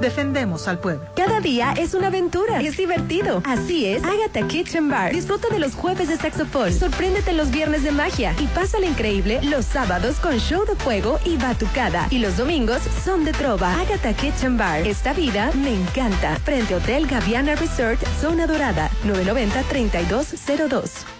S33: Defendemos al pueblo.
S17: Cada día es una aventura. Es divertido. Así es, Agatha Kitchen Bar. Disfruta de los jueves de saxofón. Sorpréndete los viernes de magia. Y pásale increíble los sábados con show de fuego y batucada. Y los domingos son de trova. Agatha Kitchen Bar. Esta vida me encanta. Frente Hotel Gaviana Resort, Zona Dorada. 990-3202.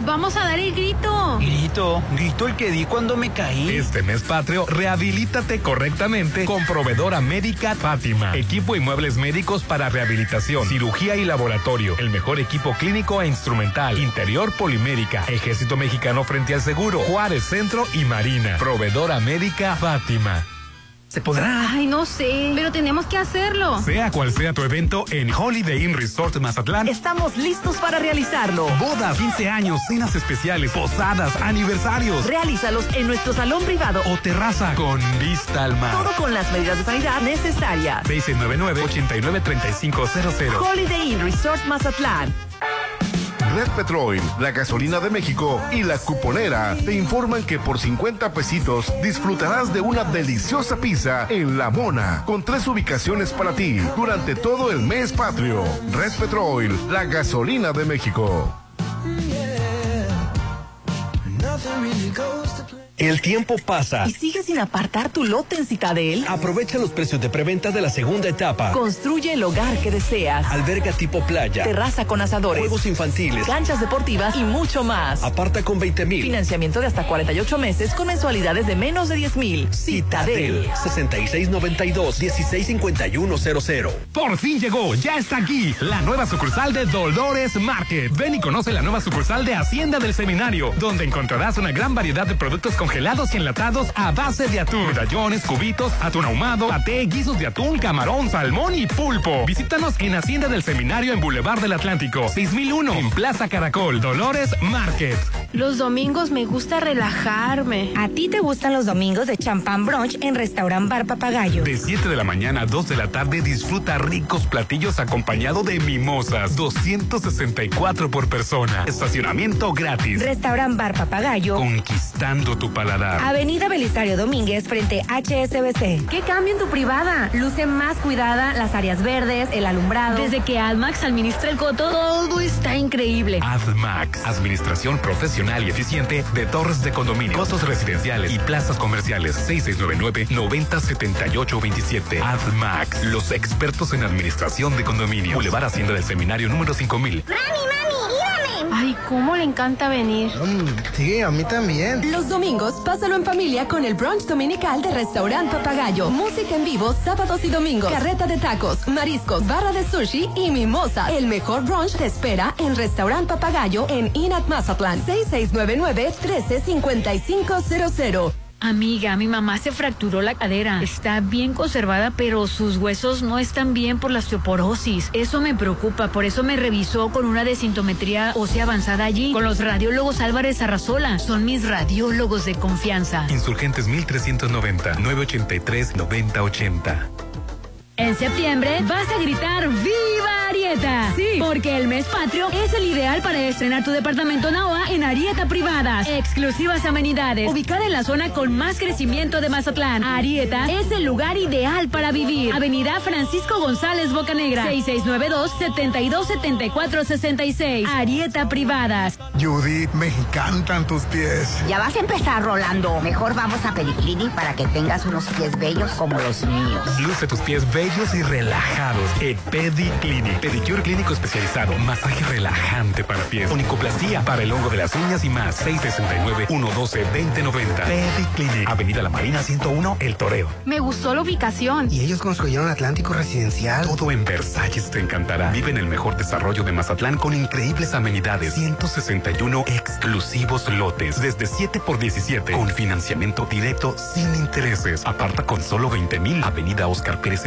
S16: Vamos a dar el grito.
S9: Grito, grito el que di cuando me caí.
S11: Este mes patrio, rehabilítate correctamente con proveedora médica Fátima. Equipo y muebles médicos para rehabilitación, cirugía y laboratorio. El mejor equipo clínico e instrumental. Interior polimérica. Ejército Mexicano frente al seguro. Juárez Centro y Marina. Proveedora médica Fátima.
S9: ¿Se podrá?
S16: Ay, no sé, pero tenemos que hacerlo.
S11: Sea cual sea tu evento, en Holiday Inn Resort Mazatlán
S35: estamos listos para realizarlo.
S11: Bodas, 15 años, cenas especiales, posadas, aniversarios.
S35: Realízalos en nuestro salón privado
S11: o terraza con vista al mar.
S35: Todo con las medidas de sanidad necesarias.
S11: 699-893500.
S35: Holiday Inn Resort Mazatlán.
S29: Red Petrol, la gasolina de México y la cuponera te informan que por 50 pesitos disfrutarás de una deliciosa pizza en La Mona, con tres ubicaciones para ti durante todo el mes patrio. Red Petrol, la gasolina de México.
S8: El tiempo pasa.
S35: ¿Y sigues sin apartar tu lote en Citadel?
S8: Aprovecha los precios de preventa de la segunda etapa.
S35: Construye el hogar que deseas.
S8: Alberga tipo playa.
S35: Terraza con asadores.
S8: Juegos infantiles.
S35: Canchas deportivas y mucho más.
S8: Aparta con 20 mil.
S35: Financiamiento de hasta 48 meses con mensualidades de menos de 10 mil.
S8: Citadel. 6692-165100.
S11: Por fin llegó, ya está aquí, la nueva sucursal de Dolores Market. Ven y conoce la nueva sucursal de Hacienda del Seminario, donde encontrarás una gran variedad de productos congelados y enlatados a base de atún, medallones, cubitos, atún ahumado, paté, guisos de atún, camarón, salmón y pulpo. Visítanos en Hacienda del Seminario en Boulevard del Atlántico, 6001, en Plaza Caracol, Dolores Market.
S14: Los domingos me gusta relajarme.
S31: A ti te gustan los domingos de champán brunch en Restaurant Bar Papagayo.
S11: De 7 de la mañana a 2 de la tarde disfruta ricos platillos acompañado de mimosas. 264 por persona. Estacionamiento gratis.
S31: Restaurant Bar Papagayo.
S11: Conquistando tu paladar.
S31: Avenida Belisario Domínguez frente a HSBC.
S36: ¿Qué cambio en tu privada? Luce más cuidada, las áreas verdes, el alumbrado.
S2: Desde que AdMax administra el coto, todo está increíble.
S11: AdMax, administración profesional y eficiente de torres de condominio, costos residenciales y plazas comerciales. 6699-907827. AdMax, los expertos en administración de condominio. Boulevard Hacienda del Seminario número 5000.
S14: ¡Mami, mami! Ay, cómo le encanta venir.
S9: sí, a mí también.
S17: Los domingos, pásalo en familia con el brunch dominical de Restaurant Papagayo. Música en vivo sábados y domingos. Carreta de tacos, mariscos, barra de sushi y mimosa. El mejor brunch te espera en Restaurant Papagayo en Inat Mazatlán. 6699-135500.
S2: Amiga, mi mamá se fracturó la cadera. Está bien conservada, pero sus huesos no están bien por la osteoporosis. Eso me preocupa, por eso me revisó con una desintometría ósea avanzada allí, con los radiólogos Álvarez Arrazola. Son mis radiólogos de confianza.
S11: Insurgentes 1390 983 9080.
S2: En septiembre vas a gritar ¡Viva Arieta! Sí, porque el mes patrio es el ideal para estrenar tu departamento Naoa en Arieta Privadas. Exclusivas amenidades. Ubicada en la zona con más crecimiento de Mazatlán. Arieta es el lugar ideal para vivir. Avenida Francisco González Bocanegra. 6692-727466. Arieta Privadas.
S3: Judith, me encantan tus pies.
S18: Ya vas a empezar, Rolando. Mejor vamos a Pediclinic para que tengas unos pies bellos como los míos.
S11: Luce tus pies bellos y relajados en Pediclinic. Pedicure clínico especializado, masaje relajante para pies, onicoplastía para el hongo de las uñas y más. 669-112-2090. Pediclinic. Avenida La Marina 101, El Toreo.
S14: Me gustó la ubicación.
S9: Y ellos construyeron Atlántico Residencial.
S11: Todo en Versalles te encantará. Vive en el mejor desarrollo de Mazatlán con increíbles amenidades. 161 exclusivos lotes. Desde 7 por 17. Con financiamiento directo sin intereses. Aparta con solo 20 mil. Avenida Oscar Pérez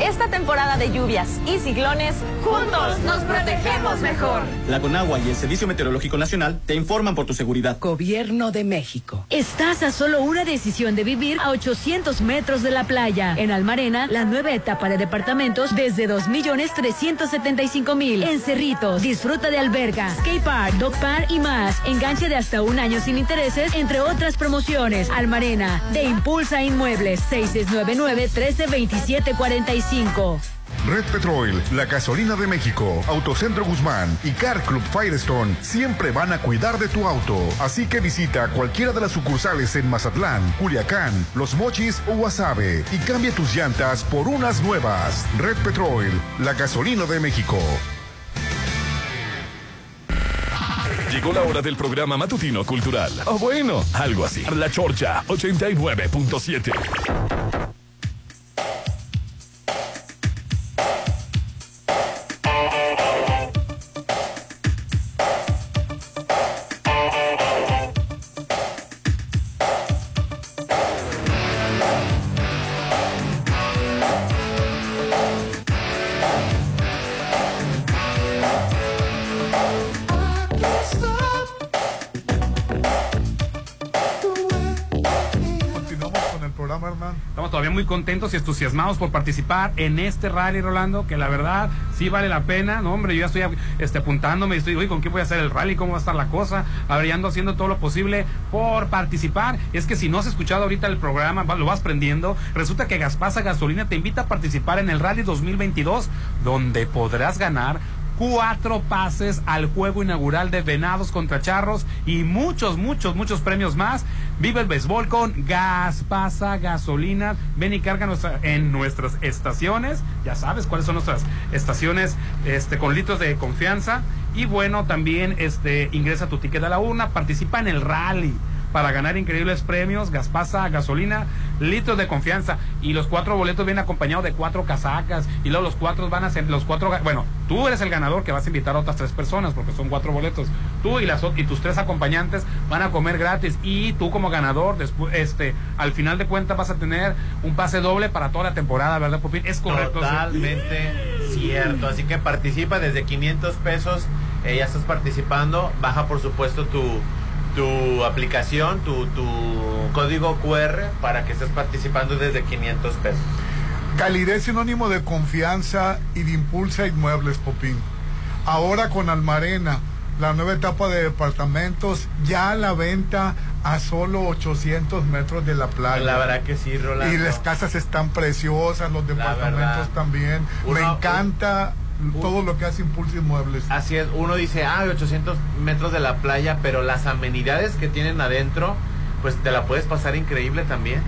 S14: Esta temporada de lluvias y ciclones, juntos nos protegemos mejor.
S37: La Conagua y el Servicio Meteorológico Nacional te informan por tu seguridad.
S35: Gobierno de México.
S2: Estás a solo una decisión de vivir a 800 metros de la playa. En Almarena, la nueva etapa de departamentos desde 2.375.000. En Cerritos, disfruta de alberga, skate park, dog park y más. Enganche de hasta un año sin intereses, entre otras promociones. Almarena, de Impulsa Inmuebles, 6699-132745.
S29: Red Petrol, la gasolina de México, Autocentro Guzmán y Car Club Firestone siempre van a cuidar de tu auto. Así que visita cualquiera de las sucursales en Mazatlán, Culiacán, Los Mochis o Guasave y cambia tus llantas por unas nuevas. Red Petrol, la gasolina de México.
S1: Llegó la hora del programa matutino cultural. O bueno, algo así. La Chorcha 89.7.
S4: contentos y entusiasmados por participar en este rally, Rolando, que la verdad sí vale la pena. No, hombre, yo ya estoy este, apuntándome, estoy, oye, ¿con quién voy a hacer el rally? ¿Cómo va a estar la cosa? A ver, ya ando haciendo todo lo posible por participar. Es que si no has escuchado ahorita el programa, lo vas prendiendo. Resulta que Gaspasa Gasolina te invita a participar en el rally 2022, donde podrás ganar cuatro pases al juego inaugural de Venados contra Charros y muchos, muchos, muchos premios más. Vive el béisbol con gas, pasa, gasolina. Ven y carga en nuestras estaciones. Ya sabes cuáles son nuestras estaciones este, con litros de confianza. Y bueno, también este, ingresa tu ticket a la urna, participa en el rally para ganar increíbles premios, gaspasa, gasolina, litros de confianza. Y los cuatro boletos vienen acompañados de cuatro casacas. Y luego los cuatro van a ser, los cuatro, bueno, tú eres el ganador que vas a invitar a otras tres personas porque son cuatro boletos. Tú y, las, y tus tres acompañantes van a comer gratis. Y tú como ganador, después, este, al final de cuentas vas a tener un pase doble para toda la temporada, ¿verdad, Popín? Es correcto.
S5: Totalmente cierto. Así que participa desde 500 pesos. Eh, ya estás participando. Baja, por supuesto, tu tu aplicación, tu, tu código QR para que estés participando desde 500 pesos.
S3: Calidez sinónimo de confianza y de impulsa inmuebles, Popín. Ahora con Almarena, la nueva etapa de departamentos, ya a la venta a solo 800 metros de la playa.
S5: La verdad que sí, Rolando.
S3: Y las casas están preciosas, los departamentos también. Me encanta todo lo que hace Impulso Inmuebles.
S5: Así es, uno dice, ah, 800 metros de la playa, pero las amenidades que tienen adentro, pues te la puedes pasar increíble también.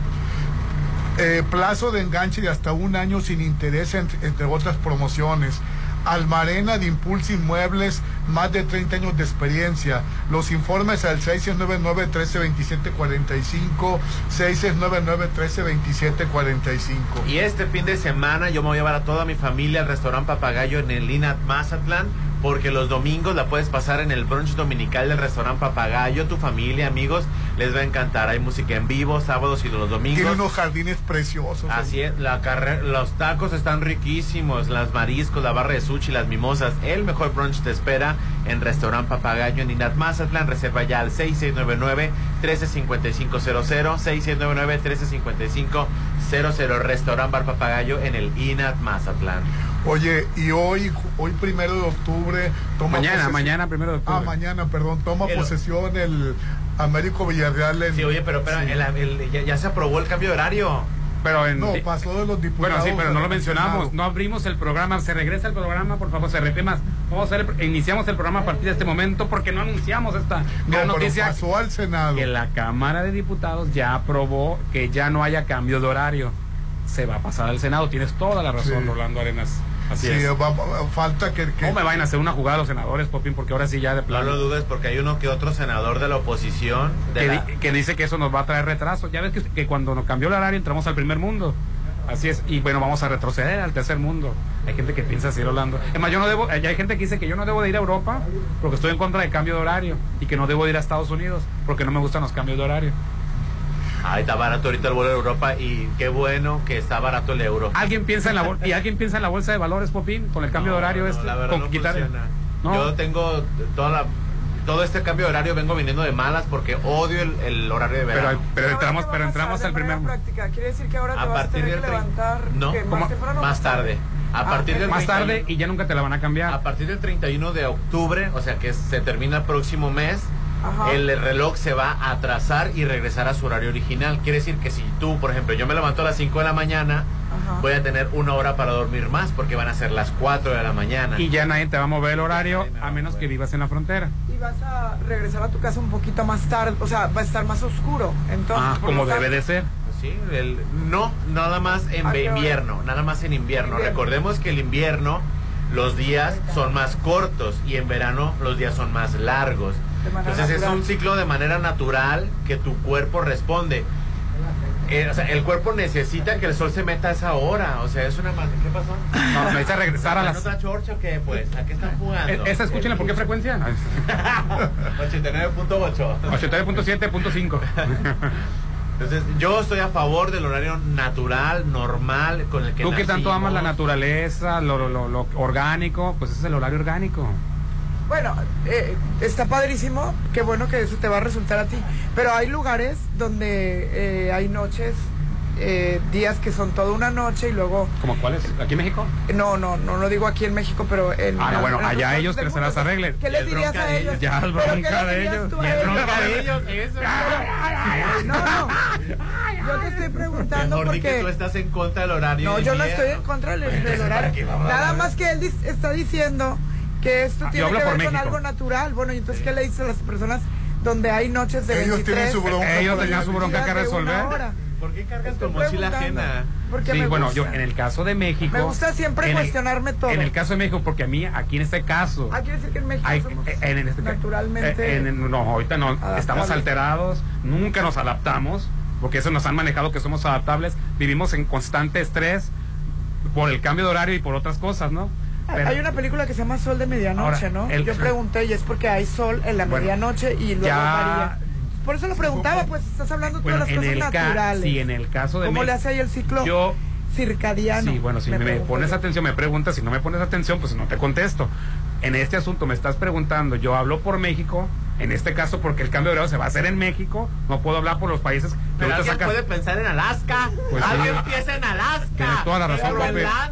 S3: Eh, plazo de enganche de hasta un año sin interés, entre otras promociones. Almarena de Impulso Inmuebles, más de 30 años de experiencia. Los informes al 6699-132745, 6699-132745.
S5: Y este fin de semana yo me voy a llevar a toda mi familia al restaurante Papagayo en el Linat Mazatlán porque los domingos la puedes pasar en el brunch dominical del restaurante Papagayo, tu familia, amigos, les va a encantar. Hay música en vivo, sábados y los domingos.
S3: Tiene unos jardines preciosos.
S5: Así es, la los tacos están riquísimos, las mariscos, la barra de sushi, las mimosas. El mejor brunch te espera en restaurante Papagayo en Inat Mazatlán. Reserva ya al 6699 135500 6699 135500 Restaurante Bar Papagayo en el Inat Mazatlán.
S3: Oye, y hoy, hoy primero de octubre
S4: toma Mañana, mañana primero de octubre.
S3: Ah, mañana, perdón, toma posesión el Américo Villarreal
S5: Sí, oye, pero, pero ya, se aprobó el cambio de horario.
S4: Pero
S3: no, pasó de los diputados.
S4: Bueno, sí, pero no lo mencionamos. No abrimos el programa. Se regresa el programa, por favor, se repite más. Vamos a hacer, iniciamos el programa a partir de este momento porque no anunciamos esta gran noticia.
S3: pasó al Senado.
S4: Que la Cámara de Diputados ya aprobó que ya no haya cambio de horario. Se va a pasar al Senado. Tienes toda la razón, Rolando Arenas.
S3: Así sí, falta que,
S4: ¿Cómo me vayan a hacer una jugada los senadores, Popín? Porque ahora sí ya de
S5: plano. No lo dudes, porque hay uno que otro senador de la oposición.
S4: que, dice que eso nos va a traer retraso. Ya ves que, cuando nos cambió el horario entramos al primer mundo. Así es, y bueno, vamos a retroceder al tercer mundo. Hay gente que piensa así, Rolando. Es más, yo no debo, hay gente que dice que yo no debo de ir a Europa porque estoy en contra del cambio de horario y que no debo de ir a Estados Unidos porque no me gustan los cambios de horario.
S5: Ay, está barato ahorita el vuelo de Europa y qué bueno que está barato el euro.
S4: ¿Alguien piensa en la, ¿Y alguien piensa en la bolsa de valores, Popín, con el cambio de horario este?
S5: La verdad no quitar... Yo tengo toda la todo este cambio de horario vengo viniendo de malas porque odio el, horario de verano.
S4: Pero, pero entramos, pero entramos al primer.
S6: Práctica. Quiere decir que ahora te a vas partir a tener que levantar
S5: no, más, tarde. A ah, partir del
S4: más tarde y ya nunca te la van a cambiar.
S5: A partir del 31 de octubre, o sea que se termina el próximo mes, el reloj se va a atrasar y regresar a su horario original. Quiere decir que si tú, por ejemplo, yo me levanto a las 5 de la mañana, voy a tener una hora para dormir más porque van a ser las 4 de la mañana.
S4: Y ya nadie te va a mover el horario a menos que vivas en la frontera.
S6: Y vas a regresar a tu casa un poquito más tarde, o sea, va a estar más oscuro. Entonces,
S4: ah, como debe de ser.
S5: Sí, el, no, nada más en invierno, nada más en invierno. Recordemos que el invierno los días son más cortos y en verano los días son más largos. Entonces es un ciclo de manera natural que tu cuerpo responde. Eh, o sea, el cuerpo necesita que el sol se meta a esa hora. O sea, es una... ¿Qué pasó?
S4: No, necesita regresar a las...
S5: otra chorcha o qué? Pues, ¿a qué están jugando?
S4: Eh, ¿Esa escúchenla por qué frecuencia?
S5: 89.8.
S4: 89.7.5. [laughs]
S5: Entonces, yo estoy a favor del horario natural, normal, con el que
S4: Tú que tanto amas la naturaleza, lo, lo, lo orgánico, pues ese es el horario orgánico.
S6: Bueno, eh, está padrísimo, qué bueno que eso te va a resultar a ti, pero hay lugares donde eh, hay noches eh, días que son toda una noche y luego...
S4: ¿Como cuáles? ¿Aquí en México?
S6: No, no, no lo digo aquí en México, pero en...
S4: Ah, no, bueno,
S6: en
S4: allá ellos que se las arreglen.
S6: ¿Qué les dirías a ellos?
S4: Ya es
S6: ¿Pero qué
S4: bronca de ellos.
S6: tú
S4: bronca de ellos. [laughs]
S5: Eso.
S6: No, no. Yo te estoy preguntando
S5: Mejor di que tú
S6: porque...
S5: estás en contra del horario.
S6: No,
S5: de
S6: yo no estoy en contra del, del
S5: Entonces, ¿para
S6: horario. Nada más que él está diciendo que esto
S4: Ah,
S6: tiene que ver con
S4: México.
S6: algo natural. Bueno, y entonces, ¿qué le dice a las personas donde hay noches de
S3: Ellos
S6: 23?
S3: tienen su bronca.
S4: Ellos tenían su bronca que resolver.
S5: ¿Por qué cargas
S6: Estoy
S5: tu mochila ajena?
S6: Porque
S4: Sí,
S6: me
S4: bueno,
S6: gusta.
S4: yo en el caso de México.
S6: Me gusta siempre
S4: en el-
S6: cuestionarme todo.
S4: En el caso de México, porque a mí, aquí en este caso.
S6: Ah, quiere decir que en México
S4: hay-
S6: somos
S4: en, en este-
S6: naturalmente
S4: en- no, ahorita no.
S6: adaptables.
S4: Estamos alterados, nunca nos adaptamos, porque eso nos han manejado que somos adaptables. Vivimos en constante estrés por el cambio de horario y por otras cosas, ¿no? Pero-
S6: Hay una película que se llama Sol de Medianoche,
S4: Ahora,
S6: ¿no?
S4: el-
S6: Yo pregunté y es porque hay sol en la
S4: Bueno,
S6: medianoche y luego
S4: ya-
S6: varía. Por eso lo preguntaba, pues estás hablando
S4: Bueno,
S6: todas
S4: en
S6: las
S4: el,
S6: cosas
S4: ca-
S6: naturales.
S4: sí, en el caso de
S6: ¿Cómo le hace ahí el ciclo
S4: Yo
S6: circadiano?
S4: Sí, bueno, si me, pones
S6: yo.
S4: atención, me preguntas, si no me pones atención, pues no te contesto. En este asunto me estás preguntando, yo hablo por México, en este caso porque el cambio de horario se va a hacer en México, no puedo hablar por los países que
S5: Pero alguien
S4: sacan-
S5: puede pensar en Alaska.
S4: Pues sí.
S5: Alguien empieza en Alaska.
S4: Tienes toda la razón,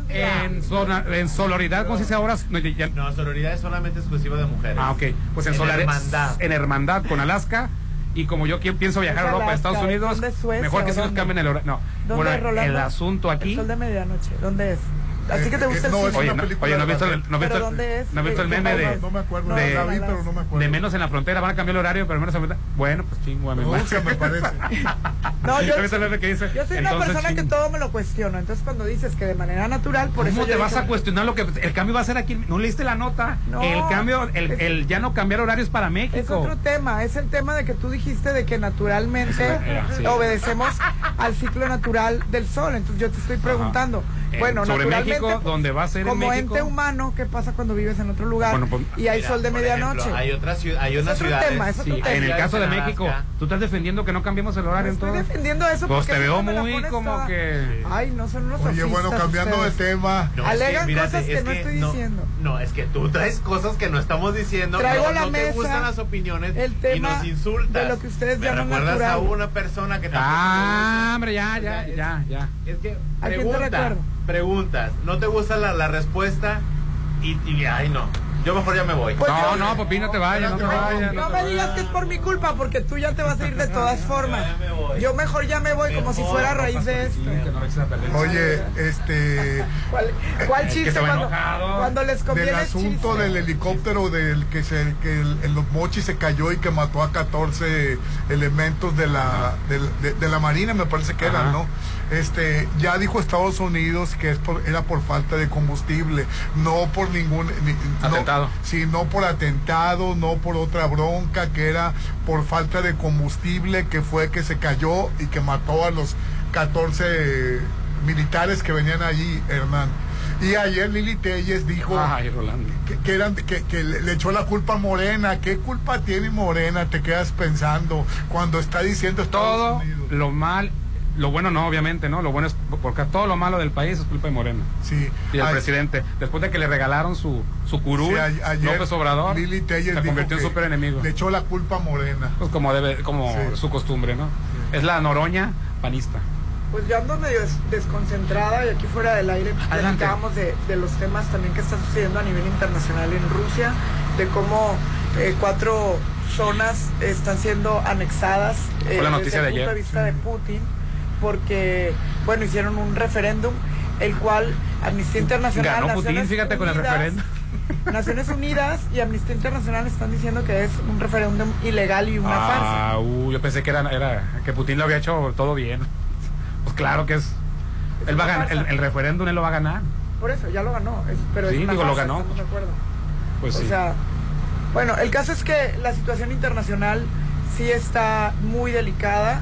S5: en
S4: zona- en sororidad, ¿cómo se dice ahora? No, ya- ya-
S5: No, sororidad es solamente exclusiva de mujeres.
S4: ah, ok. Pues en,
S5: En
S4: solari-
S5: hermandad.
S4: en hermandad con Alaska. Y como yo pienso viajar a
S6: ¿Es
S4: Europa, a
S6: Alaska?
S4: Estados Unidos,
S6: ¿Es donde Suecia
S4: mejor que si nos cambien el horario. No,
S6: ¿Dónde
S4: bueno, el asunto
S6: El
S4: aquí.
S6: sol de medianoche. ¿Dónde es? ¿A ti que te
S3: Eh,
S6: gusta
S3: eh, no,
S6: el cine?
S4: Oye, no, oye, ¿no has visto, no visto,
S6: ¿Pero dónde es?
S4: ¿no visto el
S6: ¿De qué
S4: meme de?
S3: No me acuerdo,
S6: No,
S4: de,
S3: la vi,
S6: no,
S3: pero no me acuerdo.
S4: de menos en la frontera? ¿Van a cambiar el horario, pero menos en la frontera? Bueno, pues chingua, me
S3: Rusia, [laughs] me parece.
S6: No, yo,
S4: ¿No
S6: yo soy una
S4: Entonces,
S6: persona que todo me lo cuestiono. Entonces, cuando dices que de manera natural, por
S4: ¿Cómo
S6: eso
S4: te
S6: yo
S4: vas
S6: dije-
S4: a cuestionar lo que el cambio va a ser aquí? ¿No leíste la nota?
S6: No,
S4: el cambio, el,
S6: es-
S4: el ya no cambiar horarios para México.
S6: Es otro tema, es el tema de que tú dijiste de que naturalmente [laughs]
S4: Eh, sí.
S6: obedecemos al ciclo natural del sol. Entonces yo te estoy preguntando,
S4: Eh,
S6: bueno, naturalmente,
S4: México,
S6: pues,
S4: donde va a ser en
S6: como
S4: México.
S6: ente humano, ¿qué pasa cuando vives en otro lugar
S4: Bueno, pues,
S6: y hay
S5: Mira,
S6: sol de medianoche?
S5: ejemplo, hay otras ciu- hay
S6: es otro
S4: Sí, en el caso de
S5: en.
S4: México, tú estás defendiendo que no cambiemos el horario en
S6: Estoy defendiendo eso
S4: Pues
S6: porque
S4: te veo muy como
S6: toda-
S4: que.
S6: Ay, no son unos
S3: Oye, bueno, cambiando de tema.
S5: No, es
S6: Alegan
S5: mírate,
S6: cosas que
S5: es
S6: no estoy
S5: no,
S6: diciendo.
S5: No, es que tú traes cosas que no estamos diciendo.
S6: Traigo
S5: no,
S6: la
S5: no te
S6: mesa
S5: gustan las opiniones
S6: el
S5: y
S6: tema
S5: nos insultas.
S6: de lo que ustedes
S5: Me
S6: llaman
S5: recuerdas
S6: natural.
S5: a una persona que
S4: Ah, hombre, ya, ya, ya, ya.
S5: Es que
S6: ¿A quién te
S5: pregunta,
S6: recuerdo?
S5: Preguntas, no te gusta la, la respuesta y, y ay no. Yo mejor ya me voy.
S6: Pues
S4: No, no, papi, no te vayas, no te vayas.
S6: No me digas que es por mi culpa, porque tú ya te vas a ir de [laughs] todas formas.
S5: me.
S6: Yo mejor ya me voy como si fuera a raíz de esto.
S3: Oye, este. [laughs]
S6: ¿Cuál, cuál chiste cuando, cuando les conviene
S3: Del
S6: el
S3: asunto
S6: chiste?
S3: del helicóptero del que se que el, en los mochis se cayó y que mató a 14 elementos de la del- de, de la marina me parece que eran no este ya dijo Estados Unidos que es por- era por falta de combustible no por ningún ni- no-
S4: Atentado.
S3: sí no por atentado no por otra bronca que era por falta de combustible que fue que se cayó y que mató a los 14 militares que venían allí Hernán y ayer Lili Telles dijo
S4: Ay,
S3: que, que eran, que, que le, le echó la culpa a Morena. ¿Qué culpa tiene Morena? Te quedas pensando cuando está diciendo Estados
S4: Todo
S3: Unidos.
S4: lo mal, lo bueno no, obviamente, ¿no? Lo bueno es porque todo lo malo del país es culpa de Moreno
S3: Sí.
S4: y del
S3: Ay,
S4: presidente. Después de que le regalaron su, su curul,
S3: sí, a- ayer
S4: López Obrador,
S3: Lili
S4: se convirtió en súper enemigo.
S3: Le echó la culpa a Morena.
S4: Pues como debe, como
S3: Sí.
S4: su costumbre, ¿no? Es la noroña panista.
S6: Pues yo ando medio des- desconcentrada y aquí fuera del aire platicábamos de, de los temas también que está sucediendo a nivel internacional en Rusia, de cómo eh, cuatro zonas están siendo anexadas eh,
S4: Fue la
S6: desde
S4: noticia de
S6: el punto
S4: ayer.
S6: de vista de Putin, porque, bueno, hicieron un referéndum, el cual Amnistía Internacional...
S4: Ganó Putin,
S6: Naciones
S4: fíjate, con el
S6: Unidas-
S4: referéndum. [laughs]
S6: Naciones Unidas y Amnistía Internacional están diciendo que es un referéndum ilegal y una farsa.
S4: Ah, uh, yo pensé que era, era que Putin lo había hecho todo bien. Pues claro que es.
S6: Es
S4: Él va a ganar, el,
S6: farsa.
S4: el referéndum él lo va a ganar.
S6: Por eso, ya lo ganó, es- pero
S4: Sí,
S6: es una
S4: digo, lo
S6: farsa,
S4: ganó.
S6: estamos de acuerdo.
S4: Pues
S6: o
S4: sí.
S6: sea, bueno, el caso es que la situación internacional sí está muy delicada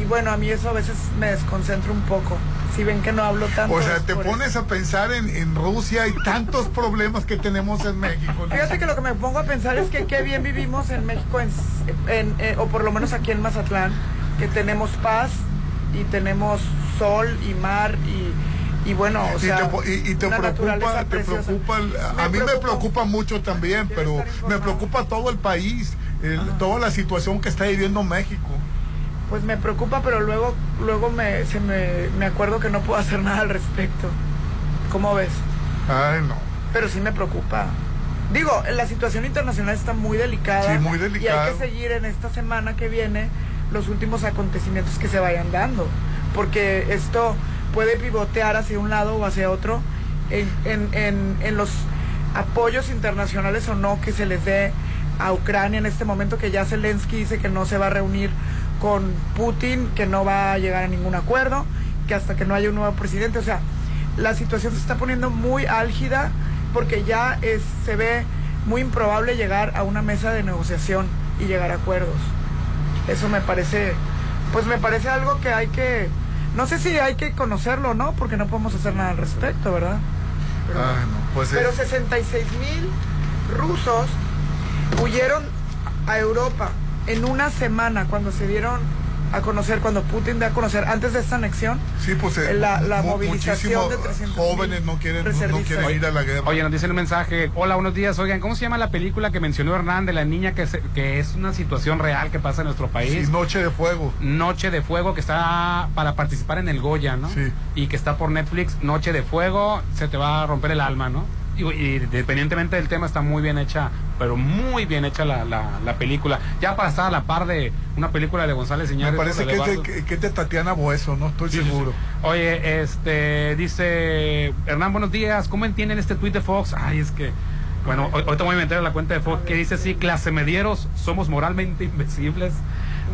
S6: y bueno, a mí eso a veces me desconcentra un poco. Si ven que no hablo tanto.
S3: O sea, te pones a pensar en, en Rusia y tantos problemas que tenemos en México.
S6: Fíjate que lo que me pongo a pensar es que qué bien vivimos en México, en, en, eh, o por lo menos aquí en Mazatlán, que tenemos paz y tenemos sol y mar y, y bueno, o
S3: Y
S6: sea,
S3: y, y te preocupa, te preocupa, a mí me
S6: preocupa-
S3: mucho también, pero me preocupa todo el país, el- toda la situación que está viviendo México.
S6: Pues me preocupa, pero luego, luego me, se me, me acuerdo que no puedo hacer nada al respecto. ¿Cómo ves?
S3: Ay, no.
S6: Pero sí me preocupa. Digo, la situación internacional está muy delicada.
S3: Sí, muy
S6: Y hay
S3: delicada.
S6: que seguir en esta semana que viene los últimos acontecimientos que se vayan dando. Porque esto puede pivotear hacia un lado o hacia otro en, en, en, en los apoyos internacionales o no que se les dé a Ucrania en este momento que ya Zelensky dice que no se va a reunir con Putin, que no va a llegar a ningún acuerdo, que hasta que no haya un nuevo presidente. O sea, la situación se está poniendo muy álgida porque ya es, se ve muy improbable llegar a una mesa de negociación y llegar a acuerdos. Eso me parece, pues me parece algo que hay que, no sé si hay que conocerlo o no, porque no podemos hacer nada al respecto, ¿verdad? Pero,
S3: Ay, no, pues
S6: pero
S3: es-
S6: 66 mil rusos huyeron a Europa en una semana cuando se dieron a conocer, cuando Putin dio a conocer, antes de esta anexión,
S3: Sí, pues eh,
S6: la, movilización de
S3: muchísimos
S6: 300
S3: jóvenes no quieren, no
S6: reservistas.
S3: quieren ir a la guerra.
S4: Oye, nos dicen un mensaje. Hola, buenos días. Oigan, ¿cómo se llama la película que mencionó Hernán de la niña que, se- que es una situación real que pasa en nuestro país?
S3: Sí, Noche de Fuego.
S4: Noche de Fuego, que está para participar en el Goya, ¿no?
S3: Sí.
S4: Y que está por Netflix. Noche de Fuego, se te va a romper el alma, ¿no? Y, y independientemente del tema, está muy bien hecha, pero muy bien hecha la, la, la película. Ya para estar a la par de una película de González
S3: Me
S4: Iñárritu,
S3: parece que es, de,
S4: Elevardo.
S3: que, que es de Tatiana Bueso, no estoy
S4: Sí, sí,
S3: seguro.
S4: sí. Oye, este, dice Hernán, buenos días. ¿Cómo entienden este tweet de Fox? Ay, es que, bueno, hoy, hoy te voy a meter a la cuenta de Fox que dice así, clase medieros, somos moralmente [laughs] invencibles,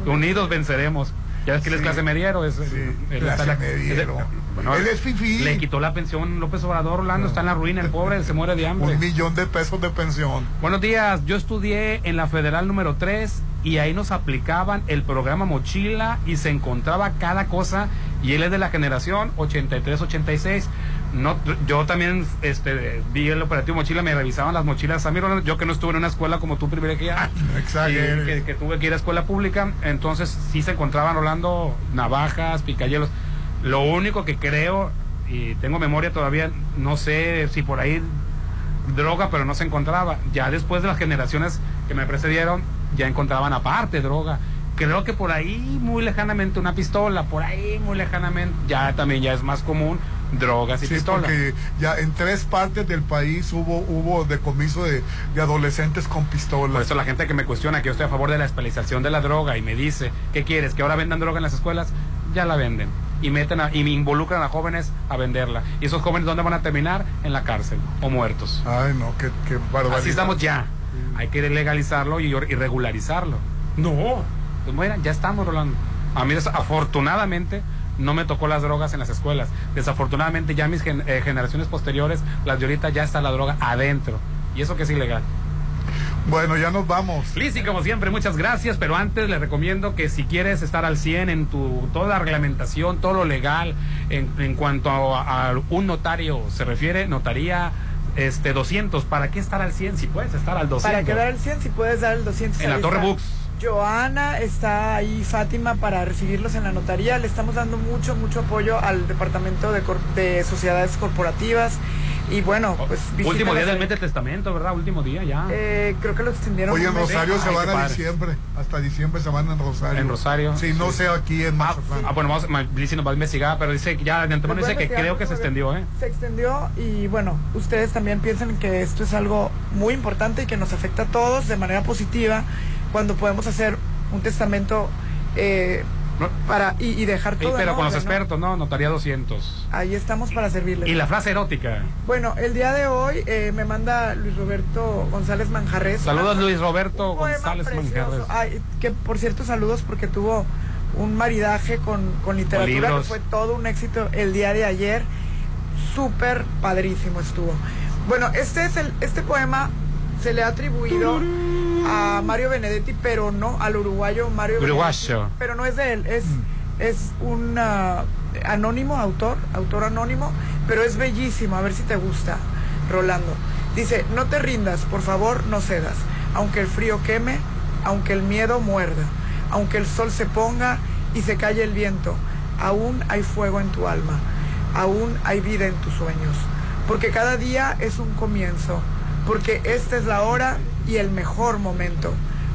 S4: unidos venceremos. Ya ves que él es
S3: Sí.
S4: clase mediero, es, él
S3: clase mediero.
S4: bueno,
S3: Él es fifí.
S4: Le quitó la pensión López Obrador, Orlando, está en la ruina, el pobre se muere de hambre.
S3: Un millón de pesos de pensión.
S4: Buenos días, yo estudié en la Federal número 3 y ahí nos aplicaban el programa Mochila y se encontraba cada cosa y él es de la generación 83-86. No, yo también este, vi el operativo Mochila, me revisaban las mochilas. A mí, Rolando, yo que no estuve en una escuela como tú privilegiada, y que, que tuve que ir a escuela pública, entonces sí se encontraban Rolando navajas, picayelos. Lo único que creo, y tengo memoria todavía, no sé si por ahí droga, pero no se encontraba. Ya después de las generaciones que me precedieron, ya encontraban aparte droga. Creo que por ahí muy lejanamente una pistola, por ahí muy lejanamente, ya también ya es más común drogas y
S3: Sí,
S4: pistolas.
S3: porque ya en tres partes del país hubo hubo decomiso de, de adolescentes con pistolas.
S4: Por eso la gente que me cuestiona que yo estoy a favor de la especialización de la droga y me dice, ¿qué quieres? ¿Que ahora vendan droga en las escuelas? Ya la venden. Y meten a- y me involucran a jóvenes a venderla. ¿Y esos jóvenes dónde van a terminar? En la cárcel o muertos.
S3: Ay, no, qué, qué barbaridad.
S4: Así estamos ya. Hay que legalizarlo y, y regularizarlo. No. Pues bueno, ya estamos, Rolando. A mí, afortunadamente, no me tocó las drogas en las escuelas. Desafortunadamente, ya mis gen- eh, generaciones posteriores, las de ahorita, ya está la droga adentro. Y eso que es ilegal.
S3: Bueno, ya nos vamos.
S4: Lizzy, como siempre, muchas gracias, pero antes les recomiendo que si quieres estar al 100 en tu toda la reglamentación, todo lo legal, en, en cuanto a, a un notario se refiere, notaría este 200, ¿para qué estar al 100 si puedes estar al 200?
S6: Para quedar el 100, si puedes dar el 200.
S4: En la Torre Books.
S6: Joana está ahí, Fátima, para recibirlos en la notaría. Le estamos dando mucho, mucho apoyo al Departamento de, Cor- de Sociedades Corporativas. Y bueno, pues
S4: Último día del mes de testamento, ¿verdad? Último día ya.
S6: Eh, creo que lo extendieron.
S3: Oye, en
S6: mes.
S3: Rosario se
S4: Ay,
S3: van a
S4: padre.
S3: diciembre. Hasta diciembre se van en Rosario.
S4: En Rosario.
S3: Sí, no
S4: Sí.
S3: sé aquí en Mazatlán.
S4: Ah, bueno, vamos, nos va a investigar, pero dice que ya de antemano dice que creo que se extendió, ¿eh?
S6: Se extendió y bueno, ustedes también piensan que esto es algo muy importante y que nos afecta a todos de manera positiva cuando podemos hacer un testamento eh, para y, y dejar todo.
S4: pero con los expertos, ¿no? Notaría 200.
S6: Ahí estamos para servirles.
S4: Y la frase erótica.
S6: Bueno, el día de hoy eh, me manda Luis Roberto González Manjarres.
S4: Saludos
S6: una-
S4: Luis Roberto González. Manjarres.
S6: Ay, que por cierto, saludos porque tuvo un maridaje con, con literatura que fue todo un éxito el día de ayer. Súper padrísimo estuvo. Bueno, este es el, este poema se le ha atribuido a Mario Benedetti, pero no al uruguayo Mario
S4: Uruguayo.
S6: Benedetti. Pero no es de él, es, es un ah, anónimo, autor, autor anónimo, pero es bellísimo, a ver si te gusta, Rolando. Dice, no te rindas, por favor, no cedas, aunque el frío queme, aunque el miedo muerda, aunque el sol se ponga y se calle el viento, aún hay fuego en tu alma, aún hay vida en tus sueños, porque cada día es un comienzo, porque esta es la hora y el mejor momento,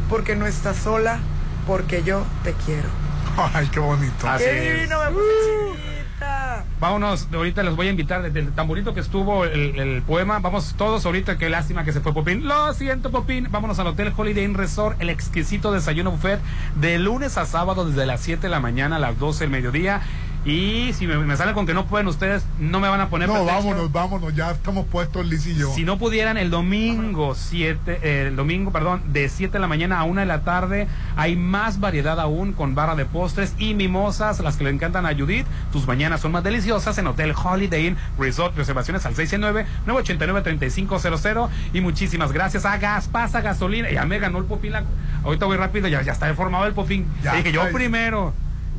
S6: porque no estás sola, porque yo te quiero. [laughs]
S3: Ay, qué bonito.
S4: Así
S6: ¡Qué
S4: es.
S6: divino! Me puse chinita.
S4: Vámonos, ahorita les voy a invitar desde el tan bonito que estuvo el, el poema. Vamos todos ahorita, qué lástima que se fue Popín. Lo siento, Popín. Vámonos al Hotel Holiday Inn Resort, el exquisito desayuno buffet de lunes a sábado desde las 7 de la mañana a las 12 del mediodía. Y si me, me salen con que no pueden ustedes, no me van a poner
S3: No,
S4: pretexto.
S3: vámonos, vámonos, ya estamos puestos Liz y yo.
S4: Si no pudieran el domingo 7, eh, el domingo, perdón, de 7 de la mañana a 1 de la tarde, hay más variedad aún con barra de postres y mimosas, las que le encantan a Judith. Tus mañanas son más deliciosas en Hotel Holiday Inn Resort. Reservaciones al 669-989-3500. Y muchísimas gracias a Gas, pasa gasolina. Ya me ganó el popín. la- Ahorita voy rápido, ya, ya está formado el popín.
S3: Ya
S4: Dije yo primero.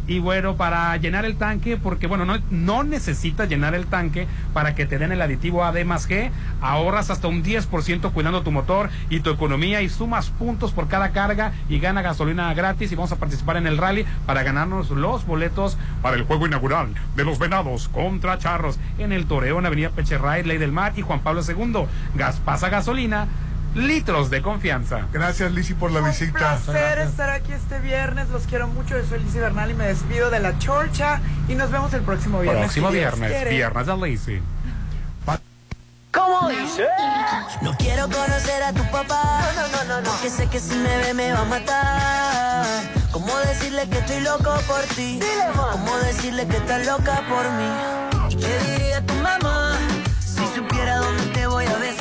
S4: Y bueno, para llenar el tanque, porque bueno, no, no necesitas llenar el tanque para que te den el aditivo AD más G, ahorras hasta un 10% cuidando tu motor y tu economía y sumas puntos por cada carga y gana gasolina gratis y vamos a participar en el rally para ganarnos los boletos para el juego inaugural de los Venados contra Charros en el Toreo en Avenida Pecherray, Ley del Mar y Juan Pablo II. Gas pasa gasolina, litros de confianza.
S3: Gracias, Lizzy, por la
S6: Un
S3: visita.
S6: placer estar aquí este viernes. Los quiero mucho. Yo soy Lizy Bernal y me despido de la chorcha. Y nos vemos el próximo viernes.
S4: Próximo
S6: si
S4: viernes,
S6: quiere.
S4: viernes de Lazy.
S38: ¿Cómo dice? No quiero conocer a tu papá. No, no, no, no. Porque sé que si me ve me va a matar. ¿Cómo decirle que estoy loco por ti? ¿Cómo decirle que estás loca por mí? ¿Y qué diría tu mamá? Si supiera dónde te voy a ver.